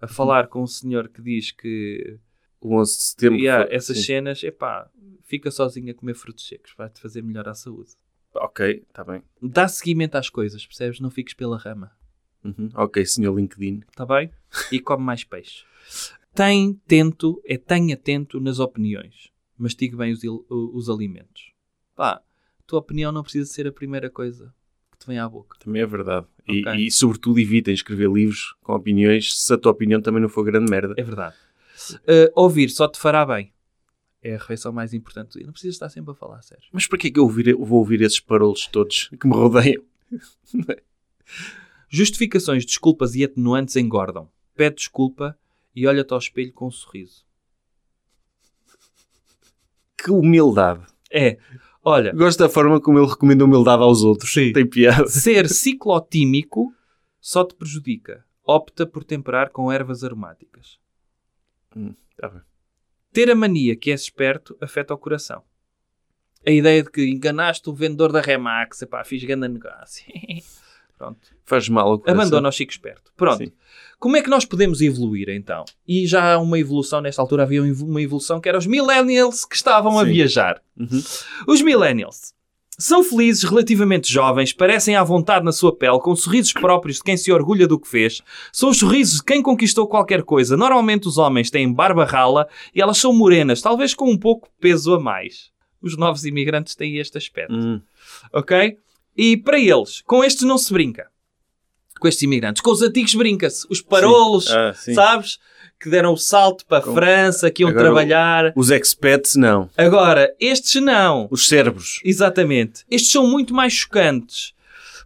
a falar com um senhor que diz que O 11 de setembro... "Yeah, foi- essas sim. cenas, epá, fica sozinho a comer frutos secos. Vai-te fazer melhor à saúde. Ok, está bem. Dá seguimento às coisas, percebes? Não fiques pela rama. Uhum. Ok, senhor LinkedIn. Está bem? E come mais peixe. Tem tento, é tenha atento nas opiniões. Mastigue bem os, os alimentos. Pá, tua opinião não precisa ser a primeira coisa que te vem à boca. Também é verdade. E, Ok. e, sobretudo, evitem escrever livros com opiniões se a tua opinião também não for grande merda. É verdade. Uh, ouvir só te fará bem. É a refeição mais importante. E não precisas estar sempre a falar, Sérgio. Mas para que é que eu ouvir- eu vou ouvir esses parolos todos que me rodeiam? Justificações, desculpas e atenuantes engordam. Pede desculpa e olha-te ao espelho com um sorriso. Que humildade. É, olha, Gosto da forma como ele recomenda humildade aos outros. Sim. Tem piada. ser ciclotímico só te prejudica. Opta por temperar com ervas aromáticas. Hum, tá bem. Ter a mania que és esperto afeta o coração. A ideia de que enganaste o vendedor da Remax, epá, fiz grande negócio. Pronto. Faz mal. Abandona o Chico Esperto. Pronto. Sim. Como é que nós podemos evoluir então? E já há uma evolução, nesta altura havia uma evolução que era os millennials que estavam a Sim. viajar. Uhum. Os millennials são felizes, relativamente jovens, parecem à vontade na sua pele, com sorrisos próprios de quem se orgulha do que fez. São os sorrisos de quem conquistou qualquer coisa. Normalmente os homens têm barba rala e elas são morenas, talvez com um pouco de peso a mais. Os novos imigrantes têm este aspecto Hum. ok? E para eles, com estes não se brinca. Com estes imigrantes. Com os antigos brinca-se. Os parolos, Ah, sim. sabes? Que deram o salto para a Com- França, que iam Agora, trabalhar. Os expats, não. Agora, estes não. Os cérebros. Exatamente. Estes são muito mais chocantes.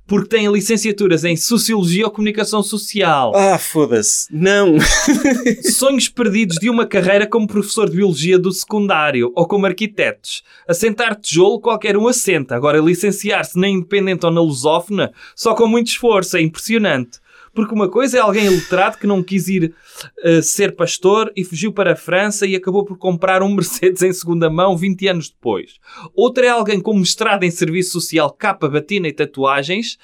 Porque têm licenciaturas em Sociologia ou Comunicação Social. Ah, foda-se. Não. Sonhos perdidos de uma carreira como professor de Biologia do secundário ou como arquitetos. Assentar tijolo qualquer um assenta. Agora, licenciar-se na independente ou na lusófona, só com muito esforço. É impressionante. Porque uma coisa é alguém iletrado que não quis ir eh, ser pastor e fugiu para a França e acabou por comprar um Mercedes em segunda mão 20 anos depois. Outra é alguém com mestrado em serviço social, capa, batina e tatuagens,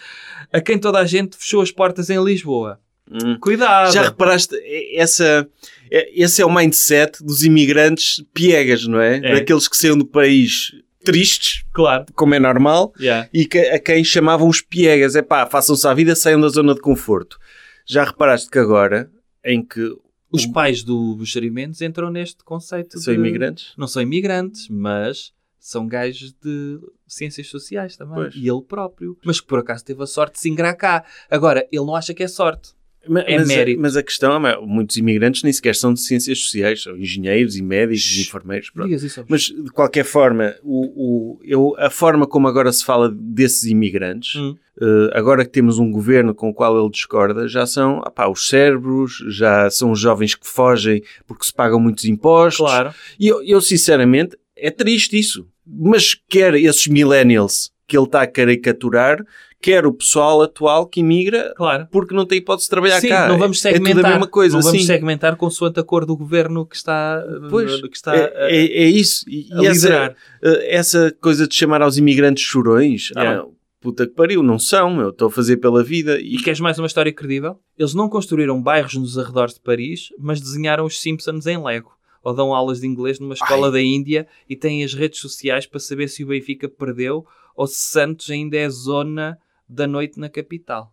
a quem toda a gente fechou as portas em Lisboa. Hum. Cuidado! Já reparaste, essa, esse é o mindset dos imigrantes piegas, não é? É. Daqueles que saíram do país tristes, Claro. como é normal, Yeah. e que, a quem chamavam os piegas. É pá, façam-se à vida, saiam da zona de conforto. Já reparaste que agora, em que Os pais do Buxeri Mendes entram neste conceito são de... imigrantes, Não são imigrantes, mas são gajos de ciências sociais também. Pois. E ele próprio. Mas que por acaso teve a sorte de se ingrar cá. Agora, ele não acha que é sorte. Ma- É mas, mérito. mas a questão é, muitos imigrantes nem sequer são de ciências sociais, são engenheiros e médicos e Shhh. enfermeiros. isso. ao Mas, de qualquer forma, o, o- eu, a forma como agora se fala desses imigrantes, Hum. eh, agora que temos um governo com o qual ele discorda, já são ah pá, os cérebros, já são os jovens que fogem porque se pagam muitos impostos. Claro. E eu, eu, sinceramente, é triste isso. Mas quer esses millennials que ele está a caricaturar, quer o pessoal atual que imigra Claro. porque não tem hipótese de trabalhar Sim, cá. não vamos É segmentar. tudo a mesma coisa, não vamos sim. segmentar consoante a cor do governo que está, Pois, que está é, a- é- é isso. E, e essa, eh, essa coisa de chamar aos imigrantes chorões, Yeah. ah, puta que pariu, não são, meu, estou a fazer pela vida. E, E queres mais uma história credível? Eles não construíram bairros nos arredores de Paris, mas desenharam os Simpsons em Lego. Ou dão aulas de inglês numa escola da Índia e têm as redes sociais para saber se o Benfica perdeu ou se Santos ainda é zona da noite na capital.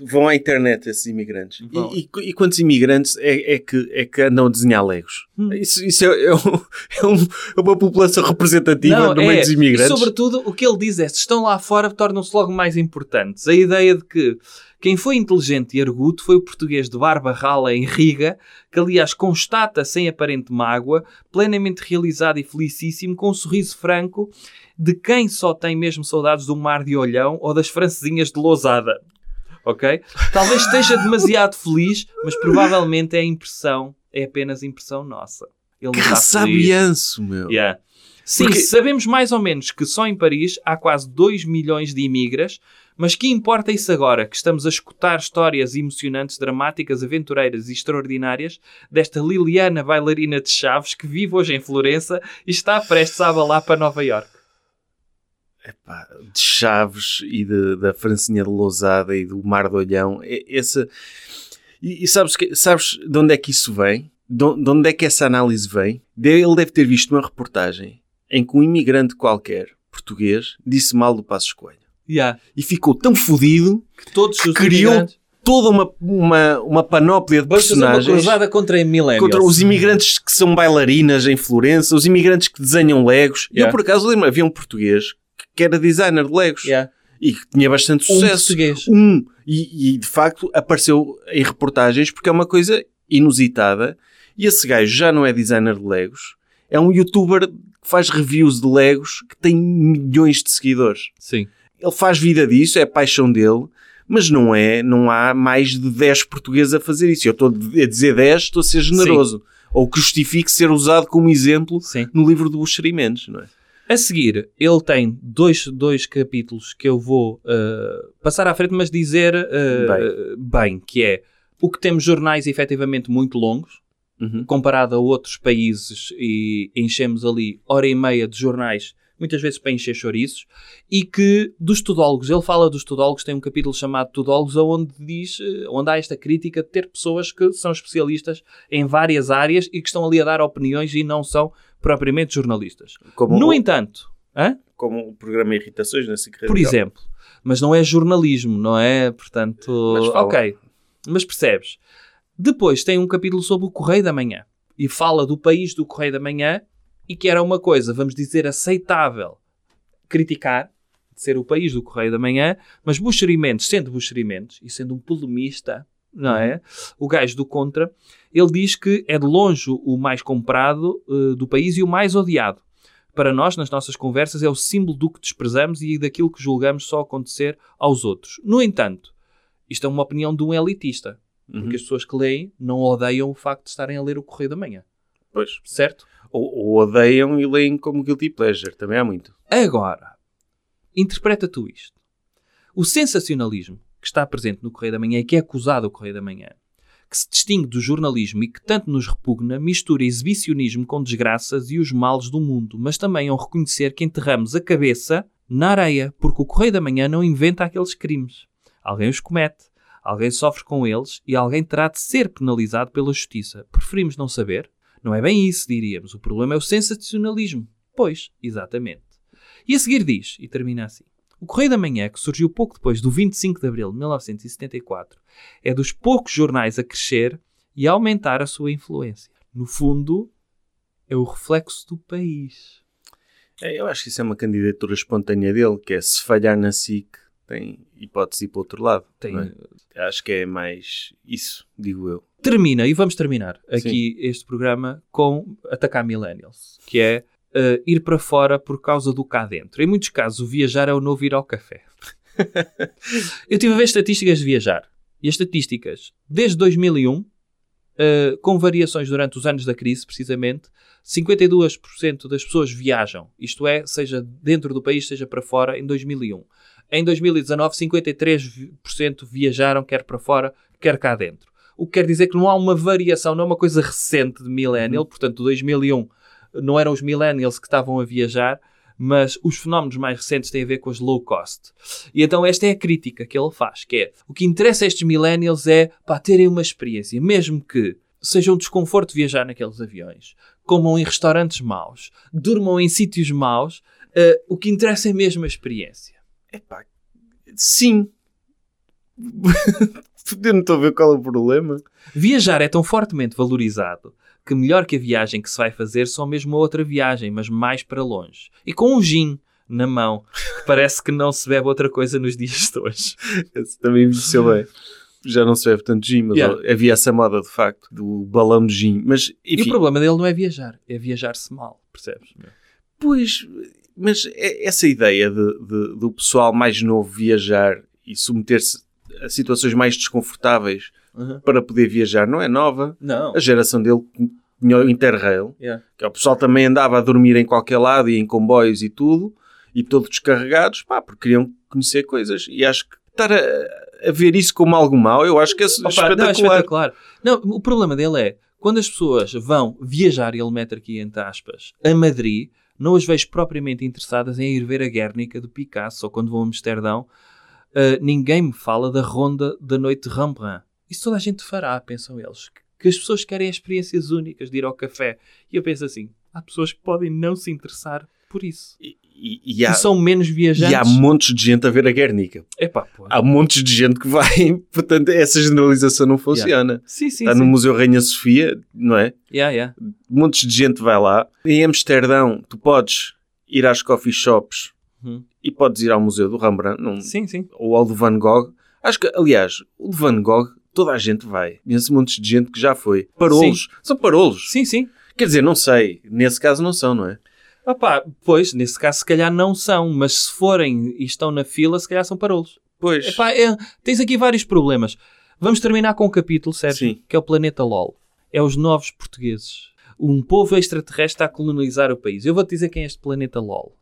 vão à internet esses imigrantes. E, e- e quantos imigrantes é, é que, é que andam a desenhar legos? Hum. Isso, isso é, é um- é um- é uma população representativa Não, no meio é, dos imigrantes. Sobretudo, o que ele diz é, se estão lá fora, tornam-se logo mais importantes. A ideia de que quem foi inteligente e arguto foi o português de barba rala em Riga, que aliás constata, sem aparente mágoa, plenamente realizado e felicíssimo, com um sorriso franco, de quem só tem mesmo saudades do mar de Olhão ou das francesinhas de Lousada. Ok? Talvez esteja demasiado feliz, mas provavelmente é impressão, é apenas impressão nossa. Ele Que sabianço, meu. Yeah. Sim, Porque- sabemos mais ou menos que só em Paris há quase 2 milhões de imigras, mas que importa isso agora, que estamos a escutar histórias emocionantes, dramáticas, aventureiras e extraordinárias desta Liliana bailarina de Chaves que vive hoje em Florença e está prestes a abalar para Nova York. Epá, de Chaves e de- da Francinha de Lousada e do Mar de Olhão. Essa... E, e sabes, que, sabes de onde é que isso vem? De de onde é que essa análise vem? De- Ele deve ter visto uma reportagem em que um imigrante qualquer, português, disse mal do Passos Coelho. Yeah. E ficou tão fodido Que todos Que criou imigrantes... toda uma, uma, uma panóplia de fazer uma personagens cruzada contra millennials. contra os imigrantes que são bailarinas em Florença, os imigrantes que desenham legos. E Yeah. Eu, por acaso, lembro, havia um português que era designer de legos Yeah. e que tinha bastante Um sucesso. português. Um. E, e, de facto apareceu em reportagens porque é uma coisa inusitada. E esse gajo já não é designer de legos, é um youtuber que faz reviews de legos que tem milhões de seguidores. Sim. Ele faz vida disso, é a paixão dele, mas não é, não há mais de 10 portugueses a fazer isso. Eu estou a dizer 10, estou a ser generoso. Ou que justifique ser usado como exemplo Sim. no livro do Buxeri Mendes, não é? A seguir, ele tem dois, dois capítulos que eu vou uh, passar à frente, mas dizer uh, bem. que é o que temos jornais efetivamente muito longos, Uhum. comparado a outros países e enchemos ali hora e meia de jornais, muitas vezes para encher chouriços, e que dos tudólogos, ele fala dos tudólogos, tem um capítulo chamado Tudólogos, onde diz, eh, onde há esta crítica de ter pessoas que são especialistas em várias áreas e que estão ali a dar opiniões e não são propriamente jornalistas. Como, No o, entanto, hã? como o programa Irritações na SIC por exemplo, mas não é jornalismo, não é? Portanto, Mas ok. Mas percebes? Depois tem um capítulo sobre o Correio da Manhã e fala do país do Correio da Manhã e que era uma coisa, vamos dizer, aceitável criticar, de ser o país do Correio da Manhã, mas Buxerimentos, sendo Buxerimentos e sendo um polemista, não é? O gajo do contra, ele diz que é de longe o mais comprado eh, do país e o mais odiado. Para nós, nas nossas conversas, é o símbolo do que desprezamos e daquilo que julgamos só acontecer aos outros. No entanto, isto é uma opinião de um elitista. Uhum. Porque as pessoas que leem não odeiam o facto de estarem a ler o Correio da Manhã. Pois. Certo? Ou, ou odeiam e leem como guilty pleasure. Também há muito. Agora, interpreta tu isto. O sensacionalismo que está presente no Correio da Manhã e que é acusado ao Correio da Manhã, que se distingue do jornalismo e que tanto nos repugna, mistura exibicionismo com desgraças e os males do mundo, mas também ao reconhecer que enterramos a cabeça na areia, porque o Correio da Manhã não inventa aqueles crimes. Alguém os comete, alguém sofre com eles e alguém terá de ser penalizado pela justiça. Preferimos não saber? Não é bem isso, diríamos. O problema é o sensacionalismo. Pois, exatamente. E a seguir diz, e termina assim: O Correio da Manhã, que surgiu pouco depois do 25 de abril de 1974, é dos poucos jornais a crescer e a aumentar a sua influência. No fundo, é o reflexo do país. É, eu acho que isso é uma candidatura espontânea dele, que é se falhar na SIC, tem hipótese para o outro lado. Tem- é? Acho que é mais isso, digo eu. Termina, e vamos terminar aqui este programa com atacar millennials, que é eh, ir para fora por causa do cá dentro. Em muitos casos, o viajar é o novo ir ao café. Eu tive a ver estatísticas de viajar. E as estatísticas, desde 2001, eh, com variações durante os anos da crise, precisamente, 52% das pessoas viajam. Isto é, seja dentro do país, seja para fora, em 2001. Em 2019, 53% viajaram, quer para fora, quer cá dentro. O que quer dizer que não há uma variação, não é uma coisa recente de millennial, portanto, 2001 não eram os millennials que estavam a viajar, mas os fenómenos mais recentes têm a ver com as low cost. E então esta é a crítica que ele faz, que é, o que interessa a estes millennials é, pá, terem uma experiência, mesmo que seja um desconforto viajar naqueles aviões, comam em restaurantes maus, durmam em sítios maus, eh, o que interessa é mesmo a experiência. Epá, sim. Eu não estou a ver qual é o problema. Viajar é tão fortemente valorizado que melhor que a viagem que se vai fazer só mesmo outra viagem, mas mais para longe. E com um gin na mão, que parece que não se bebe outra coisa nos dias de hoje. Esse também envelheceu bem. Já não se bebe tanto gin, mas Yeah. havia essa moda de facto, do balão de gin. Mas, E o enfim, problema dele não é viajar, é viajar-se mal, percebes? pois, mas é- essa ideia de, de- do pessoal mais novo viajar e submeter-se situações mais desconfortáveis para poder viajar não é nova. Não. A geração dele tinha o Interrail, Yeah. que o pessoal também andava a dormir em qualquer lado e em comboios e tudo, e todos descarregados, pá, porque queriam conhecer coisas. E acho que estar a, a ver isso como algo mau, eu acho que é Opa, Não, é espetacular. espetacular. Não, o problema dele é quando as pessoas vão viajar, e ele mete aqui entre aspas, a Madrid, não as vejo propriamente interessadas em ir ver a Guernica do Picasso ou quando vão a Amsterdão. Uh, ninguém me fala da ronda da noite de Rembrandt. Isso toda a gente fará, pensam eles. Que- as pessoas querem experiências únicas de ir ao café. E eu penso assim: há pessoas que podem não se interessar por isso. E, e- e há, E são menos e viajantes. há montes de gente a ver a Guernica. Epá, pô. Há montes de gente que vai, portanto, essa generalização não funciona. Sim, sim, Está sim. no Museu Rainha Sofia, não é? Yeah, yeah. montes de gente vai lá. Em Amsterdão, tu podes ir às coffee shops Uhum. E podes ir ao Museu do Rembrandt não, Sim, sim. ou ao do Van Gogh. Acho que, aliás, o de Van Gogh, toda a gente vai. Conheço montes de gente que já foi. Parolos. São parolos. Sim, sim. Quer dizer, não sei. Nesse caso não são, não é? Opá, pois, nesse caso se calhar não são, mas se forem e estão na fila, se calhar são parolos. Pois. Epá, é- tens aqui vários problemas. Vamos terminar com um capítulo, Sérgio, Sim. que é o Planeta LOL. É os novos portugueses. Um povo extraterrestre a colonizar o país. Eu vou-te dizer quem é este Planeta LOL.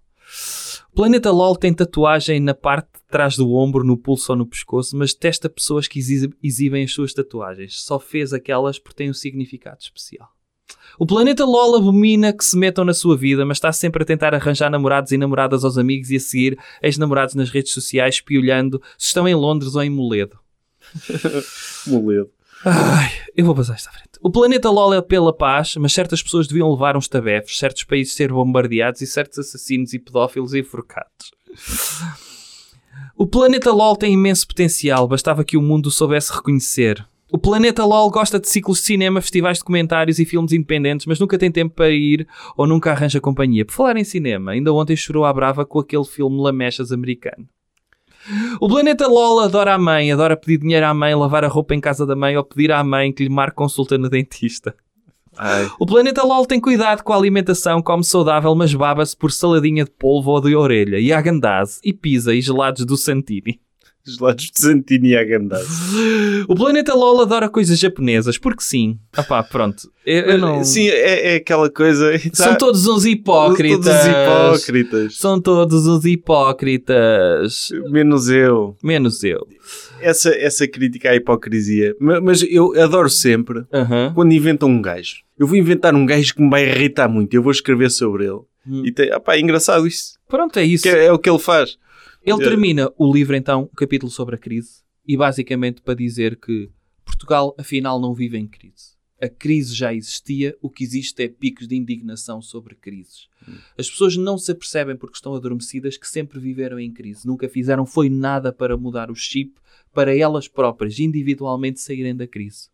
Planeta LOL tem tatuagem na parte atrás do ombro, no pulso ou no pescoço, mas testa pessoas que exi- exibem as suas tatuagens. Só fez aquelas porque têm um significado especial. O planeta LOL abomina que se metam na sua vida, mas está sempre a tentar arranjar namorados e namoradas aos amigos e a seguir ex-namorados nas redes sociais, espiolhando se estão em Londres ou em Moledo. Moledo. Ai, eu vou passar esta frente. O planeta LOL é pela paz, mas certas pessoas deviam levar uns tabefes, certos países ser bombardeados e certos assassinos e pedófilos enforcados. O planeta LOL tem imenso potencial, bastava que o mundo o soubesse reconhecer. O planeta LOL gosta de ciclos de cinema, festivais de comentários e filmes independentes, mas nunca tem tempo para ir ou nunca arranja companhia. Por falar em cinema, ainda ontem chorou à brava com aquele filme Lamechas americano. O planeta LOL adora a mãe, adora pedir dinheiro à mãe, lavar a roupa em casa da mãe ou pedir à mãe que lhe marque consulta no dentista. Ai, O planeta LOL tem cuidado com a alimentação, come saudável, mas baba-se por saladinha de polvo ou de orelha, e agandase, e pizza e gelados do Santini. Gelados de Santini e Agandaz. O planeta LOL adora coisas japonesas, porque sim. Ah pá, pronto. Eu, eu não... Sim, é, é aquela coisa. São todos uns hipócritas. Todos hipócritas. São todos uns hipócritas. Menos eu. Menos eu. Essa, essa crítica à hipocrisia. Ma- Mas eu adoro sempre quando inventam um gajo. Eu vou inventar um gajo que me vai irritar muito. Eu vou escrever sobre ele. Hum. E tem, opá, é engraçado isso. Pronto, é isso. Que é, é o que ele faz. Ele termina o livro, então, o capítulo sobre a crise, e basicamente para dizer que Portugal, afinal, não vive em crise. A crise já existia, o que existe é picos de indignação sobre crises. As pessoas não se apercebem porque estão adormecidas que sempre viveram em crise. Nunca fizeram foi nada para mudar o chip para elas próprias, individualmente, saírem da crise.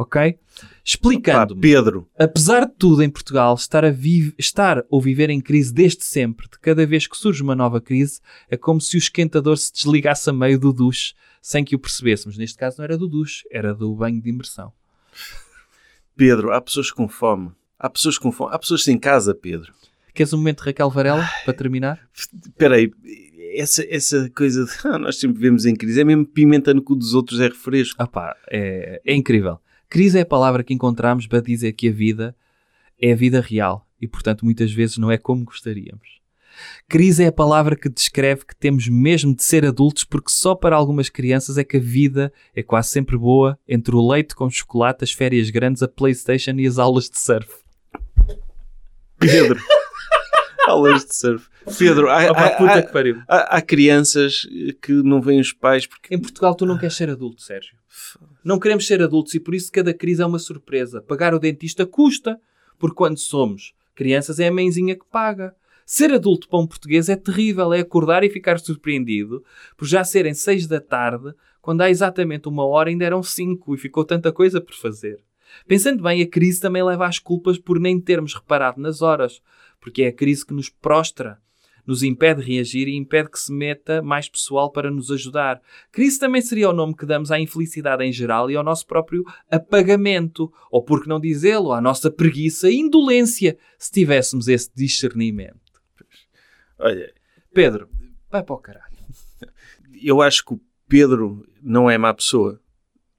Ok? Pá, Explicando-me Pedro, apesar de tudo em Portugal estar, a estar ou viver em crise desde sempre, de cada vez que surge uma nova crise, é como se o esquentador se desligasse a meio do duche sem que o percebêssemos. Neste caso não era do duche, era do banho de imersão. Pedro, há pessoas com fome. Há pessoas com fome. Há pessoas sem casa, Pedro. Queres um momento Raquel Varela para terminar? Espera aí. Essa, essa coisa de "Ah, nós sempre vivemos em crise é mesmo pimenta no cu dos outros é refresco. Ah pá, é, é incrível. Crise é a palavra que encontramos para dizer que a vida é a vida real e, portanto, muitas vezes não é como gostaríamos. Crise é a palavra que descreve que temos mesmo de ser adultos porque só para algumas crianças é que a vida é quase sempre boa entre o leite com chocolate, as férias grandes, a Playstation e as aulas de surf. Pedro. Aulas de surf. Pedro, há, há- puta há- que pariu. há- há crianças que não veem os pais porque Em Portugal tu não queres ser adulto, Sérgio. Não queremos ser adultos e por isso cada crise é uma surpresa. Pagar o dentista custa, porque quando somos crianças é a mãezinha que paga. Ser adulto para um português é terrível, é acordar e ficar surpreendido por já serem seis da tarde, quando há exatamente uma hora ainda eram cinco e ficou tanta coisa por fazer. Pensando bem, a crise também leva às culpas por nem termos reparado nas horas, porque é a crise que nos prostra, nos impede de reagir e impede que se meta mais pessoal para nos ajudar. Crise também seria o nome que damos à infelicidade em geral e ao nosso próprio apagamento, ou por que não dizê-lo, à nossa preguiça e indolência, se tivéssemos esse discernimento. Olha, Pedro, vai para o caralho. eu acho que o Pedro não é má pessoa.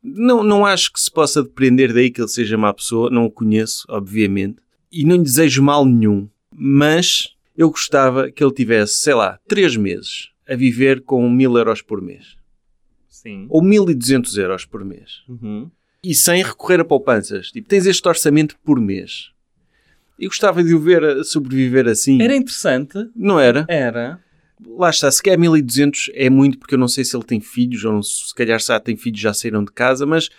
Não, não acho que se possa depender daí que ele seja má pessoa. Não o conheço, obviamente. E não lhe desejo mal nenhum. Mas eu gostava que ele tivesse, sei lá, três meses a viver com mil euros por mês. Sim. Ou 1200 euros por mês. Uhum. E sem recorrer a poupanças. Tipo, tens este orçamento por mês. Eu gostava de o ver a sobreviver assim. Era interessante. Não era? Era. Lá está, se quer 1200 é muito porque eu não sei se ele tem filhos ou se calhar se já tem filhos já saíram de casa, mas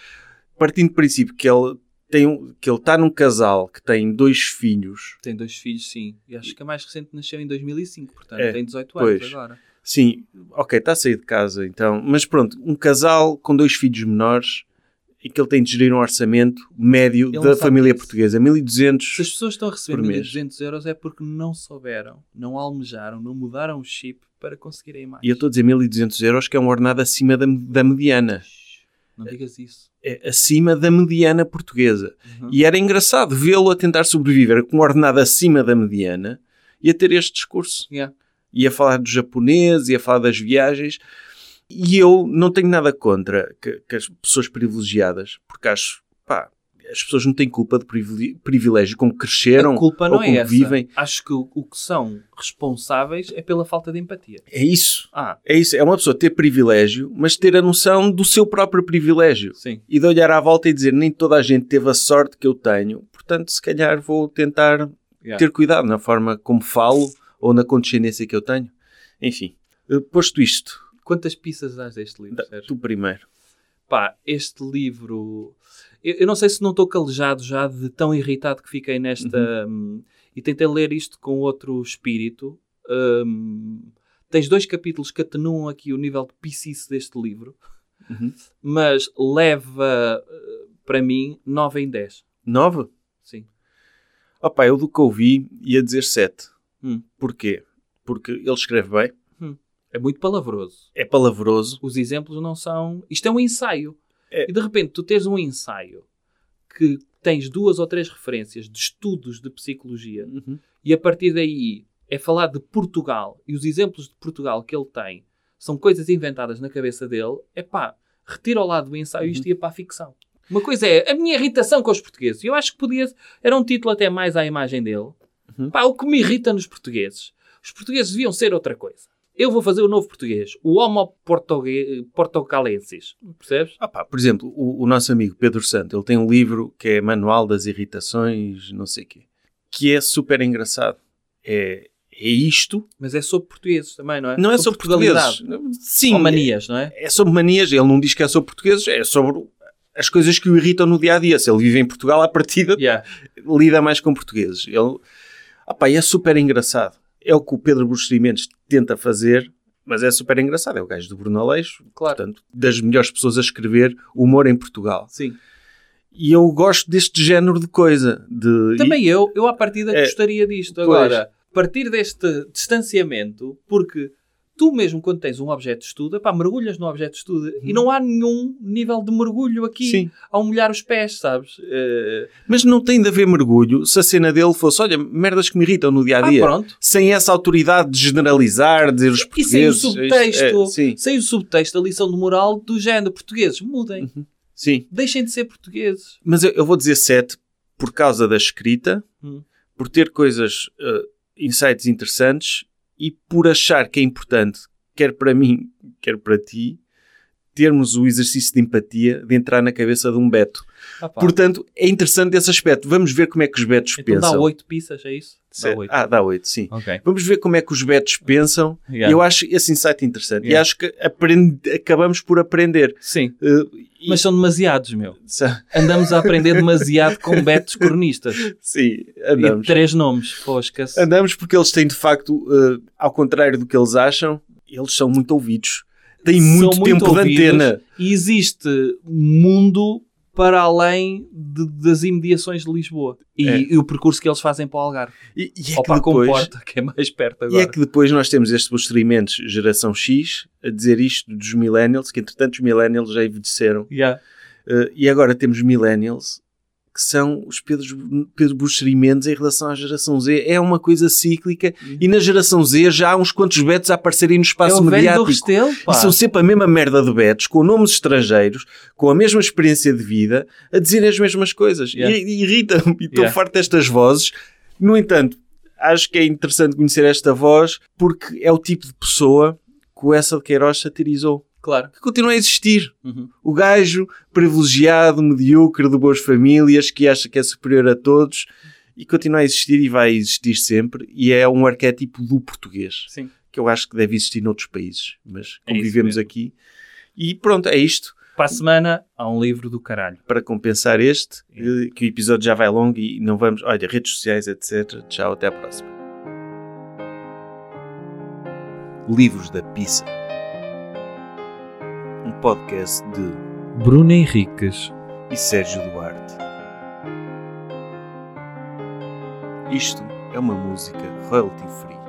partindo do princípio que ele tem um, que ele está num casal que tem dois filhos, Tem dois filhos, sim. E acho que a mais recente nasceu em 2005, portanto É, tem 18 anos pois. agora. sim, ok, está a sair de casa então, mas pronto, um casal com dois filhos menores e que ele tem de gerir um orçamento médio Ele da família disso. portuguesa, Se 1200 as pessoas estão a receber Por mês. 1.200 euros é porque não souberam, não almejaram, não mudaram o chip para conseguirem mais. e eu estou a dizer 1200 euros que é um ordenado acima da, da mediana. Não digas isso. É acima da mediana portuguesa. Uhum. E era engraçado vê-lo a tentar sobreviver com um ordenado acima da mediana e a ter este discurso. Yeah. E a falar dos japoneses, e a falar das viagens. E eu não tenho nada contra que, que as pessoas privilegiadas, porque acho, pá, as pessoas não têm culpa de privilégio com que cresceram a culpa ou não com é que essa. vivem. Acho que o, o que são responsáveis é pela falta de empatia. É isso. Ah, É isso. É uma pessoa ter privilégio, mas ter a noção do seu próprio privilégio. sim. E de olhar à volta e dizer nem toda a gente teve a sorte que eu tenho, portanto, se calhar vou tentar Yeah. ter cuidado na forma como falo ou na condescendência que eu tenho. Enfim, eh, posto isto, Quantas pizzas dás deste livro, da- tu primeiro. Pá, este livro... Eu, eu não sei se não estou calejado já de tão irritado que fiquei nesta... hum, e tentei ler isto com outro espírito. Hum, tens dois capítulos que atenuam aqui o nível de piscice deste livro. Uhum. Mas leva, eh, para mim, 9 em 10. Nove? Sim. Opa, eu do que ouvi ia dizer sete. Hum. Porquê? Porque ele escreve bem, É muito palavroso. é palavroso, Os exemplos não são... Isto é um ensaio. É. E de repente tu tens um ensaio que tens duas ou três referências de estudos de psicologia Uhum. e a partir daí é falar de Portugal e os exemplos de Portugal que ele tem são coisas inventadas na cabeça dele, é pá, retira ao lado do ensaio Uhum. isto ia para a ficção. Uma coisa é a minha irritação com os portugueses. Eu acho que podia. Era um título até mais à imagem dele. Uhum. Pá, o que me irrita nos portugueses. Os portugueses deviam ser outra coisa. Eu vou fazer o novo português. O Homo portucalensis. Percebes? Opa, por exemplo, o, o nosso amigo Pedro Santo, ele tem um livro que é Manual das Irritações, não sei o quê, que é super engraçado. É, é isto, Mas é sobre portugueses também, não é? não é sobre portugueses. Portugalidade. Sim, Ou manias, não é? é sobre manias. Ele não diz que é sobre portugueses, é sobre as coisas que o irritam no dia a dia. Se ele vive em Portugal, à partida Yeah. lida mais com portugueses. Ele, opá, e é super engraçado. É o que o Pedro Buxerimentos tenta fazer, mas é super engraçado. É o gajo do Bruno Aleixo, Claro. portanto, das melhores pessoas a escrever humor em Portugal. Sim. E eu gosto deste género de coisa. De, Também eu, eu à partida É, gostaria disto. pois. Agora, partir deste distanciamento, porque tu mesmo quando tens um objeto de estudo, pá, mergulhas no objeto de estudo e não há nenhum nível de mergulho aqui Uhum. Sim. ao molhar os pés, sabes? Eh, Mas não tem de haver mergulho se a cena dele fosse, olha, merdas que me irritam no dia a ah, dia. pronto. sem essa autoridade de generalizar, dizer os E sem o portugueses. subtexto, isto é- sem o subtexto da lição de moral do género portugueses, mudem. sim. Deixem de ser portugueses. Mas eu, eu vou dizer sete por causa da escrita, Hum. por ter coisas, uh, insights interessantes e por achar que é importante, quer para mim, quer para ti, termos o exercício de empatia de entrar na cabeça de um Beto. Ah. Portanto, é interessante esse aspecto. Vamos ver como é que os Betos então pensam. dá oito pizzas, é isso? Dá. Ah, dá oito, sim. Ok. Vamos ver como é que os Betos pensam. Yeah. Eu acho esse insight interessante. E Yeah. acho que aprende- acabamos por aprender. Sim. Uh, e- Mas são demasiados, meu. Andamos a aprender demasiado com betos cronistas. Sim, E andamos. três nomes, fosca-se. Andamos porque eles têm, de facto, uh, ao contrário do que eles acham, eles são muito ouvidos. Têm São muito, tempo de ouvidos antena. E existe mundo para além de- das imediações de Lisboa. E, É. e o percurso que eles fazem para o Algarve. E, e é Ou que para a depois, Comporta, que é mais perto e agora. é que depois nós temos estes posterimentos, geração X, a dizer isto dos millennials, que entretanto os millennials já envelheceram. Yeah. Uh, e agora temos millennials, que são os Pedro, Pedro Buxerimentos em relação à geração Z. É uma coisa cíclica. E na geração Z já há uns quantos betos a aparecerem no É espaço o velho do mediático. Restelo. E são sempre a mesma merda de betos, com nomes estrangeiros, com a mesma experiência de vida, a dizer as mesmas coisas. Yeah. E, e irrita-me. E estou Yeah. farto destas vozes. No entanto, acho que é interessante conhecer esta voz, porque é o tipo de pessoa que o Essa de Queiroz satirizou. Claro. Que continua a existir. Uhum. O gajo privilegiado, medíocre, de boas famílias, que acha que é superior a todos, e continua a existir e vai existir sempre. E é um arquétipo do português Sim. que eu acho que deve existir noutros países, mas É como isso vivemos mesmo. aqui. E pronto, é isto. Para a semana, há um livro do caralho. Para compensar este, É. eh, que o episódio já vai longo e não vamos. Olha, redes sociais, etc. Tchau, até à próxima. Livros da Pizza. Um podcast de Bruno Henriques. e Sérgio Duarte. Isto é uma música royalty free.